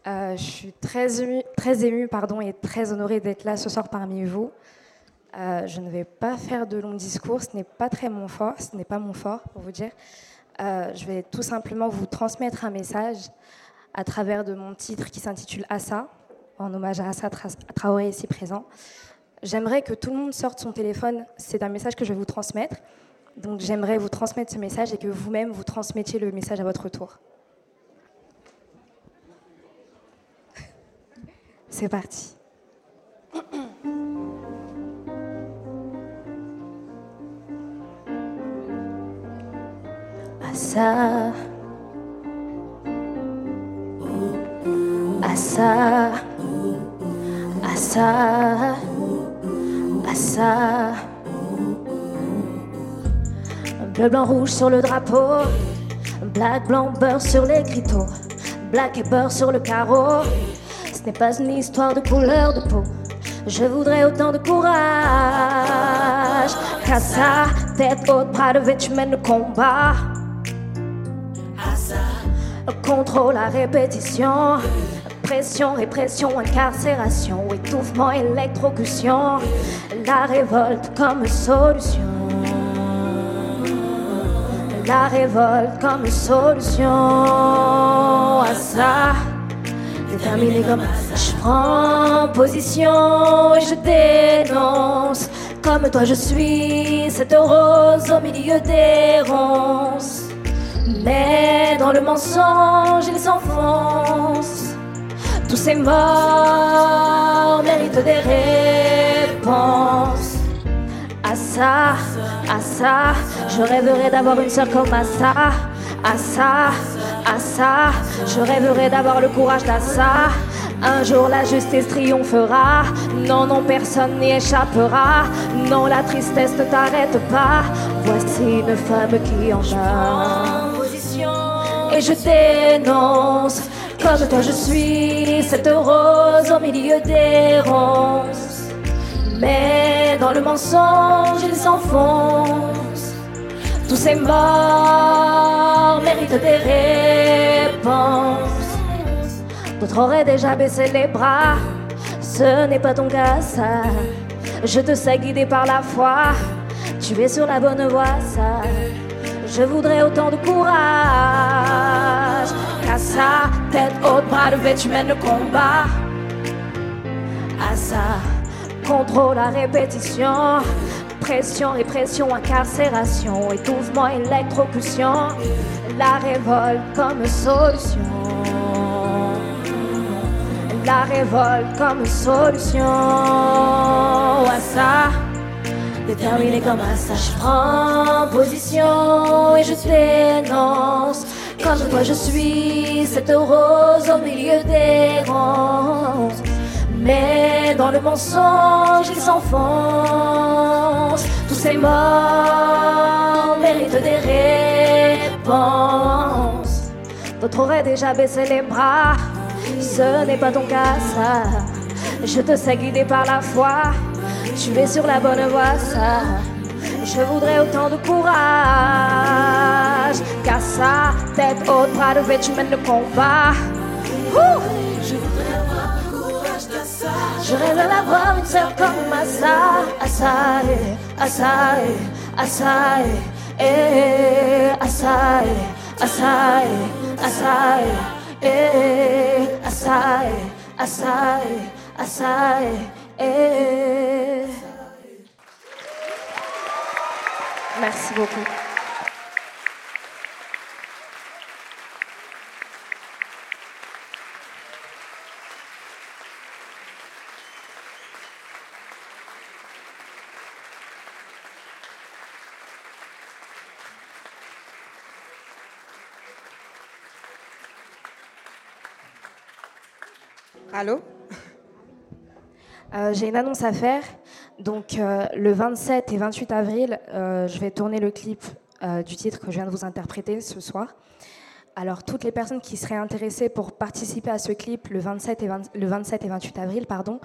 Euh, je suis très émue, très pardon, et très honorée d'être là ce soir parmi vous. Euh, je ne vais pas faire de longs discours, ce n'est pas très mon fort, ce n'est pas mon fort pour vous dire. Euh, je vais tout simplement vous transmettre un message à travers de mon titre qui s'intitule Assa, en hommage à Assa Traoré ici présent. J'aimerais que tout le monde sorte son téléphone, c'est un message que je vais vous transmettre. Donc j'aimerais vous transmettre ce message et que vous-même vous transmettiez le message à votre tour. C'est parti. Assa. Assa. Assa. Assa. Bleu, blanc, rouge sur le drapeau. Black, blanc, beurre sur les criteaux. Black et beurre sur le carreau n'est pas une histoire de couleur de peau. Je voudrais autant de courage ça, tête haute, bras de tu mènes le combat. Contrôle la répétition, pression, répression, incarcération, étouffement, électrocution, la révolte comme solution. La révolte comme solution à ça comme je prends position et je dénonce. Comme toi, je suis cette rose au milieu des ronces. Mais dans le mensonge, il s'enfonce. Tous ces morts méritent des réponses. À ça, à ça, je rêverais d'avoir une sœur comme à ça, à ça à ça. Je rêverais d'avoir le courage d'Assa. Un jour la justice triomphera. Non, non, personne n'y échappera. Non, la tristesse ne t'arrête pas. Voici une femme qui en a. Et je dénonce. Comme toi, je suis cette rose au milieu des ronces. Mais dans le mensonge, il s'enfonce. Tous ces morts méritent des réponses. D'autres auraient déjà baissé les bras. Ce n'est pas ton cas, ça. Je te sais guidé par la foi. Tu es sur la bonne voie, ça. Je voudrais autant de courage. Qu'à ça, tête haute, bras levés, tu mènes le combat. À ça, contrôle la répétition. Pression, répression, incarcération, étouffement, électrocution, la révolte comme solution. la révolte comme solution à ça. Déterminé comme un ça, je prends position et je dénonce. Comme toi, je suis cette rose au milieu des ronces. Mais dans le mensonge, il s'enfonce. Tous ces morts méritent des réponses. D'autres auraient déjà baissé les bras. Ce n'est pas ton cas, ça. Je te sais guidé par la foi. Tu es sur la bonne voie, ça. Je voudrais autant de courage. Qu'à sa tête haute, bras levés, tu mènes le combat. Je voudrais Je rêve d'avoir une sœur comme Assa. Assa, eh, Assa, eh, Assa, eh, eh, Assa, eh, Assa, eh, Assa, eh, eh, Assa, eh, Assa, eh, Assa, eh, eh. Merci beaucoup. Allô Euh, J'ai une annonce à faire. Donc, euh, le 27 et 28 avril, euh, je vais tourner le clip du titre que je viens de vous interpréter ce soir. Alors, toutes les personnes qui seraient intéressées pour participer à ce clip le 27 et, 20 le 27 et 28 avril, pardon,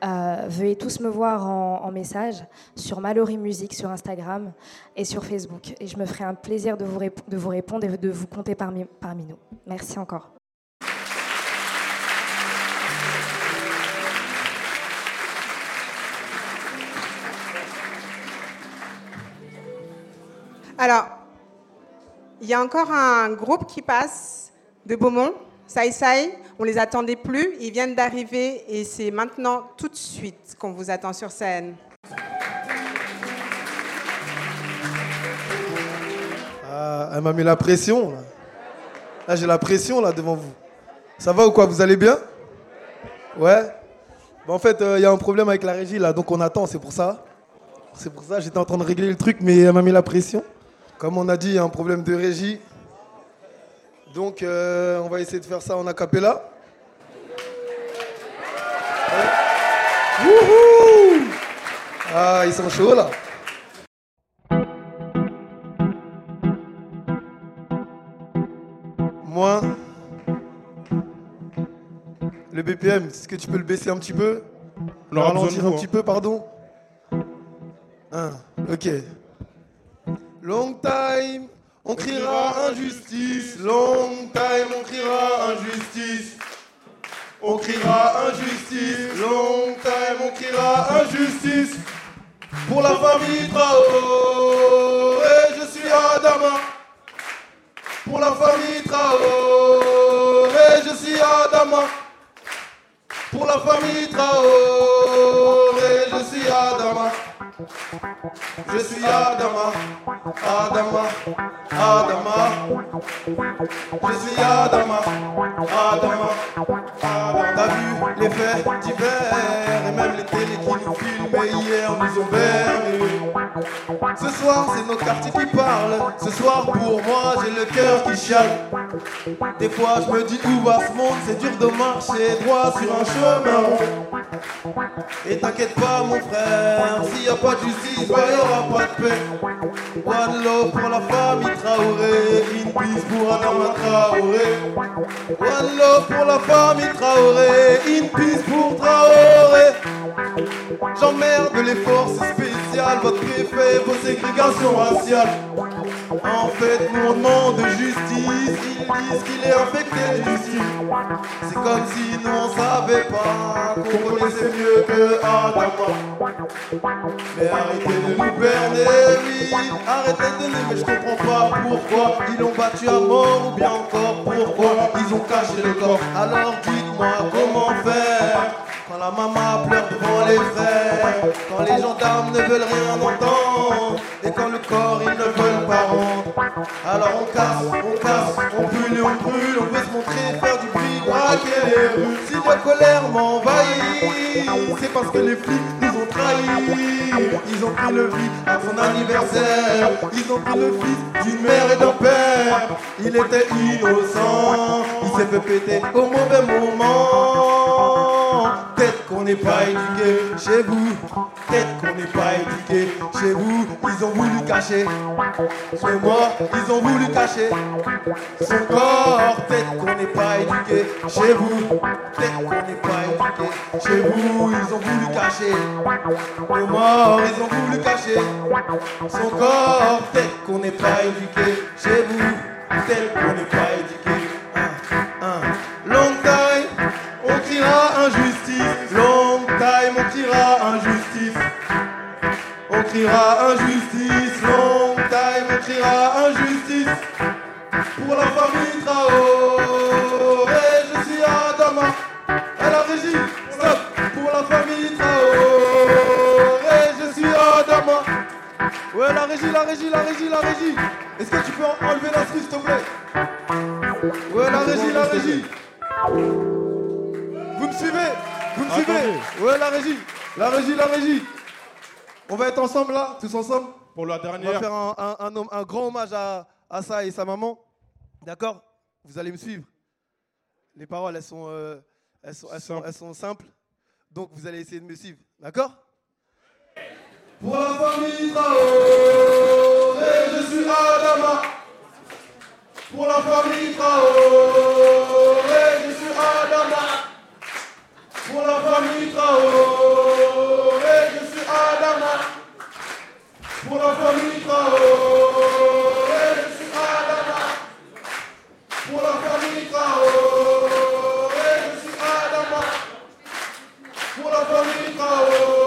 veuillez tous me voir en, message sur Mallory Music sur Instagram et sur Facebook. Et je me ferai un plaisir de vous, de vous répondre et de vous compter parmi, parmi nous. Merci encore. Alors, il y a encore un groupe qui passe de Beaumont, Sai Sai. On les attendait plus, ils viennent d'arriver et c'est maintenant tout de suite qu'on vous attend sur scène. Ah, elle m'a mis la pression. Là, j'ai la pression là devant vous. Ça va ou quoi Vous allez bien? Ouais Bah, En fait, il y a un problème avec la régie là, donc on attend, c'est pour ça. C'est pour ça, j'étais en train de régler le truc, mais elle m'a mis la pression. Comme on a dit, il y a un problème de régie. Donc, euh, on va essayer de faire ça en acapella. Ouais. Wouhou Ah, ils sont chauds là. Moi, le BPM, est-ce que tu peux le baisser un petit peu? Le ralentir un hein. petit peu, pardon? Hein, ok. Long time, on criera injustice. Long time, on criera injustice. On criera injustice. Long time, on criera injustice. Pour la famille Traoré, je suis Adama. Pour la famille Traoré, je suis Adama. Pour la famille Traoré, je suis Adama. Je suis Adama, Adama, Adama. Je suis Adama, Adama, Adama. T'as vu les faits divers et même les télés qui nous filmaient hier nous ont bernés. Ce soir, c'est nos quartiers qui parlent. Ce soir, pour moi, j'ai le cœur qui chiale. Des fois, je me dis où va ce monde? C'est dur de marcher droit sur un chemin. Et t'inquiète pas, mon frère, s'il n'y a pas de justice, bah, il n'y aura pas de paix. One love pour la famille Traoré, in peace pour Adama Traoré. One love pour la famille Traoré, in peace pour Traoré. J'emmerde les forces spéciales, votre préfet, vos ségrégations raciales. En fait, nous on demande justice, ils disent qu'il est infecté justice. C'est comme si nous on savait pas qu'on connaissait mieux que Adama. Mais arrêtez de nous berner, oui, arrêtez de nous, mais je comprends pas pourquoi ils l'ont battu à mort ou bien encore pourquoi ils ont caché le corps. Alors dites-moi comment faire quand la maman pleure devant les frères, quand les gendarmes ne veulent rien entendre, et quand le corps ils ne veulent pas rendre. Alors on casse, on casse, on brûle et on brûle, on veut se montrer, faire du bruit, braquer les. Si la colère m'envahit, c'est parce que les flics nous ont trahis. Ils ont pris le vie à son anniversaire, ils ont pris le fils d'une mère et d'un père. Il était innocent, il s'est fait péter au mauvais moment. Peut-être qu'on n'est pas éduqué chez vous, peut-être qu'on n'est pas éduqué chez vous. Ils ont voulu cacher, c'est moi, ils ont voulu cacher son corps. Peut-être qu'on n'est pas éduqué chez vous, peut-être qu'on n'est pas éduqué chez vous. Ils ont voulu cacher le mort, ils ont voulu cacher son corps. Peut-être qu'on n'est pas éduqué chez vous, peut-être qu'on n'est pas éduqué. Criera injustice. On criera injustice. Long time, on criera injustice. Pour la famille Traoré, je suis Adama. À la régie, stop. Pour la famille Traoré, je suis Adama. Ouais, la régie, la régie, la régie, la régie. Est-ce que tu peux en- enlever l'instru, s'il te plaît? Ouais, la régie, la régie. Vous me suivez? Vous me suivez Ouais, la régie. La régie, la régie. On va être ensemble là, tous ensemble Pour la On va dernière. faire un, un- un homme- un grand hommage à, à ça et sa maman. D'accord? Vous allez me suivre. Les paroles, elles sont, euh, elles, sont, elles, sont, elles sont simples. Donc vous allez essayer de me suivre. D'accord? Pour la famille Traoré, je suis Adama. Pour la famille Traoré, je suis Adama. Pour la famille Traoré, je suis Adama. Pour la famille Traoré, je suis Adama. Pour la famille Traoré, je suis Adama. Pour la famille Traoré,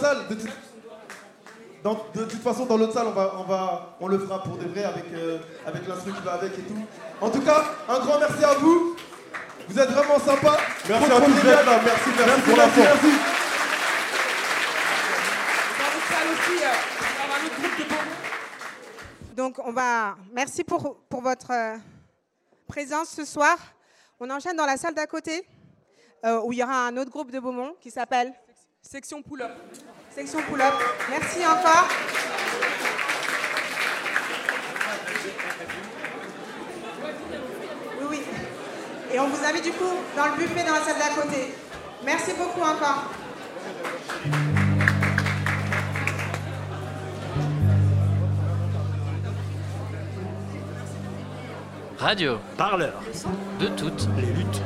salle, de, toute- dans- de toute façon, dans l'autre salle, on, va, on, va, on le fera pour de vrai avec, euh, avec l'instru qui va avec et tout. En tout cas, un grand merci à vous. Vous êtes vraiment sympa. Merci Trop à tous d'être là. Merci, merci pour la merci, force. merci. Donc, on va. Merci pour, pour votre euh, présence ce soir. On enchaîne dans la salle d'à côté, euh, où il y aura un autre groupe de Beaumont qui s'appelle Section Pull-Up. Section Pull-Up. Merci encore. Oui, oui. Et on vous invite du coup dans le buffet dans la salle d'à côté. Merci beaucoup encore. Radio. Parleur. De toutes les luttes.